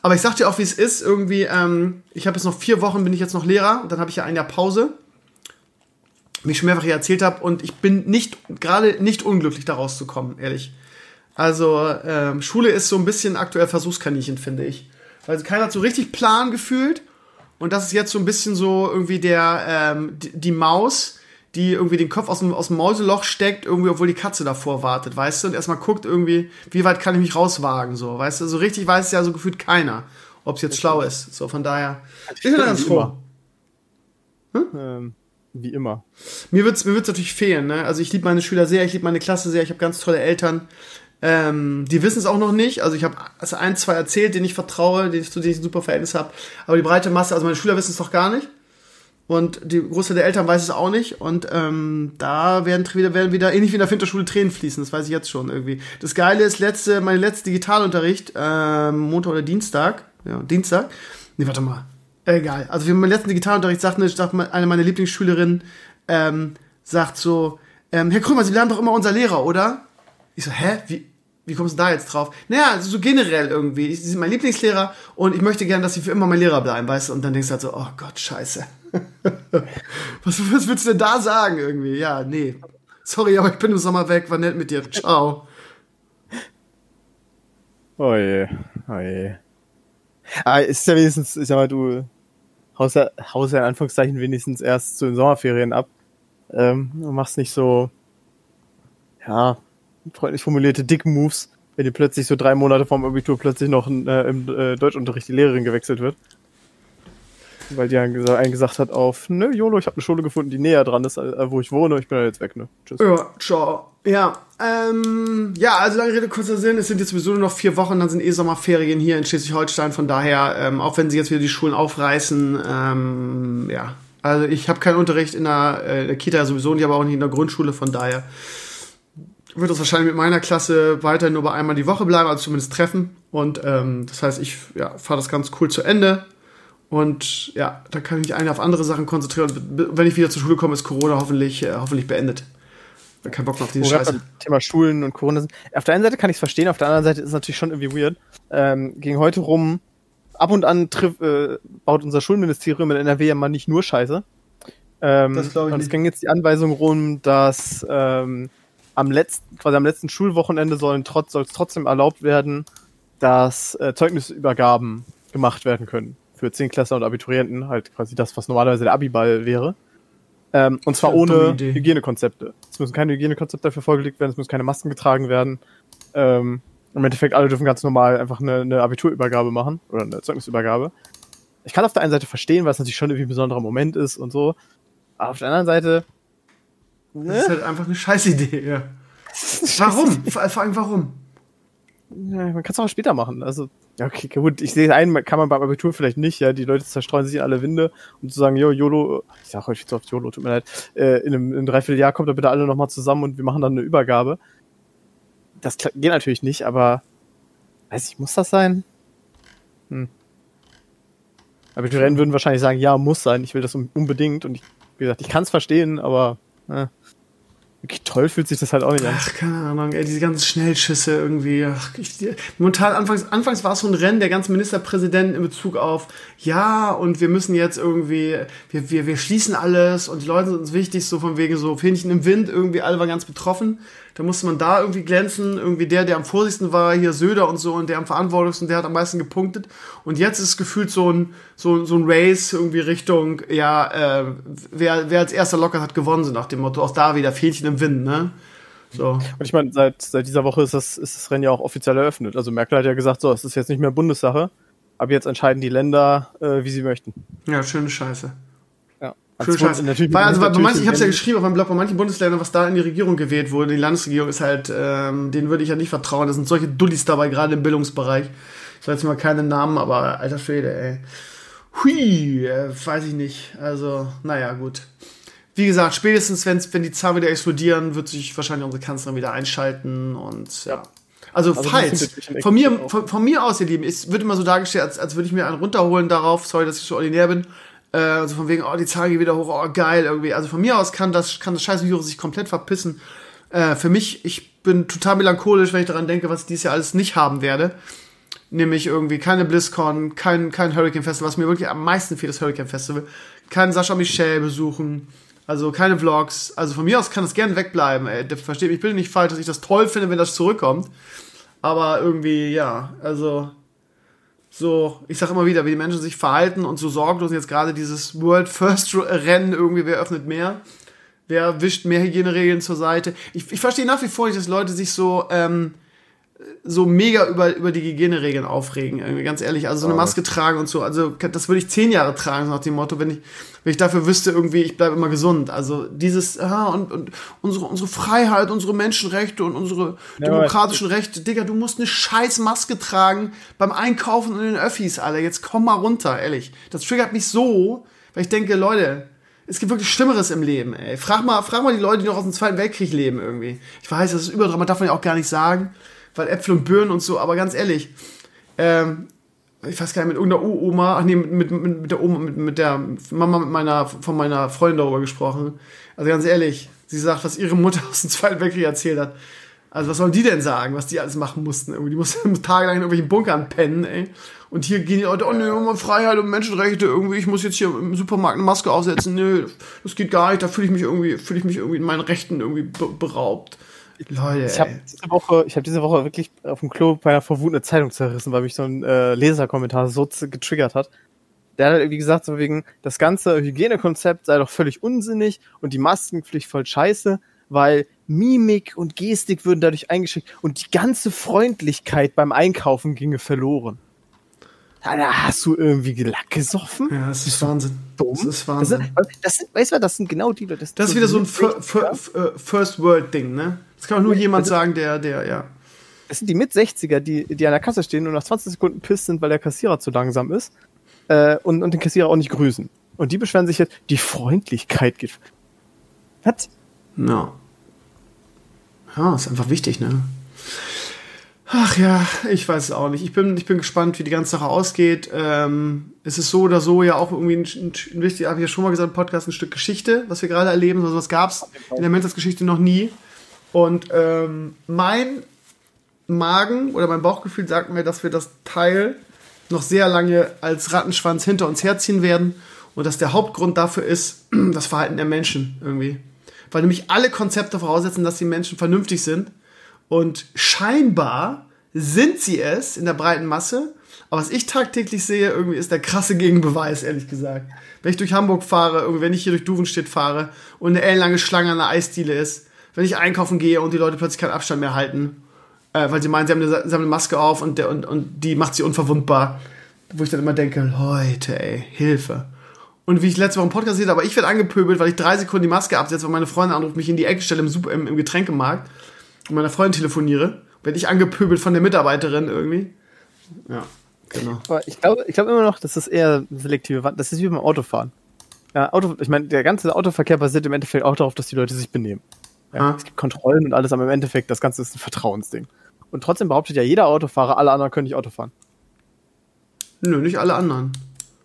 Aber ich sag dir auch, wie es ist. Irgendwie, ähm, ich habe jetzt noch vier Wochen, bin ich jetzt noch Lehrer. Und dann habe ich ja ein Jahr Pause. Wie ich schon mehrfach hier erzählt habe. Und ich bin nicht, gerade nicht unglücklich, da rauszukommen, ehrlich. Also, ähm, Schule ist so ein bisschen aktuell Versuchskaninchen, finde ich. Weil keiner hat so richtig Plan gefühlt. Und das ist jetzt so ein bisschen so irgendwie der, ähm, die, die Maus, die irgendwie den Kopf aus dem, aus dem Mäuseloch steckt, irgendwie, obwohl die Katze davor wartet, weißt du? Und erstmal guckt irgendwie, wie weit kann ich mich rauswagen, so, weißt du? So richtig weiß es ja so gefühlt keiner, ob es jetzt schlau ist. So, von daher, ich bin da ganz froh. Hm? Ähm, wie immer. Mir wird's, mir wird's natürlich fehlen, ne? Also ich liebe meine Schüler sehr, ich liebe meine Klasse sehr, ich habe ganz tolle Eltern. Ähm, die wissen es auch noch nicht. Also ich habe also ein, zwei erzählt, denen ich vertraue, denen zu denen ich ein super Verhältnis habe. Aber die breite Masse, also meine Schüler wissen es doch gar nicht. Und die Großteil der Eltern weiß es auch nicht. Und ähm, da werden wieder, werden wieder, ähnlich wie in der Winterschule, Tränen fließen. Das weiß ich jetzt schon irgendwie. Das Geile ist, letzte, mein letzter Digitalunterricht, ähm, Montag oder Dienstag. Ja, Dienstag. Nee, warte mal. Egal. Also, wie mein letzten Digitalunterricht sagt, eine, sagt eine meiner Lieblingsschülerinnen, ähm, sagt so, ähm, Herr Krümmer, Sie lernen doch immer unser Lehrer, oder? Ich so, hä? Wie, wie kommst du da jetzt drauf? Naja, also so generell irgendwie. Sie sind mein Lieblingslehrer und ich möchte gerne, dass sie für immer mein Lehrer bleiben, weißt du? Und dann denkst du halt so, oh Gott, scheiße. was, was willst du denn da sagen irgendwie? Ja, nee. Sorry, aber ich bin im Sommer weg. War nett mit dir. Ciao. Oh je, oh je. Ah, ist ja wenigstens, ich sag mal, du haust ja, haust ja in Anführungszeichen wenigstens erst zu den Sommerferien ab. Ähm, du machst nicht so, ja, freundlich formulierte Dick-Moves, wenn dir plötzlich so drei Monate vorm Abitur plötzlich noch äh, im äh, Deutschunterricht die Lehrerin gewechselt wird. Weil die einen gesagt hat auf, ne, YOLO, ich habe eine Schule gefunden, die näher dran ist, äh, wo ich wohne, ich bin jetzt weg, ne? Tschüss. Ja, ciao. Ja, ähm, ja, also lange Rede, kurzer Sinn, es sind jetzt sowieso nur noch vier Wochen, dann sind eh Sommerferien hier in Schleswig-Holstein, von daher, ähm, auch wenn sie jetzt wieder die Schulen aufreißen, ähm, ja, also ich habe keinen Unterricht in der, äh, der Kita sowieso und ich habe auch nicht in der Grundschule, von daher wird das wahrscheinlich mit meiner Klasse weiterhin nur bei einmal die Woche bleiben, also zumindest treffen. Und ähm, das heißt, ich ja, fahre das ganz cool zu Ende. Und ja, da kann ich mich eigentlich auf andere Sachen konzentrieren. Und wenn ich wieder zur Schule komme, ist Corona hoffentlich, äh, hoffentlich beendet. Keinen Bock mehr auf diese Scheiße. Thema Schulen und Corona sind. Auf der einen Seite kann ich es verstehen, auf der anderen Seite ist es natürlich schon irgendwie weird. Ähm, ging heute rum, ab und an triff, äh, baut unser Schulministerium in NRW ja mal nicht nur Scheiße. Ähm, das glaube ich. Und es ging jetzt die Anweisung rum, dass ähm, am letzten, quasi am letzten Schulwochenende sollen trotz, soll es trotzdem erlaubt werden, dass äh, Zeugnisübergaben gemacht werden können. Für Zehntklässler und Abiturienten, halt quasi das, was normalerweise der Abiball wäre. Ähm, und zwar ohne Hygienekonzepte. Es müssen keine Hygienekonzepte dafür vorgelegt werden, es müssen keine Masken getragen werden. Ähm, Im Endeffekt, alle dürfen ganz normal einfach eine, eine Abiturübergabe machen oder eine Zeugnisübergabe. Ich kann auf der einen Seite verstehen, weil es natürlich schon irgendwie ein besonderer Moment ist und so. Aber auf der anderen Seite, Ne? Das ist halt einfach eine Scheißidee, ja. warum? Vor allem warum? Ja, man kann es auch später machen. Also, ja, okay, gut, ich sehe ein, kann man beim Abitur vielleicht nicht, ja. Die Leute zerstreuen sich in alle Winde und zu sagen, jo, YOLO, ich sag häufig zu oft YOLO, tut mir leid, äh, in einem, in einem Dreivierteljahr kommt da bitte alle nochmal zusammen und wir machen dann eine Übergabe. Das geht natürlich nicht, aber weiß ich, muss das sein? Hm. Abiturienten würden wahrscheinlich sagen, ja, muss sein, ich will das unbedingt und ich, wie gesagt, ich kann es verstehen, aber äh. toll fühlt sich das halt auch nicht an. Ach, keine Ahnung, ey, diese ganzen Schnellschüsse irgendwie. Ach, ich, momentan, anfangs, anfangs war es so ein Rennen der ganzen Ministerpräsidenten in Bezug auf, ja, und wir müssen jetzt irgendwie, wir, wir, wir schließen alles und die Leute sind uns wichtig, so von wegen so Fähnchen im Wind, irgendwie alle waren ganz betroffen. Da musste man da irgendwie glänzen, irgendwie der, der am vorsichtigsten war, hier Söder und so, und der am verantwortlichsten, der hat am meisten gepunktet. Und jetzt ist gefühlt so ein, so, so ein Race irgendwie Richtung, ja, äh, wer, wer als erster locker hat gewonnen, so nach dem Motto, auch da wieder Fähnchen im Wind, ne? So. Und ich meine, seit, seit dieser Woche ist das, ist das Rennen ja auch offiziell eröffnet. Also Merkel hat ja gesagt, so, es ist jetzt nicht mehr Bundessache, aber jetzt entscheiden die Länder, äh, wie sie möchten. Ja, schöne Scheiße. Schön. Natürlich weil, also, bei manchen, ich habe es ja geschrieben auf meinem Blog, bei manchen Bundesländern, was da in die Regierung gewählt wurde, die Landesregierung ist halt, ähm, denen würde ich ja nicht vertrauen. Da sind solche Dullis dabei, gerade im Bildungsbereich. Ich weiß jetzt mal keine Namen, aber alter Schwede, ey. Hui, äh, weiß ich nicht. Also, naja, gut. Wie gesagt, spätestens wenn, wenn die Zahlen wieder explodieren, wird sich wahrscheinlich unsere Kanzlerin wieder einschalten und ja. Also, also falls, von mir, von, von, mir aus, ihr Lieben, es wird immer so dargestellt, als, als würde ich mir einen runterholen darauf, sorry, dass ich so ordinär bin, äh, also von wegen, oh, die Zahl geht wieder hoch, oh, geil, irgendwie. Also von mir aus kann das, kann das scheiß Virus sich komplett verpissen. Äh, für mich, ich bin total melancholisch, wenn ich daran denke, was ich dieses Jahr alles nicht haben werde. Nämlich irgendwie keine BlizzCon, kein, kein Hurricane Festival, was mir wirklich am meisten fehlt, das Hurricane Festival. Kein Sascha Michel besuchen. Also keine Vlogs. Also von mir aus kann das gerne wegbleiben. Ey. Versteht mich bitte nicht falsch, dass ich das toll finde, wenn das zurückkommt. Aber irgendwie, ja, also so, ich sag immer wieder, wie die Menschen sich verhalten und so sorglos jetzt gerade dieses World First Rennen irgendwie, wer öffnet mehr? Wer wischt mehr Hygieneregeln zur Seite? Ich, ich verstehe nach wie vor nicht, dass Leute sich so ähm, so mega über, über die Hygieneregeln aufregen, irgendwie, ganz ehrlich. Also so eine Maske tragen und so. Also das würde ich zehn Jahre tragen, nach dem Motto, wenn ich, wenn ich dafür wüsste, irgendwie, ich bleibe immer gesund. Also dieses, ah, und, und unsere, unsere Freiheit, unsere Menschenrechte und unsere ja, demokratischen Rechte. Digga, du musst eine scheiß Maske tragen beim Einkaufen und in den Öffis, Alter. Jetzt komm mal runter, ehrlich. Das triggert mich so, weil ich denke, Leute, es gibt wirklich Schlimmeres im Leben, ey. Frag mal, frag mal die Leute, die noch aus dem Zweiten Weltkrieg leben, irgendwie. Ich weiß, das ist überdrama, man darf man ja auch gar nicht sagen weil Äpfel und Birnen und so, aber ganz ehrlich, ähm, ich weiß gar nicht, mit irgendeiner Oma, ach nee, mit, mit, mit der Oma, mit, mit der Mama mit meiner, von meiner Freundin darüber gesprochen. Also ganz ehrlich, sie sagt, was ihre Mutter aus dem Zweiten Weltkrieg erzählt hat. Also was sollen die denn sagen, was die alles machen mussten? Irgendwie, die mussten tagelang in irgendwelchen Bunkern pennen, ey. Und hier gehen die Leute, oh nee, Freiheit und Menschenrechte, irgendwie, ich muss jetzt hier im Supermarkt eine Maske aufsetzen. Nö, das geht gar nicht, da fühle ich mich irgendwie, fühle ich mich irgendwie in meinen Rechten irgendwie beraubt. Leute, ich habe diese Woche, ich habe diese Woche wirklich auf dem Klo bei einer vor Wut eine Zeitung zerrissen, weil mich so ein äh, Leserkommentar so getriggert hat. Der hat irgendwie gesagt, so wegen, das ganze Hygienekonzept sei doch völlig unsinnig und die Maskenpflicht voll scheiße, weil Mimik und Gestik würden dadurch eingeschränkt und die ganze Freundlichkeit beim Einkaufen ginge verloren. Da hast du irgendwie Lack gesoffen? Ja, das ist Wahnsinn. Dumm. Das ist Wahnsinn. Das, das, das, weißt du, das sind genau die Leute. Das, das ist wieder so ein First World Ding, ne? Das kann auch nur jemand sagen, der, der, ja. Es sind die Mit-60er, die, die an der Kasse stehen und nach 20 Sekunden pisst sind, weil der Kassierer zu langsam ist. Äh, und, und den Kassierer auch nicht grüßen. Und die beschweren sich jetzt, die Freundlichkeit geht. Was? Ja. Ja, ist einfach wichtig, ne? Ach ja, ich weiß es auch nicht. Ich bin, ich bin gespannt, wie die ganze Sache ausgeht. Ähm, es ist so oder so ja auch irgendwie ein, ein, ein wichtig, habe ich ja schon mal gesagt, ein Podcast, ein Stück Geschichte, was wir gerade erleben. Also was gab es in der Mentas-Geschichte noch nie. Und ähm, mein Magen oder mein Bauchgefühl sagt mir, dass wir das Teil noch sehr lange als Rattenschwanz hinter uns herziehen werden und dass der Hauptgrund dafür ist das Verhalten der Menschen irgendwie. Weil nämlich alle Konzepte voraussetzen, dass die Menschen vernünftig sind und scheinbar sind sie es in der breiten Masse. Aber was ich tagtäglich sehe, irgendwie ist der krasse Gegenbeweis, ehrlich gesagt. Wenn ich durch Hamburg fahre, wenn ich hier durch Duvenstedt fahre und eine ellenlange Schlange an der Eisdiele ist, wenn ich einkaufen gehe und die Leute plötzlich keinen Abstand mehr halten, äh, weil sie meinen, sie haben, eine, sie haben eine Maske auf und, der, und, und die macht sie unverwundbar. Wo ich dann immer denke, Leute, ey, Hilfe. Und wie ich letzte Woche im Podcast habe, aber ich werde angepöbelt, weil ich drei Sekunden die Maske absetze, weil meine Freundin anruft, mich in die Ecke stelle im, Super, im, im Getränkemarkt und meiner Freundin telefoniere. Werde ich angepöbelt von der Mitarbeiterin irgendwie. Ja, genau. Aber ich glaube ich glaube immer noch, dass das eher selektive Das ist wie beim Autofahren. Ja, Auto, ich meine, der ganze Autoverkehr basiert im Endeffekt auch darauf, dass die Leute sich benehmen. Ja, es gibt Kontrollen und alles, aber im Endeffekt, das Ganze ist ein Vertrauensding. Und trotzdem behauptet ja jeder Autofahrer, alle anderen können nicht Auto fahren. Nö, nicht alle anderen.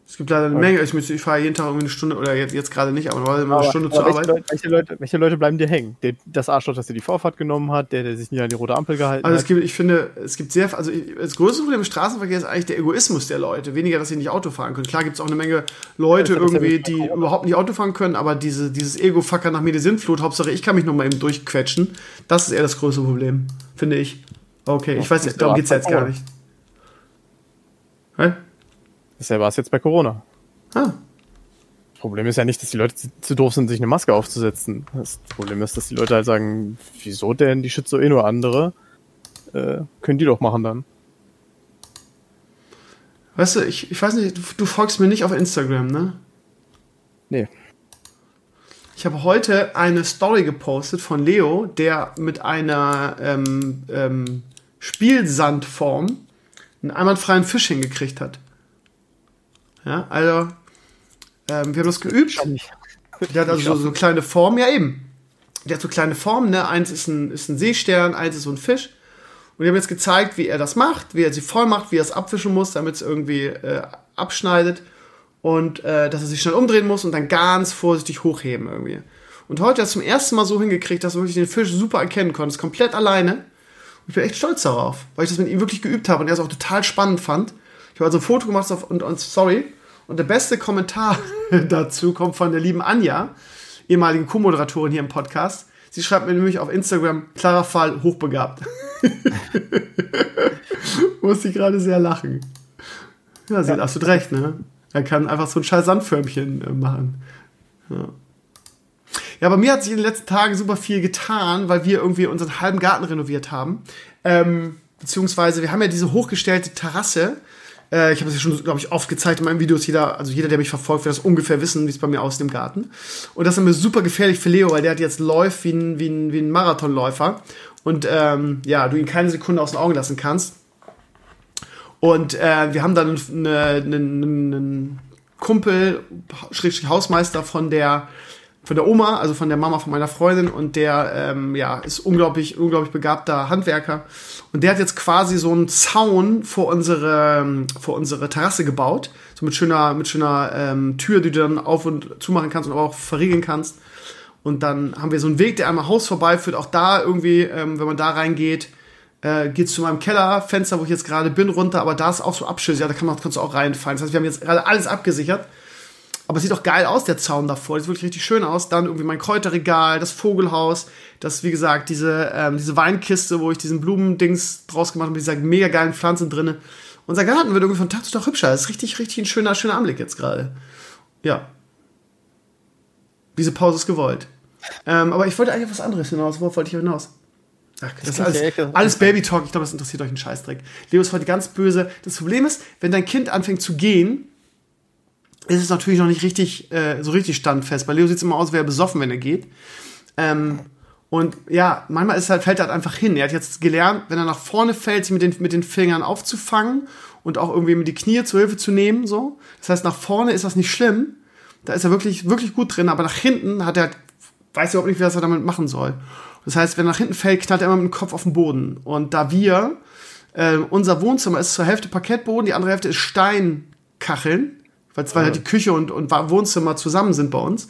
Es gibt leider eine Menge. Ich, ich fahre jeden Tag irgendwie eine Stunde, oder jetzt, jetzt gerade nicht, aber immer eine Stunde zur welche Arbeit. Leute, welche, Leute, welche Leute bleiben dir hängen? Der, das Arschloch, das dir die Vorfahrt genommen hat, der, der sich nie an die rote Ampel gehalten Also es hat. gibt, ich finde, es gibt sehr, also das größte Problem im Straßenverkehr ist eigentlich der Egoismus der Leute. Weniger, dass sie nicht Auto fahren können. Klar gibt es auch eine Menge Leute Ja, irgendwie, die überhaupt nicht Auto fahren können, aber diese, dieses Ego-Fucker nach mir die Sintflut, Hauptsache ich kann mich noch mal eben durchquetschen. Das ist eher das größte Problem, finde ich. Okay, ich weiß nicht, darum geht's ja jetzt gar nicht. Hä? Bisher war es jetzt bei Corona. Ah, Das Problem ist ja nicht, dass die Leute zu- doof sind, sich eine Maske aufzusetzen. Das Problem ist, dass die Leute halt sagen, wieso denn, die schützt so eh nur andere. Äh, können die doch machen dann. weißt du, ich, ich weiß nicht, du, du folgst mir nicht auf Instagram, ne? Nee. Ich habe heute eine Story gepostet von Leo, der mit einer ähm, ähm, Spielsandform einen einwandfreien Fisch hingekriegt hat. Ja, also ähm, wir haben das geübt. Der hat also so, so kleine Formen, ja eben. Der hat so kleine Formen, ne? Eins ist ein, ist ein Seestern, eins ist so ein Fisch. Und wir haben jetzt gezeigt, wie er das macht, wie er sie voll macht, wie er es abwischen muss, damit es irgendwie äh, abschneidet. Und äh, dass er sich schnell umdrehen muss und dann ganz vorsichtig hochheben irgendwie. Und heute hat er es zum ersten Mal so hingekriegt, dass er wirklich den Fisch super erkennen konnte. Ist komplett alleine. Und ich bin echt stolz darauf, weil ich das mit ihm wirklich geübt habe und er es auch total spannend fand. Ich habe also ein Foto gemacht auf, und, und sorry. Und der beste Kommentar dazu kommt von der lieben Anja, ehemalige Co-Moderatorin hier im Podcast. Sie schreibt mir nämlich auf Instagram, klarer Fall, hochbegabt. Muss ich gerade sehr lachen. Ja, sie hat absolut recht, ne? Er kann einfach so ein scheiß Sandförmchen äh, machen. Ja. Ja, bei mir hat sich in den letzten Tagen super viel getan, weil wir irgendwie unseren halben Garten renoviert haben. Ähm, beziehungsweise wir haben ja diese hochgestellte Terrasse. Äh, ich habe es ja schon, glaube ich, oft gezeigt in meinen Videos. Jeder, also jeder, der mich verfolgt, wird das ungefähr wissen, wie es bei mir aussieht im Garten. Und das ist mir super gefährlich für Leo, weil der hat jetzt läuft wie ein, wie ein, wie ein Marathonläufer. Und ähm, ja, du ihn keine Sekunde aus den Augen lassen kannst. Und äh, wir haben dann einen, einen, einen Kumpel, Schrägstrich Hausmeister von der von der Oma, also von der Mama von meiner Freundin und der ähm, ja ist unglaublich unglaublich begabter Handwerker und der hat jetzt quasi so einen Zaun vor unsere vor unsere Terrasse gebaut, so mit schöner mit schöner ähm, Tür, die du dann auf und zumachen kannst und auch verriegeln kannst. Und dann haben wir so einen Weg, der einmal Haus vorbeiführt. Auch da irgendwie, ähm, wenn man da reingeht, äh, geht's zu meinem Kellerfenster, wo ich jetzt gerade bin, runter. Aber da ist auch so Abschüsse, ja, da kann man, kannst du auch reinfallen. Das heißt, wir haben jetzt gerade alles abgesichert. Aber es sieht auch geil aus, der Zaun davor. Das sieht wirklich richtig schön aus. Dann irgendwie mein Kräuterregal, das Vogelhaus, das, wie gesagt, diese, ähm, diese Weinkiste, wo ich diesen Blumendings draus gemacht habe, mit dieser mega geilen Pflanzen drinne. Unser Garten wird irgendwie von Tag zu Tag hübscher. Das ist richtig, richtig ein schöner, schöner Anblick jetzt gerade. Ja. Diese Pause ist gewollt. Ähm, aber ich wollte eigentlich auf was anderes hinaus. Worauf wollte ich hinaus? Ach, das, ist klingt ja alles, alles Baby-Talk. Ich glaube, das interessiert euch einen Scheißdreck. Leo ist heute ganz böse. Das Problem ist, wenn dein Kind anfängt zu gehen, ist es natürlich noch nicht richtig, äh, so richtig standfest. Bei Leo sieht es immer aus, wäre er besoffen, wenn er geht. Ähm, und ja, manchmal ist halt, fällt er halt einfach hin. Er hat jetzt gelernt, wenn er nach vorne fällt, sich mit den, mit den Fingern aufzufangen und auch irgendwie mit die Knie zur Hilfe zu nehmen. So. Das heißt, nach vorne ist das nicht schlimm. Da ist er wirklich, wirklich gut drin, aber nach hinten hat er halt, weiß überhaupt nicht, was er damit machen soll. Das heißt, wenn er nach hinten fällt, knallt er immer mit dem Kopf auf den Boden. Und da wir, äh, unser Wohnzimmer ist zur Hälfte Parkettboden, die andere Hälfte ist Steinkacheln, weil weil halt die Küche und, und Wohnzimmer zusammen sind bei uns,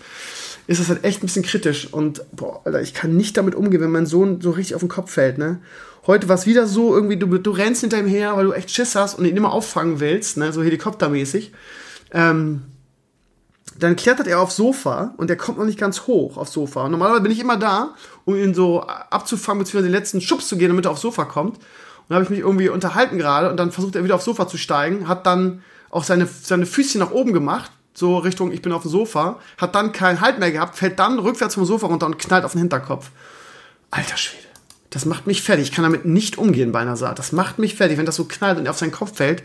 ist das halt echt ein bisschen kritisch. Und boah, Alter, ich kann nicht damit umgehen, wenn mein Sohn so richtig auf den Kopf fällt, ne? Heute war es wieder so, irgendwie, du, du rennst hinter ihm her, weil du echt Schiss hast und ihn immer auffangen willst, ne? So helikoptermäßig. Ähm, dann klettert er aufs Sofa und er kommt noch nicht ganz hoch aufs Sofa. Und normalerweise bin ich immer da, um ihn so abzufangen, beziehungsweise den letzten Schubs zu gehen, damit er aufs Sofa kommt. Und dann habe ich mich irgendwie unterhalten gerade und dann versucht er wieder aufs Sofa zu steigen, hat dann auch seine, seine Füßchen nach oben gemacht, so Richtung, ich bin auf dem Sofa, hat dann keinen Halt mehr gehabt, fällt dann rückwärts vom Sofa runter und knallt auf den Hinterkopf. Alter Schwede. Das macht mich fertig. Ich kann damit nicht umgehen bei einer Saat. Das macht mich fertig, wenn das so knallt und er auf seinen Kopf fällt.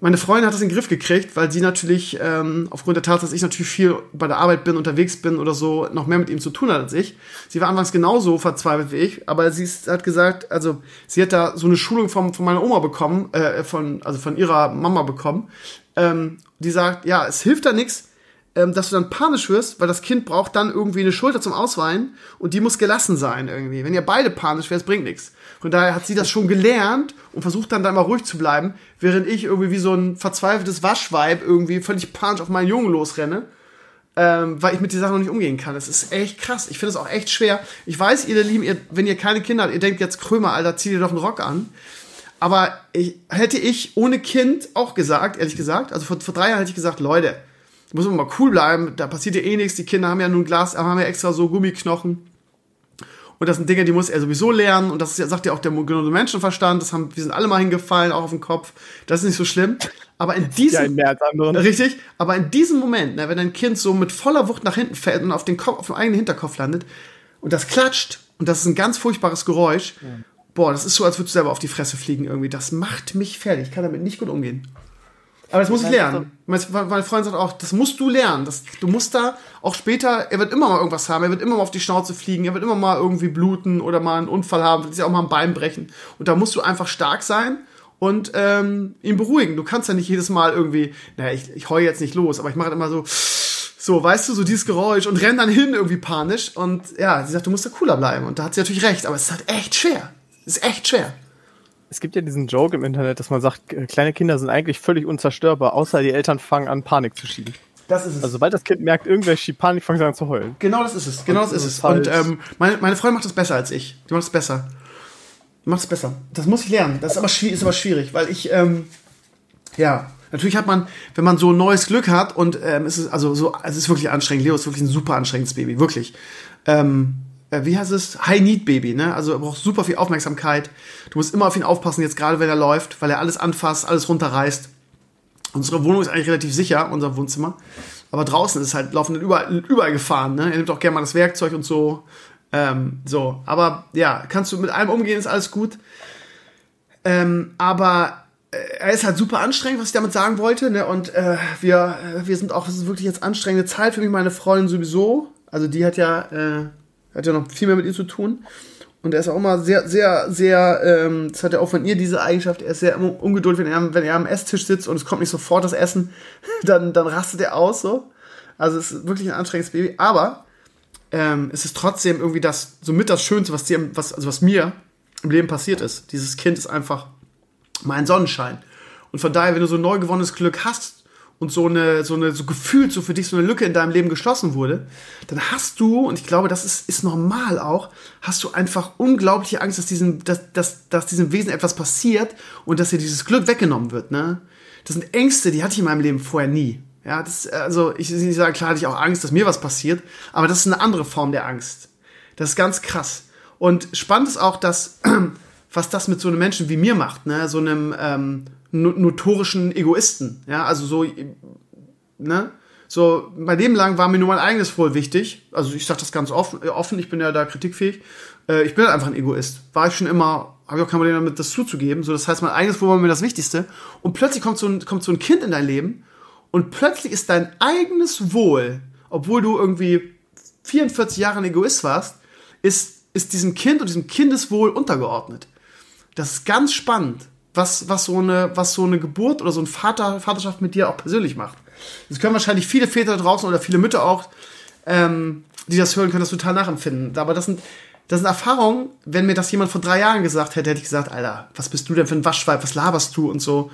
Meine Freundin hat das in den Griff gekriegt, weil sie natürlich, ähm, aufgrund der Tatsache, dass ich natürlich viel bei der Arbeit bin, unterwegs bin oder so, noch mehr mit ihm zu tun hat als ich. Sie war anfangs genauso verzweifelt wie ich, aber sie ist, hat gesagt, also sie hat da so eine Schulung vom, von meiner Oma bekommen, äh, von, also von ihrer Mama bekommen, ähm, die sagt, ja, es hilft da nichts, ähm, dass du dann panisch wirst, weil das Kind braucht dann irgendwie eine Schulter zum Ausweinen und die muss gelassen sein irgendwie. Wenn ihr beide panisch wärt, bringt nichts. Von daher hat sie das schon gelernt und versucht dann da mal ruhig zu bleiben, während ich irgendwie wie so ein verzweifeltes Waschweib irgendwie völlig panisch auf meinen Jungen losrenne. Ähm, weil ich mit dieser Sache noch nicht umgehen kann. Das ist echt krass. Ich finde es auch echt schwer. Ich weiß, ihr Lieben, ihr, wenn ihr keine Kinder habt, ihr denkt jetzt Krömer, Alter, zieh dir doch einen Rock an. Aber ich, hätte ich ohne Kind auch gesagt, ehrlich gesagt, also vor, vor drei Jahren hätte ich gesagt, Leute, muss man mal cool bleiben, da passiert ja eh nichts, die Kinder haben ja nun Glas, haben ja extra so Gummiknochen. Und das sind Dinge, die muss er sowieso lernen. Und das ist, sagt ja auch der gesunde Menschenverstand. Das haben, wir sind alle mal hingefallen, auch auf den Kopf. Das ist nicht so schlimm. Aber in diesem, ja, richtig, aber in diesem Moment, ne, wenn dein Kind so mit voller Wucht nach hinten fällt und auf den Kopf, auf den eigenen Hinterkopf landet und das klatscht und das ist ein ganz furchtbares Geräusch. Ja. Boah, das ist so, als würdest du selber auf die Fresse fliegen irgendwie. Das macht mich fertig. Ich kann damit nicht gut umgehen. Aber das muss ich lernen. Meine Freundin sagt auch, das musst du lernen. Das, du musst da auch später, er wird immer mal irgendwas haben, er wird immer mal auf die Schnauze fliegen, er wird immer mal irgendwie bluten oder mal einen Unfall haben, wird sich auch mal ein Bein brechen. Und da musst du einfach stark sein und ähm, ihn beruhigen. Du kannst ja nicht jedes Mal irgendwie, naja, ich, ich heule jetzt nicht los, aber ich mache immer so, so, weißt du, so dieses Geräusch und renn dann hin irgendwie panisch. Und ja, sie sagt, du musst da cooler bleiben. Und da hat sie natürlich recht, aber es ist halt echt schwer. Es ist echt schwer es gibt ja diesen Joke im Internet, dass man sagt, äh, kleine Kinder sind eigentlich völlig unzerstörbar, außer die Eltern fangen an, Panik zu schieben. Das ist es. Also sobald das Kind merkt, irgendwer schiebt Panik, fangen sie an zu heulen. Genau das ist es. Genau das ist es. Und ähm, meine, meine Freundin macht das besser als ich. Die macht es besser. Die macht es besser. Das muss ich lernen. Das ist aber, schwierig, ist aber schwierig, weil ich, ähm, ja, natürlich hat man, wenn man so ein neues Glück hat und ähm, es ist also so, es ist wirklich anstrengend. Leo ist wirklich ein super anstrengendes Baby, wirklich. Ähm, äh, wie heißt es? High Need Baby, ne? Also er braucht super viel Aufmerksamkeit. Du musst immer auf ihn aufpassen, jetzt gerade wenn er läuft, weil er alles anfasst, alles runterreißt. Unsere Wohnung ist eigentlich relativ sicher, unser Wohnzimmer. Aber draußen ist halt laufen überall, überall Gefahren, ne? Er nimmt auch gerne mal das Werkzeug und so. Ähm, so, aber ja, kannst du mit allem umgehen, ist alles gut. Ähm, aber äh, er ist halt super anstrengend, was ich damit sagen wollte. Ne? Und äh, wir, äh, wir sind auch, das ist wirklich jetzt anstrengende Zeit für mich, meine Freundin sowieso. Also die hat ja äh, hat ja noch viel mehr mit ihr zu tun. Und er ist auch immer sehr, sehr, sehr, ähm, das hat ja auch von ihr diese Eigenschaft, er ist sehr ungeduldig, wenn er, wenn er am Esstisch sitzt und es kommt nicht sofort das Essen, dann, dann rastet er aus so. Also es ist wirklich ein anstrengendes Baby. Aber ähm, es ist trotzdem irgendwie das, somit das Schönste, was, dir, was, also was mir im Leben passiert ist. Dieses Kind ist einfach mein Sonnenschein. Und von daher, wenn du so neu gewonnenes Glück hast, und so eine, so eine, so gefühlt so für dich so eine Lücke in deinem Leben geschlossen wurde, dann hast du, und ich glaube, das ist, ist normal auch, hast du einfach unglaubliche Angst, dass diesem, dass, dass, dass diesem Wesen etwas passiert und dass dir dieses Glück weggenommen wird, ne? Das sind Ängste, die hatte ich in meinem Leben vorher nie. Ja, das, also, ich, ich sage, klar hatte ich auch Angst, dass mir was passiert, aber das ist eine andere Form der Angst. Das ist ganz krass. Und spannend ist auch, dass, was das mit so einem Menschen wie mir macht, ne? So einem, ähm, notorischen Egoisten. Ja, also so, ne? So, mein Leben lang war mir nur mein eigenes Wohl wichtig. Also ich sage das ganz offen, offen, ich bin ja da kritikfähig. Äh, ich bin halt einfach ein Egoist. War ich schon immer, habe ich auch kein Problem damit, das zuzugeben. So, das heißt, mein eigenes Wohl war mir das Wichtigste. Und plötzlich kommt so ein, kommt so ein Kind in dein Leben und plötzlich ist dein eigenes Wohl, obwohl du irgendwie 44 Jahre ein Egoist warst, ist, ist diesem Kind und diesem Kindeswohl untergeordnet. Das ist ganz spannend was, was, so eine, was so eine Geburt oder so ein Vater, Vaterschaft mit dir auch persönlich macht. Das können wahrscheinlich viele Väter draußen oder viele Mütter auch, ähm, die das hören, können das total nachempfinden. Aber das sind, das sind Erfahrungen, wenn mir das jemand vor drei Jahren gesagt hätte, hätte ich gesagt, Alter, was bist du denn für ein Waschweib, was laberst du und so.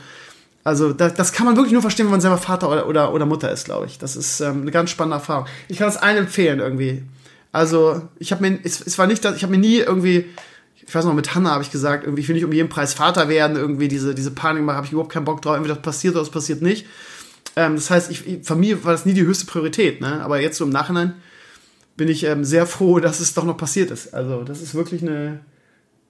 Also das, das kann man wirklich nur verstehen, wenn man selber Vater oder, oder, oder Mutter ist, glaube ich. Das ist ähm, eine ganz spannende Erfahrung. Ich kann es allen empfehlen irgendwie. Also ich habe mir, es, es war nicht, ich habe mir nie irgendwie ich weiß noch, mit Hannah habe ich gesagt, irgendwie, ich will nicht um jeden Preis Vater werden, irgendwie diese, diese Panik machen, habe ich überhaupt keinen Bock drauf, entweder das passiert oder das passiert nicht. Ähm, das heißt, ich, Familie war das nie die höchste Priorität, ne? aber jetzt so im Nachhinein bin ich ähm, sehr froh, dass es doch noch passiert ist. Also, das ist wirklich eine,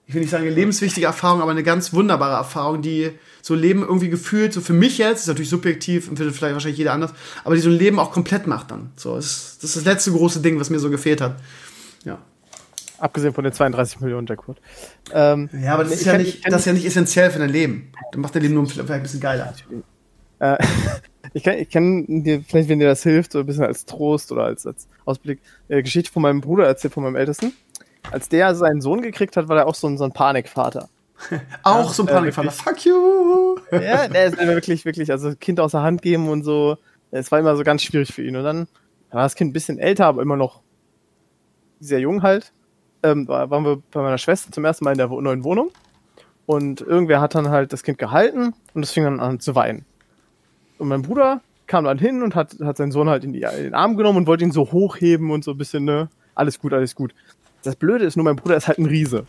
ich will nicht sagen eine lebenswichtige Erfahrung, aber eine ganz wunderbare Erfahrung, die so Leben irgendwie gefühlt, so für mich jetzt, ist natürlich subjektiv, empfindet vielleicht wahrscheinlich jeder anders, aber die so ein Leben auch komplett macht dann. So, das, ist das letzte große Ding, was mir so gefehlt hat. Abgesehen von den 32 Millionen Jackpot. Ähm, ja, aber das ist ja, nicht, das ist ja nicht essentiell für dein Leben. Du machst dein Leben nur vielleicht ein bisschen geiler. Äh, ich, kann, ich kann dir, vielleicht, wenn dir das hilft, so ein bisschen als Trost oder als, als Ausblick, äh, Geschichte von meinem Bruder erzählt, von meinem Ältesten. Als der seinen Sohn gekriegt hat, war er auch so ein, so ein Panikvater. auch ja, so ein Panikvater. Äh, Fuck you! ja, der ist wirklich, wirklich, also Kind aus der Hand geben und so Es war immer so ganz schwierig für ihn. Und dann war das Kind ein bisschen älter, aber immer noch sehr jung halt. Ähm, waren wir bei meiner Schwester zum ersten Mal in der neuen Wohnung. Und irgendwer hat dann halt das Kind gehalten und es fing dann an zu weinen. Und mein Bruder kam dann hin und hat, hat seinen Sohn halt in, die, in den Arm genommen und wollte ihn so hochheben und so ein bisschen, ne, alles gut, alles gut. Das Blöde ist nur, mein Bruder ist halt ein Riese.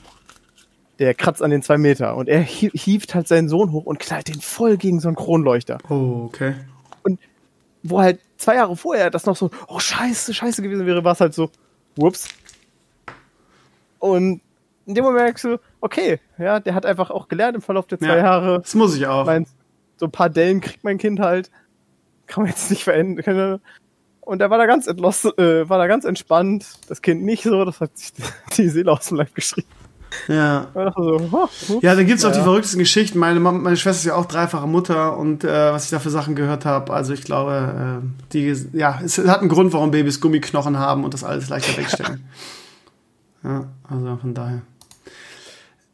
Der kratzt an den zwei Meter und er hieft halt seinen Sohn hoch und knallt den voll gegen so einen Kronleuchter. Oh, okay. Und wo halt zwei Jahre vorher das noch so, oh scheiße, scheiße gewesen wäre, war es halt so, whoops. Und in dem Moment merkst du, okay, ja, der hat einfach auch gelernt im Verlauf der zwei ja, Jahre. Das muss ich auch. Mein, so ein paar Dellen kriegt mein Kind halt. Kann man jetzt nicht verändern. Und er war da ganz entlost, äh, war da ganz entspannt. Das Kind nicht so, das hat sich die Seele aus dem Leib geschrieben. Ja. So, oh, ja, dann gibt es auch ja. die verrücktesten Geschichten. Meine, meine Schwester ist ja auch dreifache Mutter und äh, was ich da für Sachen gehört habe, also ich glaube, äh, die, ja, es hat einen Grund, warum Babys Gummiknochen haben und das alles leichter wegstecken. ja, also von daher.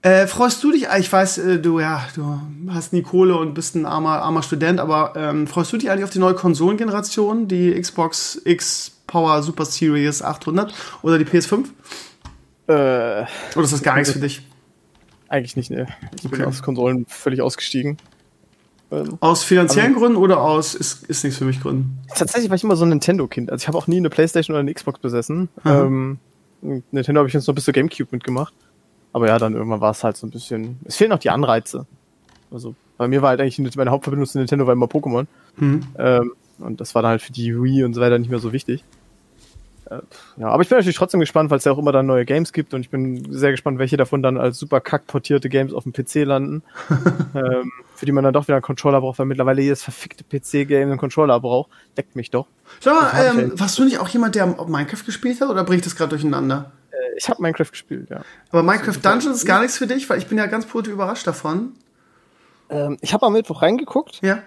Äh, freust du dich, ich weiß, äh, du, ja, du hast nie Kohle und bist ein armer, armer Student, aber ähm, freust du dich eigentlich auf die neue Konsolengeneration, die Xbox X Power Super Series 800 oder die PS5? Äh, oder ist das gar nichts für dich? Eigentlich nicht, ne. Ich okay. bin aus Konsolen völlig ausgestiegen. Ähm, aus finanziellen Gründen oder aus ist, ist nichts für mich Gründen? Tatsächlich war ich immer so ein Nintendo-Kind. Also ich habe auch nie eine Playstation oder eine Xbox besessen. Ähm, Nintendo habe ich jetzt noch bis zur Gamecube mitgemacht. Aber ja, dann irgendwann war es halt so ein bisschen. Es fehlen noch die Anreize. Also bei mir war halt eigentlich meine Hauptverbindung zu Nintendo war immer Pokémon. Mhm. Ähm, und das war dann halt für die Wii und so weiter nicht mehr so wichtig. Äh, ja, aber ich bin natürlich trotzdem gespannt, weil es ja auch immer dann neue Games gibt und ich bin sehr gespannt, welche davon dann als super kack portierte Games auf dem PC landen. ähm, für die man dann doch wieder einen Controller braucht, weil mittlerweile jedes verfickte PC-Game einen Controller braucht. Deckt mich doch. Sag mal, ähm, halt warst du nicht auch jemand, der Minecraft gespielt hat oder bringt das gerade durcheinander? Äh, ich habe Minecraft gespielt, ja. Aber Minecraft Dungeons ist gar nichts für dich, weil ich bin ja ganz positiv überrascht davon. Ähm, ich habe am Mittwoch reingeguckt. Ja.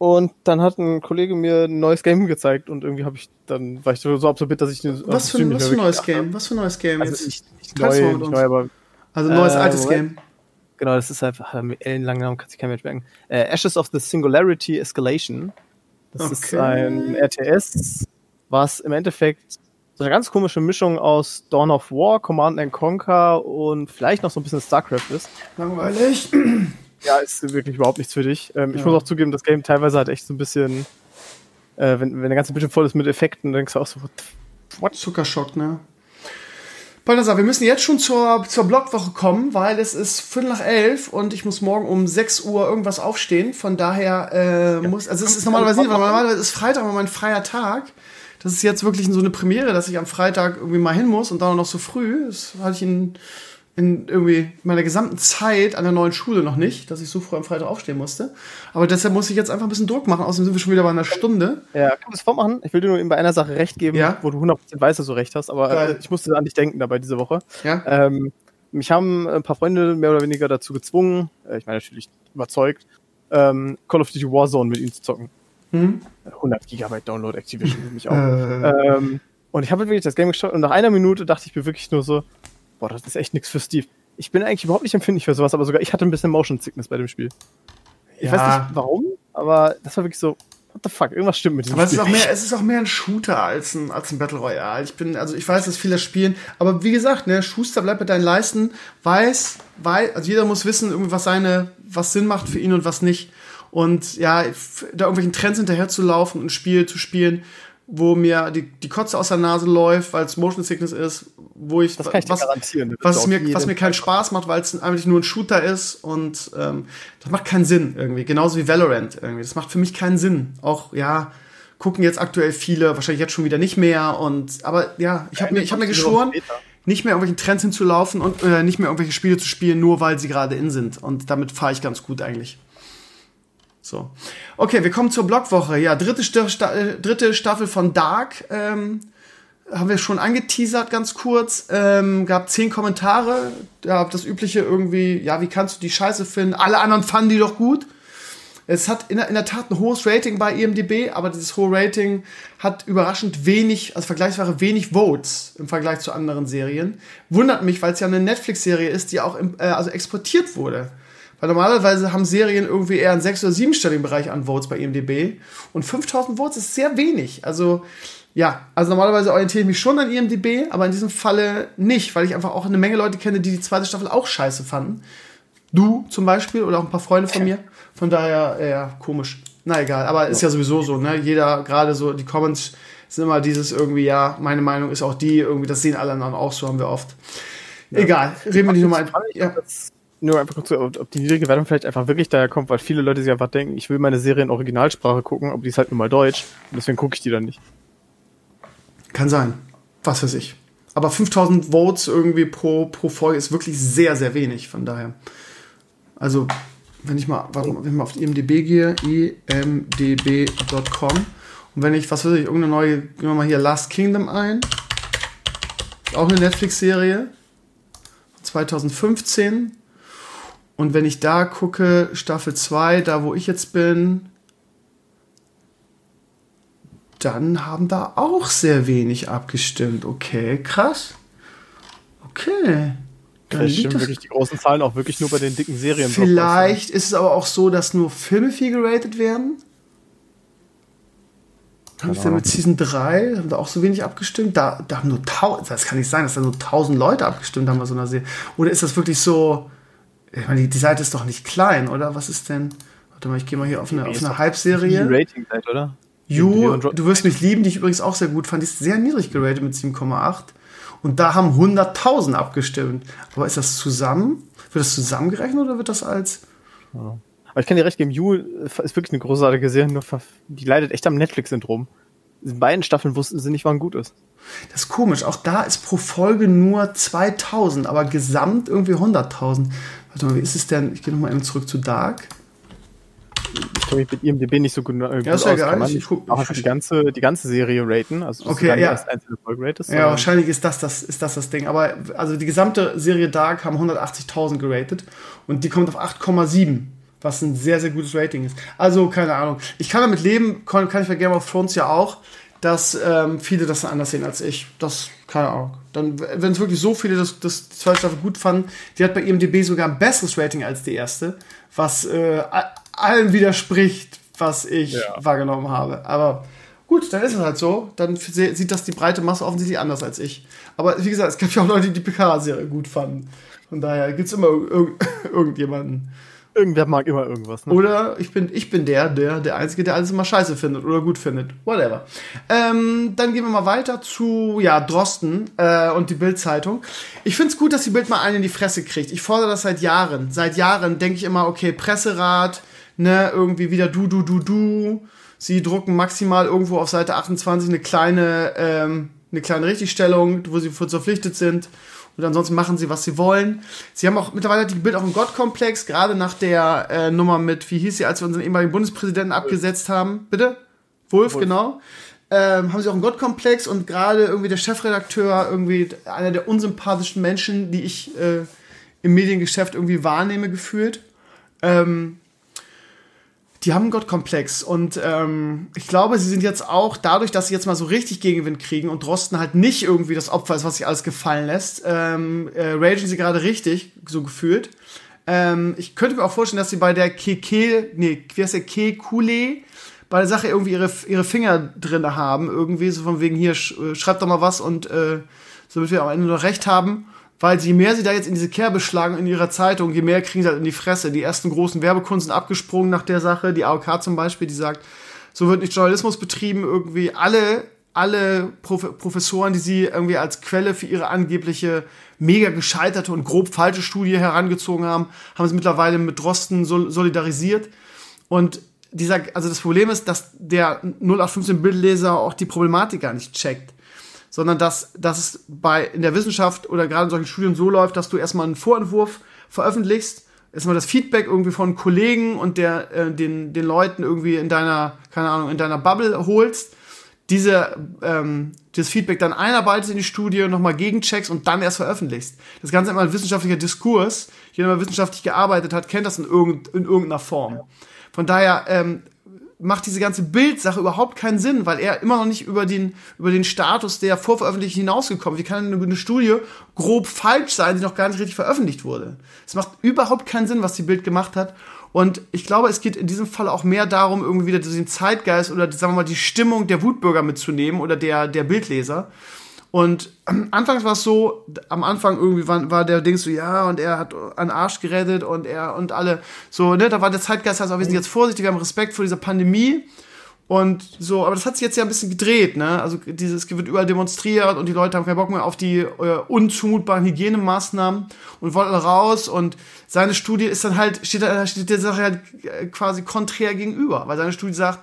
Und dann hat ein Kollege mir ein neues Game gezeigt und irgendwie habe ich dann war ich so absorbiert, dass ich was für, was für ein neues Game? Was für ein neues Game also jetzt? Nicht, nicht neu, nicht neu, aber also ein neues äh, altes Game. Genau, das ist einfach mit ellenlangen Namen kann sich kein Mensch merken. Äh, Ashes of the Singularity Escalation. Das okay. ist ein RTS, was im Endeffekt so eine ganz komische Mischung aus Dawn of War, Command and Conquer und vielleicht noch so ein bisschen StarCraft ist. Langweilig. Ja, ist wirklich überhaupt nichts für dich. Ähm, ja. Ich muss auch zugeben, das Game teilweise hat echt so ein bisschen, äh, wenn, wenn der ganze Bildschirm voll ist mit Effekten, dann denkst du auch so, what? Zuckerschock, ne? Balthasar, wir müssen jetzt schon zur, zur Blogwoche kommen, weil es ist Viertel nach elf und ich muss morgen um 6 Uhr irgendwas aufstehen. Von daher äh, ja. muss, also es ist normalerweise nicht, weil normalerweise ist Freitag immer mein freier Tag das ist jetzt wirklich so eine Premiere, dass ich am Freitag irgendwie mal hin muss und dann noch so früh. Das hatte ich in, in irgendwie meiner gesamten Zeit an der neuen Schule noch nicht, dass ich so früh am Freitag aufstehen musste. Aber deshalb muss ich jetzt einfach ein bisschen Druck machen, außerdem sind wir schon wieder bei einer Stunde. Ja, kann man das vormachen? Ich will dir nur eben bei einer Sache recht geben, ja? wo du 100% weißt, dass du recht hast, aber Geil. ich musste an dich denken dabei diese Woche. Ja? Ähm, mich haben ein paar Freunde mehr oder weniger dazu gezwungen, äh, ich meine natürlich überzeugt, ähm, Call of Duty Warzone mit ihnen zu zocken. Hm? 100 Gigabyte Download Activision mich auch. Äh. Ähm, und ich habe wirklich das Game gestartet und nach einer Minute dachte ich mir wirklich nur so, boah, das ist echt nichts für Steve. Ich bin eigentlich überhaupt nicht empfindlich für sowas, aber sogar ich hatte ein bisschen Motion Sickness bei dem Spiel. Ich ja. weiß nicht warum, aber das war wirklich so, what the fuck, irgendwas stimmt mit diesem aber Spiel. Es ist, auch mehr, es ist auch mehr ein Shooter als ein, als ein Battle Royale. Ich bin, also ich weiß, dass viele spielen, aber wie gesagt, ne, Schuster bleibt bei deinen Leisten, weiß, weiß, also jeder muss wissen, irgendwie, was seine, was Sinn macht für ihn und was nicht. Und ja, da irgendwelchen Trends hinterher zu laufen und ein Spiel zu spielen, wo mir die, die Kotze aus der Nase läuft, weil es Motion Sickness ist, wo ich, das kann ich was, garantieren. Was, mir, was mir keinen Spaß macht, weil es eigentlich nur ein Shooter ist und ähm, das macht keinen Sinn irgendwie. Genauso wie Valorant irgendwie. Das macht für mich keinen Sinn. Auch, ja, gucken jetzt aktuell viele, wahrscheinlich jetzt schon wieder nicht mehr und, aber ja, ich habe mir, ich hab mir geschworen, nicht mehr irgendwelchen Trends hinzulaufen und äh, nicht mehr irgendwelche Spiele zu spielen, nur weil sie gerade in sind. Und damit fahre ich ganz gut eigentlich. So. Okay, wir kommen zur Blogwoche. Ja, dritte, Sta äh, dritte Staffel von Dark. Ähm, haben wir schon angeteasert, ganz kurz. Ähm, gab zehn Kommentare. Ja, das übliche irgendwie, ja, wie kannst du die Scheiße finden? Alle anderen fanden die doch gut. Es hat in der, in der Tat ein hohes Rating bei IMDb, aber dieses hohe Rating hat überraschend wenig, also vergleichsweise wenig Votes im Vergleich zu anderen Serien. Wundert mich, weil es ja eine Netflix-Serie ist, die auch im, äh, also exportiert wurde Weil normalerweise haben Serien irgendwie eher einen sechs- oder siebenstelligen Bereich an Votes bei IMDb. Und 5000 Votes ist sehr wenig. Also, ja, also normalerweise orientiere ich mich schon an IMDb, aber in diesem Falle nicht, weil ich einfach auch eine Menge Leute kenne, die die zweite Staffel auch scheiße fanden. Du zum Beispiel oder auch ein paar Freunde von mir. Von daher, ja, komisch. Na egal, aber ist ja sowieso so, ne? Jeder, gerade so, die Comments sind immer dieses irgendwie, ja, meine Meinung ist auch die, irgendwie, das sehen alle anderen auch so, haben wir oft. Ja. Egal, reden wir nicht nochmal. Ja. Nur einfach kurz, ob die niedrige Wertung vielleicht einfach wirklich daher kommt, weil viele Leute sich einfach denken, ich will meine Serie in Originalsprache gucken, aber die ist halt nur mal Deutsch und deswegen gucke ich die dann nicht. Kann sein. Was weiß ich. Aber 5000 Votes irgendwie pro, pro Folge ist wirklich sehr, sehr wenig, von daher. Also, wenn ich mal, warum, wenn ich mal auf IMDb gehe, imdb.com und wenn ich, was weiß ich, irgendeine neue, gehen wir mal hier Last Kingdom ein. Ist auch eine Netflix-Serie. 2015. Und wenn ich da gucke, Staffel 2, da wo ich jetzt bin, dann haben da auch sehr wenig abgestimmt. Okay, krass. Okay. Vielleicht stimmen wirklich die großen Zahlen auch wirklich nur bei den dicken Serien. Vielleicht ist es aber auch so, dass nur Filme viel geratet werden. Haben wir mit Season 3, haben da auch so wenig abgestimmt? Da, da haben nur tausend, das kann nicht sein, dass da nur tausend Leute abgestimmt haben bei so einer Serie. Oder ist das wirklich so, ich meine, die, Seite ist doch nicht klein, oder? Was ist denn, warte mal, ich gehe mal hier auf eine, auf eine Halbserie. Die Rating-Seite, oder? You, du wirst mich lieben, die ich übrigens auch sehr gut fand. Die ist sehr niedrig geratet mit 7,8. Und da haben 100.000 abgestimmt. Aber ist das zusammen? Wird das zusammengerechnet oder wird das als. Ja. Aber ich kann dir recht geben, You ist wirklich eine großartige Serie, nur die leidet echt am Netflix-Syndrom. In beiden Staffeln wussten sie nicht, wann gut ist. Das ist komisch. Auch da ist pro Folge nur 2000, aber gesamt irgendwie 100.000. Warte mal, wie ist es denn? Ich gehe nochmal eben zurück zu Dark ich kann mich mit IMDb nicht so gut, äh, ja, ist ja geil. Ich, ich guck, auch ich, die ganze, die ganze Serie raten, also okay, ja. erst einzelne Folge ratest. Ja, wahrscheinlich ist das, das, ist das das Ding. Aber also die gesamte Serie Dark haben 180.000 geratet und die kommt auf 8,7 was ein sehr, sehr gutes Rating ist. Also, keine Ahnung. Ich kann damit leben, kann, kann ich bei Game of Thrones ja auch, dass ähm, viele das anders sehen als ich. Das, keine Ahnung. Dann, wenn es wirklich so viele das, das die zweite Staffel gut fanden, die hat bei IMDb sogar ein besseres Rating als die erste, was äh, allem widerspricht, was ich ja. wahrgenommen habe. Aber gut, dann ist es halt so. Dann sieht das die breite Masse offensichtlich anders als ich. Aber wie gesagt, es gab ja auch Leute, die die PK-Serie gut fanden. Von daher gibt es immer irg irgendjemanden. Irgendwer mag immer irgendwas. Ne? Oder ich bin, ich bin der, der, der Einzige, der alles immer scheiße findet oder gut findet. Whatever. Ähm, dann gehen wir mal weiter zu, ja, Drosten äh, und die Bild-Zeitung. Ich finde es gut, dass die Bild mal einen in die Fresse kriegt. Ich fordere das seit Jahren. Seit Jahren denke ich immer, okay, Presserat, ne, irgendwie wieder du, du, du, du. Sie drucken maximal irgendwo auf Seite 28 eine kleine, ähm, eine kleine Richtigstellung, wo sie verpflichtet sind. Und ansonsten machen sie, was sie wollen. Sie haben auch mittlerweile die Bild auch einen Gottkomplex, gerade nach der äh, Nummer mit, wie hieß sie, als wir unseren ehemaligen Bundespräsidenten abgesetzt haben. Bitte? Wolf, Wolf. genau. Ähm, haben sie auch einen Gottkomplex und gerade irgendwie der Chefredakteur, irgendwie einer der unsympathischsten Menschen, die ich äh, im Mediengeschäft irgendwie wahrnehme, gefühlt. Ähm, die haben einen Gottkomplex und ähm, ich glaube, sie sind jetzt auch dadurch, dass sie jetzt mal so richtig Gegenwind kriegen und Drosten halt nicht irgendwie das Opfer ist, was sich alles gefallen lässt, ähm, äh, ragen sie gerade richtig, so gefühlt. Ähm, ich könnte mir auch vorstellen, dass sie bei der Keke, nee, wie heißt der Kekule, bei der Sache irgendwie ihre, ihre Finger drin haben, irgendwie so von wegen hier, sch, äh, schreibt doch mal was und äh, damit wir am Ende noch recht haben weil je mehr sie da jetzt in diese Kerbe schlagen in ihrer Zeitung, je mehr kriegen sie halt in die Fresse. Die ersten großen Werbekunden sind abgesprungen nach der Sache. Die AOK zum Beispiel, die sagt, so wird nicht Journalismus betrieben. Irgendwie alle, alle Prof Professoren, die sie irgendwie als Quelle für ihre angebliche mega gescheiterte und grob falsche Studie herangezogen haben, haben sie mittlerweile mit Drosten solidarisiert. Und dieser, also das Problem ist, dass der 0815 Bildleser auch die Problematik gar nicht checkt sondern dass, dass es bei, in der Wissenschaft oder gerade in solchen Studien so läuft, dass du erstmal einen Vorentwurf veröffentlichst, erstmal das Feedback irgendwie von Kollegen und der, äh, den, den Leuten irgendwie in deiner, keine Ahnung, in deiner Bubble holst, diese, ähm, das Feedback dann einarbeitest in die Studie, nochmal gegencheckst und dann erst veröffentlichst. Das Ganze ist immer ein wissenschaftlicher Diskurs. Jeder, der wissenschaftlich gearbeitet hat, kennt das in, irgend, in irgendeiner Form. Von daher, ähm, macht diese ganze Bildsache überhaupt keinen Sinn, weil er immer noch nicht über den, über den Status der Vorveröffentlichung hinausgekommen. Wie kann eine, eine Studie grob falsch sein, die noch gar nicht richtig veröffentlicht wurde? Es macht überhaupt keinen Sinn, was die Bild gemacht hat. Und ich glaube, es geht in diesem Fall auch mehr darum, irgendwie wieder den Zeitgeist oder sagen wir mal die Stimmung der Wutbürger mitzunehmen oder der, der Bildleser. Und anfangs war es so, am Anfang irgendwie war, war der Ding so, ja, und er hat einen Arsch gerettet und er und alle. So, ne, da war der Zeitgeist also, wir sind jetzt vorsichtig, wir haben Respekt vor dieser Pandemie. Und so, aber das hat sich jetzt ja ein bisschen gedreht, ne, also dieses wird überall demonstriert und die Leute haben keinen Bock mehr auf die äh, unzumutbaren Hygienemaßnahmen und wollen raus und seine Studie ist dann halt, steht, da, steht der Sache halt äh, quasi konträr gegenüber, weil seine Studie sagt,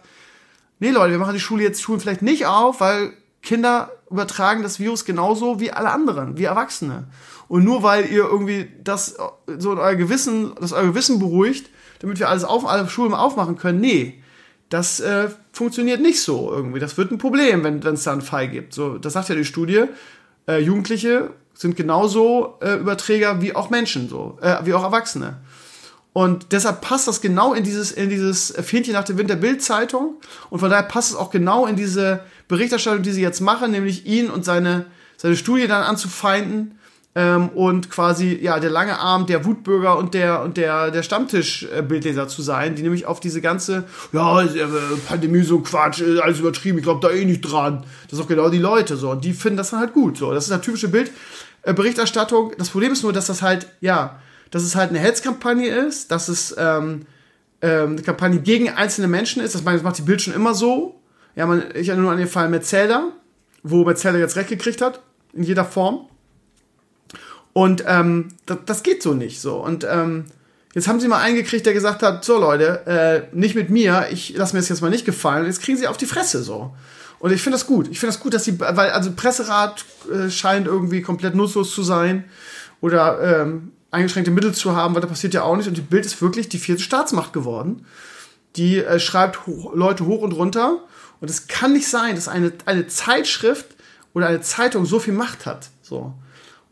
nee Leute, wir machen die Schule jetzt Schulen vielleicht nicht auf, weil Kinder übertragen das Virus genauso wie alle anderen, wie Erwachsene. Und nur weil ihr irgendwie das so in euer Gewissen, das euer Gewissen beruhigt, damit wir alles auf, alle Schulen aufmachen können, nee, das äh, funktioniert nicht so irgendwie. Das wird ein Problem, wenn es da einen Fall gibt. So, das sagt ja die Studie. Äh, Jugendliche sind genauso äh, Überträger wie auch Menschen, so, äh, wie auch Erwachsene. Und deshalb passt das genau in dieses, in dieses Fähnchen nach dem Winter Bild-Zeitung. Und von daher passt es auch genau in diese Berichterstattung, die sie jetzt machen, nämlich ihn und seine, seine Studie dann anzufeinden. Ähm, und quasi, ja, der lange Arm der Wutbürger und der, und der, der Stammtisch-Bildleser zu sein, die nämlich auf diese ganze, ja, äh, Pandemie so Quatsch, alles übertrieben, ich glaube da eh nicht dran. Das sind auch genau die Leute so. Und die finden das dann halt gut. So, das ist eine typische Bildberichterstattung. Das Problem ist nur, dass das halt, ja, dass es halt eine Hetzkampagne ist, dass es ähm, ähm, eine Kampagne gegen einzelne Menschen ist. Das, das macht die Bild schon immer so. Ja, man, ich erinnere nur an den Fall Metzelder, wo Metzelder jetzt Recht gekriegt hat, in jeder Form. Und ähm, das, das geht so nicht so. Und ähm, jetzt haben sie mal einen gekriegt, der gesagt hat, so Leute, äh, nicht mit mir, ich lasse mir das jetzt mal nicht gefallen. Und jetzt kriegen sie auf die Fresse so. Und ich finde das gut. Ich finde das gut, dass sie, weil also Presserat äh, scheint irgendwie komplett nutzlos zu sein oder ähm, eingeschränkte Mittel zu haben, weil da passiert ja auch nicht. Und die Bild ist wirklich die vierte Staatsmacht geworden. Die äh, schreibt ho Leute hoch und runter. Und es kann nicht sein, dass eine, eine Zeitschrift oder eine Zeitung so viel Macht hat. So.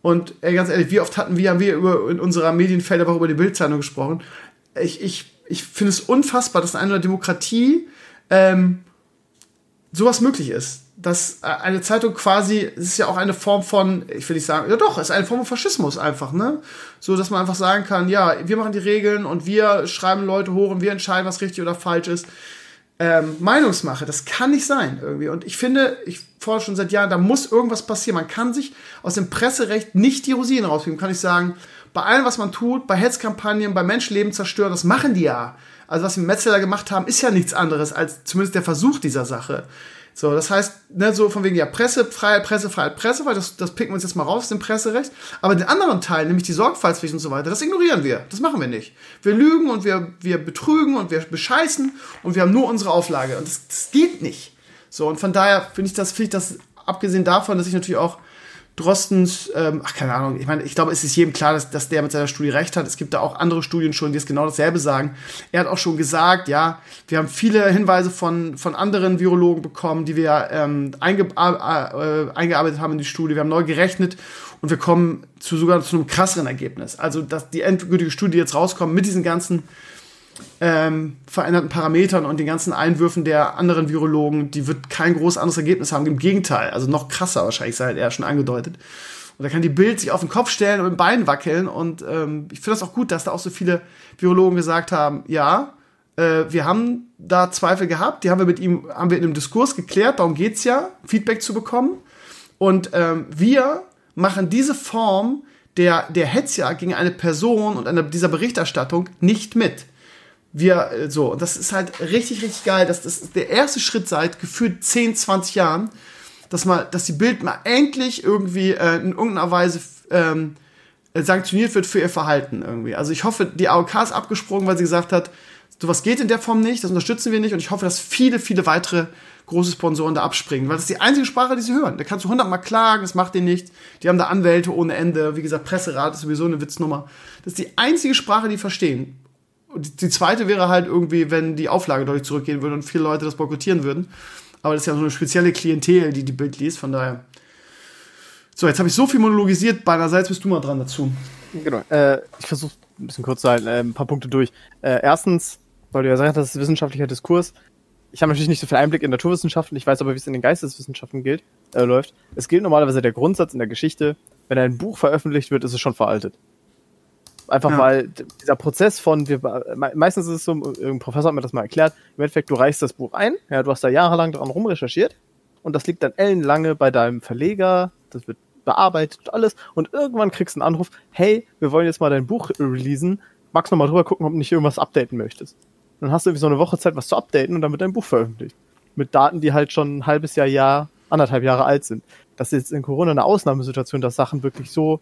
Und ey, ganz ehrlich, wie oft hatten wir, haben wir über, in unserer Medienfelder über die Bildzeitung gesprochen. Ich, ich, ich finde es unfassbar, dass in einer Demokratie ähm, sowas möglich ist dass äh, eine Zeitung quasi, es ist ja auch eine Form von, ich will nicht sagen, ja doch, es ist eine Form von Faschismus einfach, ne? So, dass man einfach sagen kann, ja, wir machen die Regeln und wir schreiben Leute hoch und wir entscheiden, was richtig oder falsch ist. Ähm, Meinungsmache, das kann nicht sein irgendwie. Und ich finde, ich fordere schon seit Jahren, da muss irgendwas passieren. Man kann sich aus dem Presserecht nicht die Rosinen rausfinden. Kann ich sagen, bei allem, was man tut, bei Hetzkampagnen, bei Menschenleben zerstören, das machen die ja. Also was wir Metzeler gemacht haben, ist ja nichts anderes als zumindest der Versuch dieser Sache. So, das heißt, ne, so von wegen ja Pressefreiheit, Pressefreiheit, Pressefreiheit, das, das picken wir uns jetzt mal raus aus dem Presserecht. Aber den anderen Teil, nämlich die Sorgfaltspflicht und so weiter, das ignorieren wir. Das machen wir nicht. Wir lügen und wir, wir betrügen und wir bescheißen und wir haben nur unsere Auflage. Und das, das geht nicht. So, und von daher finde ich das, finde ich das, abgesehen davon, dass ich natürlich auch Drostens, ähm, ach keine Ahnung, ich meine, ich glaube, es ist jedem klar, dass, dass der mit seiner Studie recht hat. Es gibt da auch andere Studien schon, die es genau dasselbe sagen. Er hat auch schon gesagt, ja, wir haben viele Hinweise von, von anderen Virologen bekommen, die wir ähm, einge äh, eingearbeitet haben in die Studie. Wir haben neu gerechnet und wir kommen zu sogar zu einem krasseren Ergebnis. Also, dass die endgültige Studie jetzt rauskommt mit diesen ganzen ähm, veränderten Parametern und den ganzen Einwürfen der anderen Virologen, die wird kein groß anderes Ergebnis haben. Im Gegenteil, also noch krasser wahrscheinlich, sei er schon angedeutet. Und da kann die Bild sich auf den Kopf stellen und mit dem Bein wackeln. Und ähm, ich finde das auch gut, dass da auch so viele Virologen gesagt haben, ja, äh, wir haben da Zweifel gehabt, die haben wir mit ihm, haben wir in einem Diskurs geklärt, darum geht's ja, Feedback zu bekommen. Und ähm, wir machen diese Form der, der Hetzjagd gegen eine Person und einer, dieser Berichterstattung nicht mit wir äh, so, und das ist halt richtig, richtig geil, dass das der erste Schritt seit gefühlt 10, 20 Jahren, dass mal, dass die Bild mal endlich irgendwie äh, in irgendeiner Weise ähm, sanktioniert wird für ihr Verhalten irgendwie. Also ich hoffe, die AOK ist abgesprungen, weil sie gesagt hat, sowas geht in der Form nicht, das unterstützen wir nicht und ich hoffe, dass viele, viele weitere große Sponsoren da abspringen, weil das ist die einzige Sprache, die sie hören. Da kannst du hundertmal klagen, das macht denen nichts. Die haben da Anwälte ohne Ende. Wie gesagt, Presserat ist sowieso eine Witznummer. Das ist die einzige Sprache, die verstehen. Und die zweite wäre halt irgendwie, wenn die Auflage deutlich zurückgehen würde und viele Leute das boykottieren würden. Aber das ist ja so eine spezielle Klientel, die die Bild liest, von daher. So, jetzt habe ich so viel monologisiert, beiderseits bist du mal dran dazu. Genau, äh, ich versuche ein bisschen kurz zu halten, äh, ein paar Punkte durch. Äh, erstens, weil du ja sagst, das ist wissenschaftlicher Diskurs. ich habe natürlich nicht so viel Einblick in Naturwissenschaften, ich weiß aber, wie es in den Geisteswissenschaften gilt, äh, läuft. Es gilt normalerweise der Grundsatz in der Geschichte, wenn ein Buch veröffentlicht wird, ist es schon veraltet. Einfach ja. weil dieser Prozess von, wir, meistens ist es so, ein Professor hat mir das mal erklärt, im Endeffekt, du reichst das Buch ein, ja, du hast da jahrelang dran rumrecherchiert und das liegt dann ellenlange bei deinem Verleger, das wird bearbeitet alles und irgendwann kriegst du einen Anruf, hey, wir wollen jetzt mal dein Buch releasen, magst du noch mal drüber gucken, ob du nicht irgendwas updaten möchtest. Dann hast du irgendwie so eine Woche Zeit, was zu updaten und dann wird dein Buch veröffentlicht. Mit Daten, die halt schon ein halbes Jahr, Jahr, anderthalb Jahre alt sind. Das ist jetzt in Corona eine Ausnahmesituation, dass Sachen wirklich so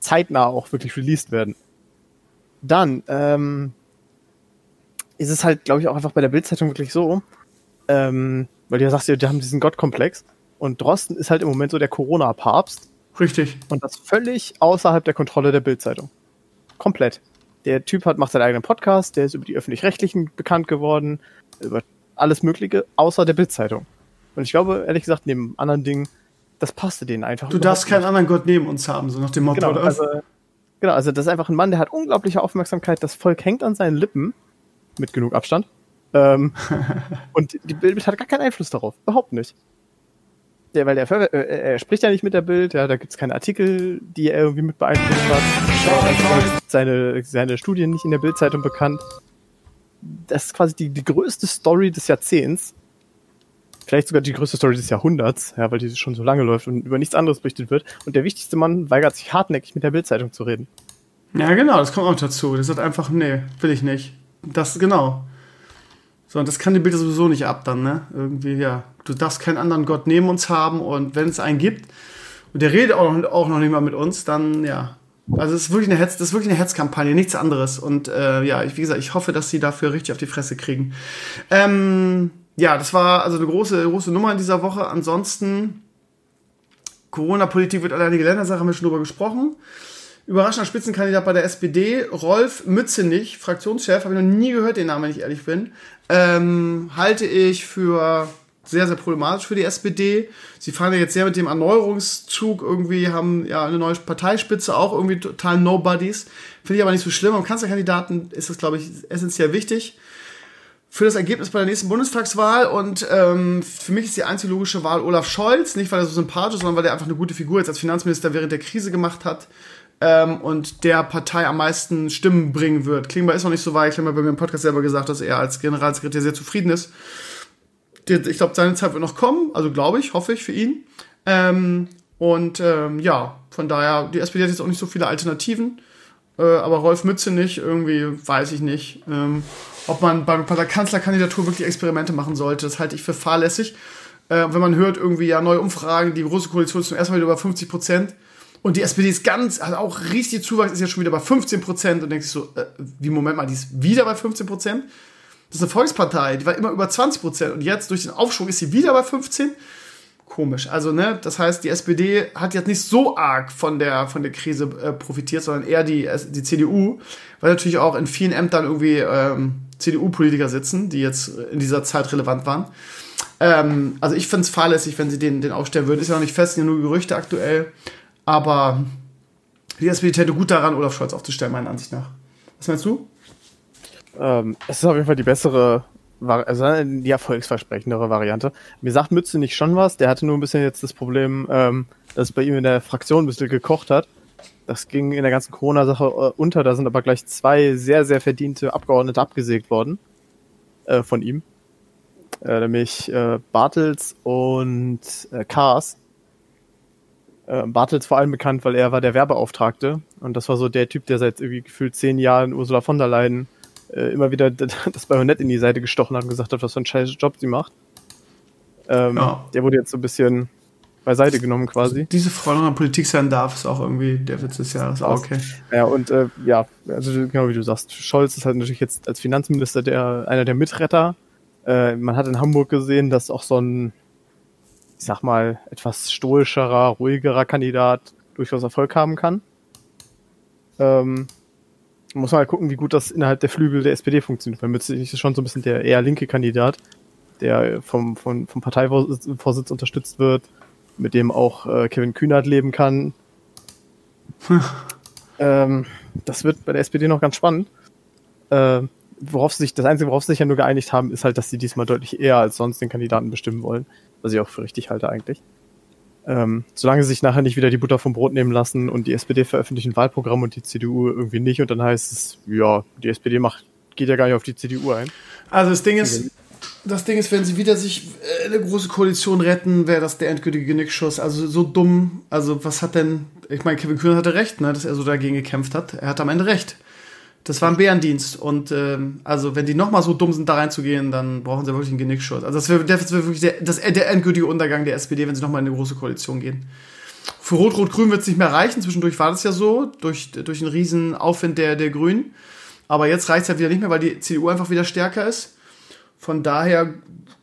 zeitnah auch wirklich released werden. Dann ähm, ist es halt, glaube ich, auch einfach bei der Bildzeitung wirklich so, ähm, weil du ja sagst, die haben diesen Gottkomplex und Drosten ist halt im Moment so der Corona-Papst. Richtig. Und das völlig außerhalb der Kontrolle der Bildzeitung. Komplett. Der Typ hat, macht seinen eigenen Podcast, der ist über die Öffentlich-Rechtlichen bekannt geworden, über alles Mögliche, außer der Bildzeitung. Und ich glaube, ehrlich gesagt, neben anderen Dingen, das passte denen einfach. Du darfst keinen anderen Gott neben uns haben, so nach dem Motto. Genau, also, genau, also das ist einfach ein Mann, der hat unglaubliche Aufmerksamkeit, das Volk hängt an seinen Lippen, mit genug Abstand. Ähm, und die Bild hat gar keinen Einfluss darauf, überhaupt nicht. Der, weil der, äh, er spricht ja nicht mit der Bild, ja, da gibt es keine Artikel, die er irgendwie mit beeinflusst hat. Seine, seine Studien nicht in der Bildzeitung bekannt. Das ist quasi die, die größte Story des Jahrzehnts. Vielleicht sogar die größte Story des Jahrhunderts, ja, weil die schon so lange läuft und über nichts anderes berichtet wird. Und der wichtigste Mann weigert sich hartnäckig mit der Bildzeitung zu reden. Ja, genau, das kommt auch dazu. Das sagt einfach, nee, will ich nicht. Das, genau. So, und das kann die Bilder sowieso nicht ab dann, ne? Irgendwie, ja. Du darfst keinen anderen Gott neben uns haben und wenn es einen gibt und der redet auch noch, auch noch nicht mal mit uns, dann, ja. Also es ist wirklich eine Hetz, das ist wirklich eine Hetzkampagne, nichts anderes. Und äh, ja, ich, wie gesagt, ich hoffe, dass sie dafür richtig auf die Fresse kriegen. Ähm, ja, das war also eine große, große Nummer in dieser Woche. Ansonsten, Corona-Politik wird alleinige Ländersache, haben wir schon drüber gesprochen. Überraschender Spitzenkandidat bei der SPD, Rolf Mützenich, Fraktionschef, habe ich noch nie gehört, den Namen, wenn ich ehrlich bin. Ähm, halte ich für sehr, sehr problematisch für die SPD. Sie fahren ja jetzt sehr mit dem Erneuerungszug irgendwie, haben ja eine neue Parteispitze, auch irgendwie total Nobodies. Finde ich aber nicht so schlimm. Am Kanzlerkandidaten ist das, glaube ich, essentiell wichtig für das Ergebnis bei der nächsten Bundestagswahl. Und ähm, für mich ist die einzige logische Wahl Olaf Scholz. Nicht, weil er so sympathisch ist, sondern weil er einfach eine gute Figur jetzt als Finanzminister während der Krise gemacht hat ähm, und der Partei am meisten Stimmen bringen wird. Klingbeil ist noch nicht so weit. Klingbeil hat bei mir im Podcast selber gesagt, dass er als Generalsekretär sehr zufrieden ist. Ich glaube, seine Zeit wird noch kommen, also glaube ich, hoffe ich für ihn. Ähm, und ähm, ja, von daher, die SPD hat jetzt auch nicht so viele Alternativen. Äh, aber Rolf Mütze nicht, irgendwie weiß ich nicht. Ähm, ob man bei, der Kanzlerkandidatur wirklich Experimente machen sollte, das halte ich für fahrlässig. Äh, wenn man hört, irgendwie ja neue Umfragen, die große Koalition ist zum ersten Mal über 50 Prozent und die SPD ist ganz, hat auch richtig Zuwachs, ist ja schon wieder bei 15 Prozent und denkst so, äh, wie, Moment mal, die ist wieder bei 15 Prozent? Das ist eine Volkspartei, die war immer über 20 Prozent und jetzt durch den Aufschwung ist sie wieder bei 15. Komisch. Also, ne, das heißt, die SPD hat jetzt nicht so arg von der, von der Krise äh, profitiert, sondern eher die, die CDU, weil natürlich auch in vielen Ämtern irgendwie ähm, CDU-Politiker sitzen, die jetzt in dieser Zeit relevant waren. Ähm, also, ich finde es fahrlässig, wenn sie den, den aufstellen würden. Ist ja noch nicht fest, sind ja nur Gerüchte aktuell. Aber die SPD täte gut daran, Olaf Scholz aufzustellen, meiner Ansicht nach. Was meinst du? Ähm, es ist auf jeden Fall die bessere, also die erfolgsversprechendere Variante. Mir sagt Mütze nicht schon was. Der hatte nur ein bisschen jetzt das Problem, ähm, dass es bei ihm in der Fraktion ein bisschen gekocht hat. Das ging in der ganzen Corona-Sache äh, unter. Da sind aber gleich zwei sehr, sehr verdiente Abgeordnete abgesägt worden äh, von ihm. Äh, nämlich äh, Bartels und äh, Kars äh, Bartels vor allem bekannt, weil er war der Werbeauftragte und das war so der Typ, der seit irgendwie gefühlt zehn Jahren Ursula von der Leyen äh, immer wieder das Bajonett in die Seite gestochen hat und gesagt hat, was für ein scheiß Job sie macht. Ähm, ja. Der wurde jetzt so ein bisschen beiseite genommen quasi. Diese Frau noch in Politik sein darf, ist auch irgendwie der Witz des Jahres. Auch okay. Ja, und äh, ja, also genau wie du sagst, Scholz ist halt natürlich jetzt als Finanzminister der einer der Mitretter. Äh, man hat in Hamburg gesehen, dass auch so ein ich sag mal, etwas stoischerer, ruhigerer Kandidat durchaus Erfolg haben kann. Ähm, muss man halt gucken, wie gut das innerhalb der Flügel der SPD funktioniert, weil Mütze ist schon so ein bisschen der eher linke Kandidat, der vom, vom, vom Parteivorsitz unterstützt wird, mit dem auch äh, Kevin Kühnert leben kann. ähm, das wird bei der SPD noch ganz spannend. Äh, worauf sich, das Einzige, worauf sie sich ja nur geeinigt haben, ist halt, dass sie diesmal deutlich eher als sonst den Kandidaten bestimmen wollen. Was ich auch für richtig halte eigentlich. Ähm, solange sie sich nachher nicht wieder die Butter vom Brot nehmen lassen und die SPD veröffentlichen Wahlprogramm und die CDU irgendwie nicht und dann heißt es, ja, die SPD macht, geht ja gar nicht auf die CDU ein. Also das Ding ist, das Ding ist, wenn sie wieder sich äh, eine große Koalition retten, wäre das der endgültige Genickschuss. Also so dumm. Also was hat denn, ich meine, Kevin Kühn hatte recht, ne, dass er so dagegen gekämpft hat. Er hat am Ende recht. Das war ein Bärendienst. Und ähm, also, wenn die nochmal so dumm sind, da reinzugehen, dann brauchen sie wirklich einen Genickschuss. Also, das wäre wär wirklich der, das, der endgültige Untergang der SPD, wenn sie nochmal in eine große Koalition gehen. Für Rot-Rot-Grün wird es nicht mehr reichen. Zwischendurch war das ja so, durch, durch einen riesen Aufwind der, der Grünen. Aber jetzt reicht es halt wieder nicht mehr, weil die CDU einfach wieder stärker ist. Von daher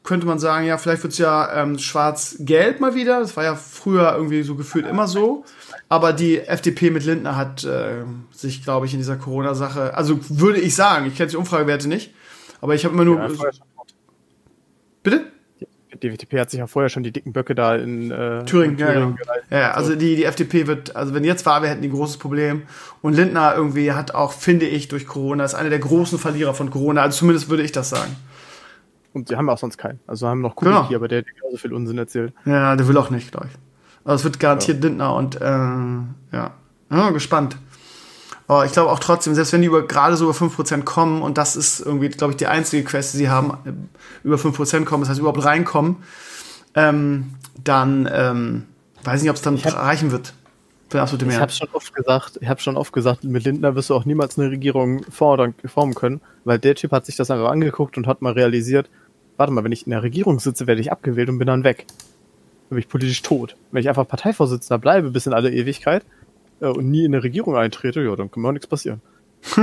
könnte man sagen, ja, vielleicht wird es ja ähm, schwarz-gelb mal wieder. Das war ja früher irgendwie so gefühlt immer so. Aber die FDP mit Lindner hat äh, sich, glaube ich, in dieser Corona-Sache, also würde ich sagen, ich kenne die Umfragewerte nicht, aber ich habe immer nur. Ja, bitte? Die FDP hat sich ja vorher schon die dicken Böcke da in äh, Thüringen, in Thüringen ja, ja, also die, die FDP wird, also wenn jetzt war, wir hätten ein großes Problem. Und Lindner irgendwie hat auch, finde ich, durch Corona, ist einer der großen Verlierer von Corona. Also zumindest würde ich das sagen. Und sie haben auch sonst keinen. Also haben noch Kubicki, genau. aber der hat genauso viel Unsinn erzählt. Ja, der will auch nicht, glaube ich. Also es wird garantiert ja. Lindner und äh, ja. ja, gespannt. Aber ich glaube auch trotzdem, selbst wenn die über, gerade so über 5% kommen, und das ist irgendwie, glaube ich, die einzige Quest, die sie haben, äh, über 5% kommen, das heißt überhaupt reinkommen, ähm, dann ähm, weiß ich nicht, ob es dann hab, reichen wird. Für absolute Ich habe schon oft gesagt, ich habe schon oft gesagt, mit Lindner wirst du auch niemals eine Regierung fordern, formen können, weil der Typ hat sich das einfach angeguckt und hat mal realisiert, warte mal, wenn ich in der Regierung sitze, werde ich abgewählt und bin dann weg bin ich politisch tot. Wenn ich einfach Parteivorsitzender bleibe bis in alle Ewigkeit äh, und nie in eine Regierung eintrete, ja, dann kann mir auch nichts passieren.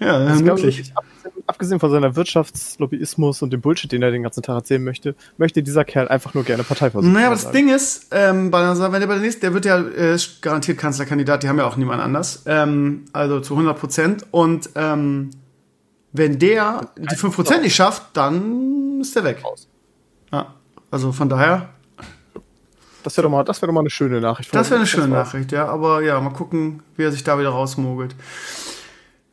ja, also wirklich. Ich, abgesehen, abgesehen von seiner Wirtschaftslobbyismus und dem Bullshit, den er den ganzen Tag erzählen möchte, möchte dieser Kerl einfach nur gerne Parteivorsitzender Naja, aber das Ding ist, ähm, bei wenn der bei der nächsten, der wird ja äh, garantiert Kanzlerkandidat, die haben ja auch niemand anders. Ähm, also zu 100 Prozent. Und ähm, wenn der die 5 Prozent nicht schafft, dann ist der weg. Ja, also von daher das wäre doch, mal, wär doch mal eine schöne Nachricht. Das wäre eine schöne Nachricht, ja. Aber ja, mal gucken, wie er sich da wieder rausmogelt.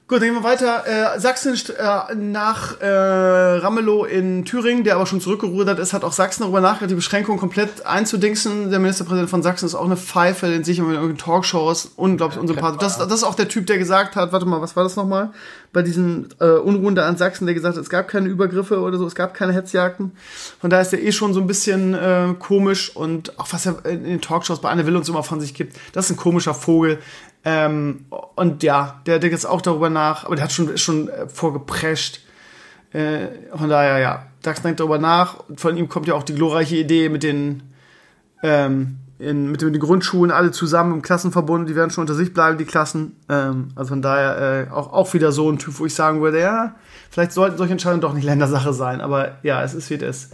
Gut, dann gehen wir weiter. Äh, Sachsen äh, nach äh, Ramelow in Thüringen, der aber schon zurückgerudert ist, hat auch Sachsen darüber nachgedacht, die Beschränkung komplett einzudingsen. Der Ministerpräsident von Sachsen ist auch eine Pfeife, den sich in irgendeinen Talkshows unglaublich unsympathisch. Das, das ist auch der Typ, der gesagt hat, warte mal, was war das nochmal? Bei diesen äh, Unruhen da an Sachsen, der gesagt hat, es gab keine Übergriffe oder so, es gab keine Hetzjagden. Von daher ist er eh schon so ein bisschen äh, komisch und auch was er in den Talkshows bei Anne Will uns immer von sich gibt, das ist ein komischer Vogel. Ähm, und ja, der denkt jetzt auch darüber nach, aber der hat schon, schon äh, vorgeprescht. Äh, von daher, ja, Dax denkt darüber nach. Von ihm kommt ja auch die glorreiche Idee mit den, ähm, in, mit, den Grundschulen alle zusammen im Klassenverbund, die werden schon unter sich bleiben, die Klassen. Ähm, also von daher äh, auch, auch wieder so ein Typ, wo ich sagen würde, ja, vielleicht sollten solche Entscheidungen doch nicht Ländersache sein, aber ja, es ist wie es ist.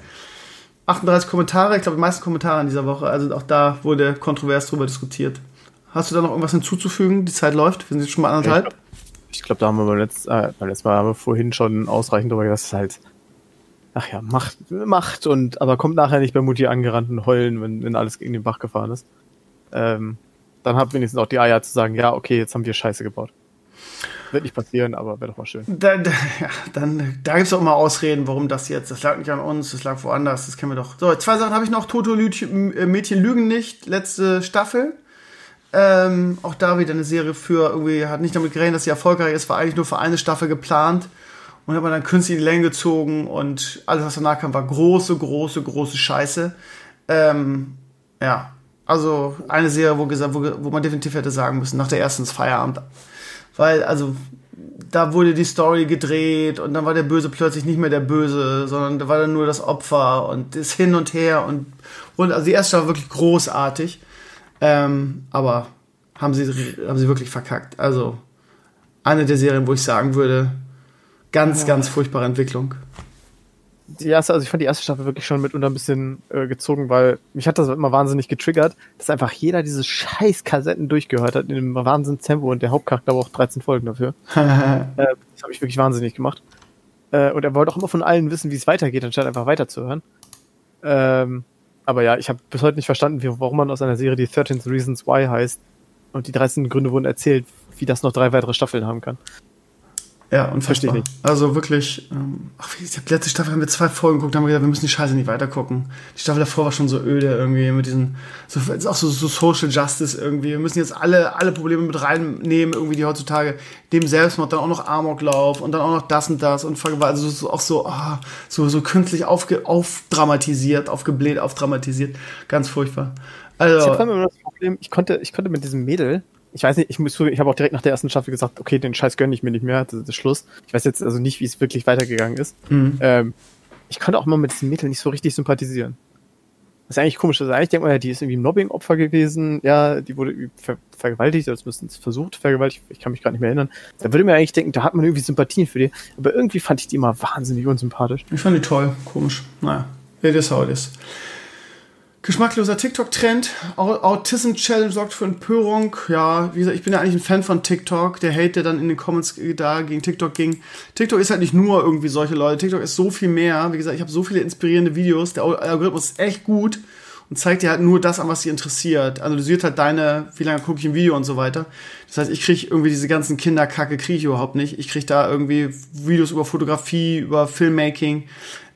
38 Kommentare, ich glaube, die meisten Kommentare in dieser Woche, also auch da wurde kontrovers drüber diskutiert. Hast du da noch irgendwas hinzuzufügen? Die Zeit läuft. Wir sind jetzt schon mal anderthalb. Ich glaube, glaub, da haben wir beim letzten, äh, beim letzten Mal haben wir vorhin schon ausreichend darüber gesagt, es ist halt, ach ja, Macht, Macht und, aber kommt nachher nicht bei Mutti angerannt und heulen, wenn, wenn alles gegen den Bach gefahren ist. Ähm, dann habt wenigstens auch die Eier zu sagen, ja, okay, jetzt haben wir Scheiße gebaut. Wird nicht passieren, aber wäre doch mal schön. Da, da, ja, dann, da gibt es auch immer Ausreden, warum das jetzt. Das lag nicht an uns, das lag woanders, das kennen wir doch. So, zwei Sachen habe ich noch. Toto Mädchen lügen nicht, letzte Staffel. Ähm, auch da wieder eine Serie für irgendwie, hat nicht damit gerechnet, dass sie erfolgreich ist, war eigentlich nur für eine Staffel geplant und hat man dann künstlich in die Länge gezogen und alles, was danach kam, war große, große, große Scheiße. Ähm, ja, also eine Serie, wo, gesagt, wo, wo man definitiv hätte sagen müssen, nach der ersten ist Feierabend. Weil, also, da wurde die Story gedreht und dann war der Böse plötzlich nicht mehr der Böse, sondern da war dann nur das Opfer und das Hin und Her und, und also die erste war wirklich großartig. Ähm, aber haben sie, haben sie wirklich verkackt. Also eine der Serien, wo ich sagen würde, ganz, ja. ganz furchtbare Entwicklung. Die erste, also ich fand die erste Staffel wirklich schon mitunter ein bisschen äh, gezogen, weil mich hat das immer wahnsinnig getriggert, dass einfach jeder diese scheiß Kassetten durchgehört hat in einem wahnsinnigen Tempo und der Hauptcharakter aber auch 13 Folgen dafür. äh, das habe ich wirklich wahnsinnig gemacht. Äh, und er wollte auch immer von allen wissen, wie es weitergeht, anstatt einfach weiterzuhören. Ähm, aber ja, ich habe bis heute nicht verstanden, wie, warum man aus einer Serie, die 13 Reasons Why heißt, und die 13 Gründe wurden erzählt, wie das noch drei weitere Staffeln haben kann. Ja, und verstehe nicht. Also wirklich, ähm, ach, ich habe letzte Staffel haben wir zwei Folgen geguckt, haben wir gesagt, wir müssen die Scheiße nicht weitergucken. Die Staffel davor war schon so öde irgendwie mit diesen, so, ist auch so, so Social Justice irgendwie. Wir müssen jetzt alle, alle Probleme mit reinnehmen, irgendwie, die heutzutage dem Selbstmord, dann auch noch Amoklauf und dann auch noch das und das und also so, auch so, ah, so, so künstlich aufge, aufdramatisiert, aufgebläht, aufdramatisiert. Ganz furchtbar. Also, ich habe immer das Problem, ich konnte, ich konnte mit diesem Mädel, ich weiß nicht, ich muss ich habe auch direkt nach der ersten Staffel gesagt, okay, den Scheiß gönne ich mir nicht mehr, das ist Schluss. Ich weiß jetzt also nicht, wie es wirklich weitergegangen ist. Mhm. Ähm, ich konnte auch mal mit diesem Mädel nicht so richtig sympathisieren. Das ist eigentlich komisch. Also eigentlich denkt man ja, die ist irgendwie ein Mobbing-Opfer gewesen. Ja, die wurde ver vergewaltigt, müssen es versucht, vergewaltigt. Ich kann mich gerade nicht mehr erinnern. Da würde man eigentlich denken, da hat man irgendwie Sympathien für die. Aber irgendwie fand ich die immer wahnsinnig unsympathisch. Ich fand die toll. Komisch. Naja, it is how it is. Geschmackloser TikTok-Trend. Autism Challenge sorgt für Empörung. Ja, wie gesagt, ich bin ja eigentlich ein Fan von TikTok. Der Hate, der dann in den Comments da gegen TikTok ging. TikTok ist halt nicht nur irgendwie solche Leute. TikTok ist so viel mehr. Wie gesagt, ich habe so viele inspirierende Videos. Der Algorithmus ist echt gut und zeigt dir halt nur das an, was dich interessiert. Analysiert halt deine, wie lange gucke ich ein Video und so weiter. Das heißt, ich kriege irgendwie diese ganzen Kinderkacke, kriege ich überhaupt nicht. Ich kriege da irgendwie Videos über Fotografie, über Filmmaking,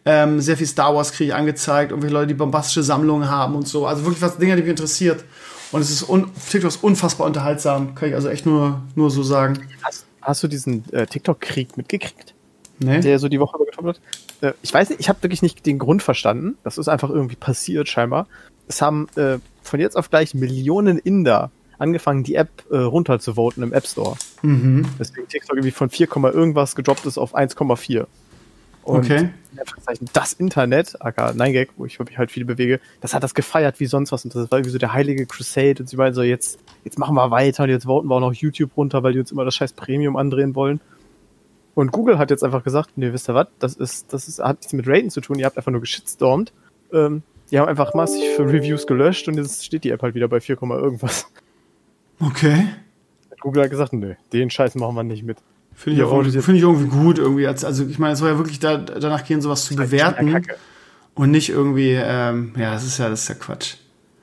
ähm, sehr viel Star Wars kriege ich angezeigt, irgendwelche Leute, die bombastische Sammlungen haben und so. Also wirklich was Dinge, die mich interessiert. Und es ist un TikTok ist unfassbar unterhaltsam, kann ich also echt nur, nur so sagen. Hast, hast du diesen äh, TikTok-Krieg mitgekriegt? Nee. Der so die Woche übergetoppt hat? Äh, ich weiß nicht, ich habe wirklich nicht den Grund verstanden. Das ist einfach irgendwie passiert, scheinbar. Es haben äh, von jetzt auf gleich Millionen Inder angefangen, die App äh, runterzuvoten im App Store. Mhm. Deswegen TikTok irgendwie von 4, irgendwas gedroppt ist auf 1,4. Und okay. das Internet, aka 9gag, wo ich mich halt viel bewege, das hat das gefeiert wie sonst was. Und das war irgendwie so der heilige Crusade. Und sie meinen so, jetzt, jetzt machen wir weiter und jetzt voten wir auch noch YouTube runter, weil die uns immer das scheiß Premium andrehen wollen. Und Google hat jetzt einfach gesagt, nee, wisst ihr was, das ist, das ist, hat nichts mit Raten zu tun, ihr habt einfach nur geschitstormt. Ähm, die haben einfach massig für Reviews gelöscht und jetzt steht die App halt wieder bei 4, irgendwas. Okay. Google hat gesagt, nee, den Scheiß machen wir nicht mit. Finde ich, ja, find ich irgendwie gut. Irgendwie. Also ich meine, es soll ja wirklich da, danach gehen, sowas zu bewerten. Und nicht irgendwie, ähm, ja, das ist ja, das ist ja Quatsch.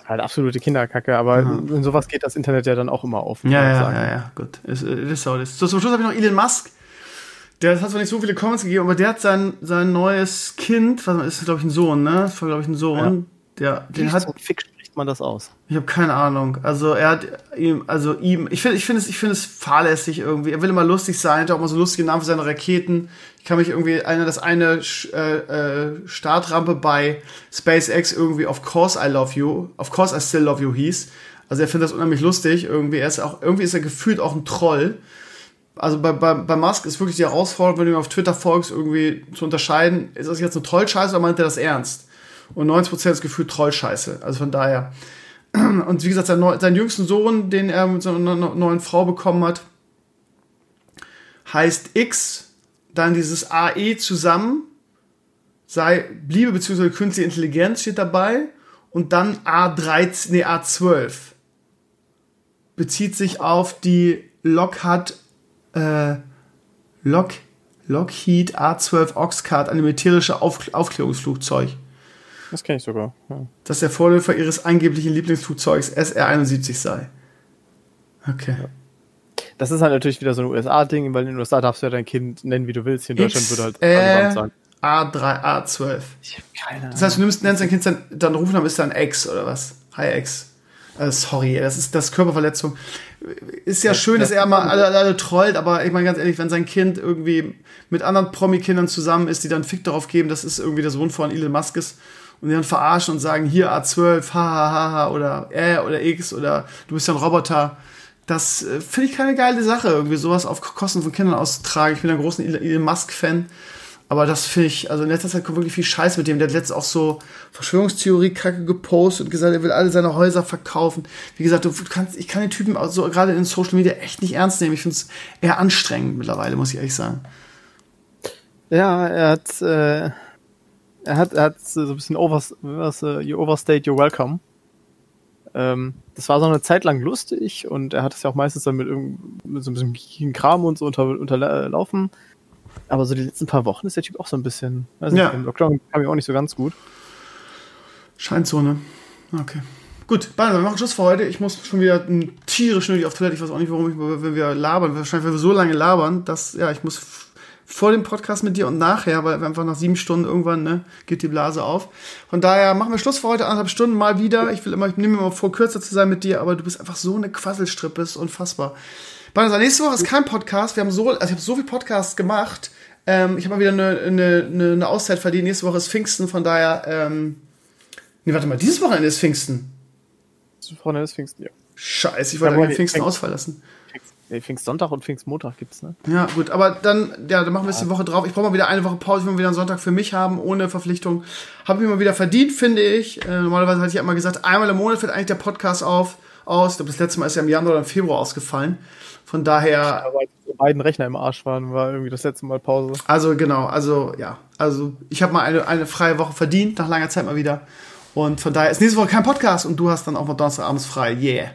Halt absolute Kinderkacke, aber ja. in sowas geht das Internet ja dann auch immer auf. Ja, ja, sagen. ja, ja, gut. Ist, ist so. So, zum Schluss habe ich noch Elon Musk. Der hat zwar nicht so viele Comments gegeben, aber der hat sein, sein neues Kind, was ist, glaube ich, ein Sohn, ne? Das war, glaube ich, ein Sohn. Ja. Der, den hat. Fiction spricht man das aus? Ich habe keine Ahnung. Also er hat ihm, also ihm, ich finde, ich finde es, ich finde es fahrlässig irgendwie. Er will immer lustig sein, hat auch mal so lustige Namen für seine Raketen. Ich kann mich irgendwie einer das eine äh, äh, Startrampe bei SpaceX irgendwie of course I love you, of course I still love you hieß. Also er findet das unheimlich lustig irgendwie. Er ist auch irgendwie ist er gefühlt auch ein Troll. Also bei, bei, bei Musk ist wirklich die Herausforderung, wenn du ihm auf Twitter folgst, irgendwie zu unterscheiden, ist das jetzt eine Trollscheiße oder meint er das ernst? Und 90% ist gefühlt Trollscheiße. Also von daher. Und wie gesagt, sein, sein jüngsten Sohn, den er mit seiner neuen Frau bekommen hat, heißt X, dann dieses AE zusammen, sei Liebe bzw. künstliche Intelligenz steht dabei und dann A13, nee, A12 bezieht sich auf die Lockhart, äh, Lock, Lockheed A12 Oxcart, ein militärische Auf Aufklärungsflugzeug. Das kenne ich sogar. Ja. Dass der Vorläufer ihres angeblichen Lieblingsflugzeugs SR-71 sei. Okay. Ja. Das ist halt natürlich wieder so ein USA-Ding, weil in den USA darfst du ja dein Kind nennen, wie du willst. Hier in Deutschland würde halt äh, sein. A3, A12. Ich habe keine Ahnung. Das heißt, du nimmst, nennst dein Kind dann, dann Rufname ist dann X oder was? Hi X. Uh, sorry, das ist das Körperverletzung. Ist ja schön, dass er mal alle, alle trollt, aber ich meine ganz ehrlich, wenn sein Kind irgendwie mit anderen Promi-Kindern zusammen ist, die dann Fick darauf geben, dass es irgendwie der Sohn von Elon Musk ist und die dann verarschen und sagen, hier A12, hahaha, oder äh oder X oder du bist ja ein Roboter. Das äh, finde ich keine geile Sache, irgendwie sowas auf Kosten von Kindern auszutragen. Ich bin ein großer Elon Musk-Fan. Aber das finde ich, also in letzter Zeit kommt wirklich viel Scheiß mit dem. Der hat letztens auch so Verschwörungstheorie-Kacke gepostet und gesagt, er will alle seine Häuser verkaufen. Wie gesagt, du kannst, ich kann den Typen also gerade in Social Media echt nicht ernst nehmen. Ich finde es eher anstrengend mittlerweile, muss ich ehrlich sagen. Ja, er hat, äh, er hat, er hat so ein bisschen overs, was, uh, you overstayed your welcome. Ähm, das war so eine Zeit lang lustig und er hat es ja auch meistens dann mit, mit so ein bisschen Kram und so unter, unterlaufen. Aber so die letzten paar Wochen ist der Typ auch so ein bisschen, weiß ja. nicht, Lockdown kam mir auch nicht so ganz gut. Scheint so, ne? Okay. Gut, wir machen Schluss für heute. Ich muss schon wieder tierisch nötig auf Toilette. Ich weiß auch nicht, warum ich, wenn wir labern. Wahrscheinlich, weil wir so lange labern, dass, ja, ich muss vor dem Podcast mit dir und nachher, weil einfach nach sieben Stunden irgendwann, ne, geht die Blase auf. Von daher machen wir Schluss für heute, anderthalb Stunden mal wieder. Ich will immer, ich nehme mir mal vor, kürzer zu sein mit dir, aber du bist einfach so eine Quasselstrippe, ist unfassbar. Banasa, nächste Woche ist kein Podcast. Wir haben so, also ich habe so viel Podcasts gemacht. Ähm, ich habe mal wieder eine, eine, eine Auszeit verdient. Nächste Woche ist Pfingsten, von daher, ähm, nee, warte mal, dieses Wochenende ist Pfingsten. Dieses Wochenende ist Pfingsten, ja. Scheiße, ich wollte ja, Pfingsten ausfallen lassen. Nee, Pfingstsonntag und Pfingstmontag gibt's, ne? Ja, gut, aber dann, ja, dann machen wir es die Woche drauf. Ich brauche mal wieder eine Woche Pause, wenn wir wieder einen Sonntag für mich haben, ohne Verpflichtung. Habe ich mir mal wieder verdient, finde ich. Äh, normalerweise hatte ich ja immer gesagt, einmal im Monat wird eigentlich der Podcast auf, aus. Ich glaube, das letzte Mal ist ja im Januar oder im Februar ausgefallen. Von daher. Aber die beiden Rechner im Arsch waren, war irgendwie das letzte Mal Pause. Also, genau, also, ja. Also, ich habe mal eine, eine freie Woche verdient, nach langer Zeit mal wieder. Und von daher ist nächste Woche kein Podcast und du hast dann auch mal Donnerstagabends frei. Yeah.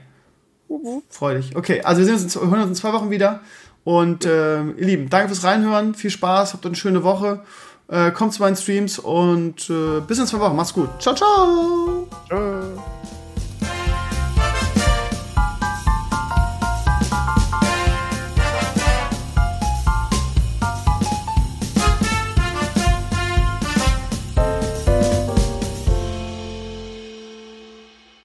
Freu dich. Okay, also wir sehen uns in, hören uns in zwei Wochen wieder. Und äh, ihr Lieben, danke fürs Reinhören. Viel Spaß, habt eine schöne Woche. Äh, kommt zu meinen Streams und äh, bis in zwei Wochen. Macht's gut. Ciao, ciao. Ciao.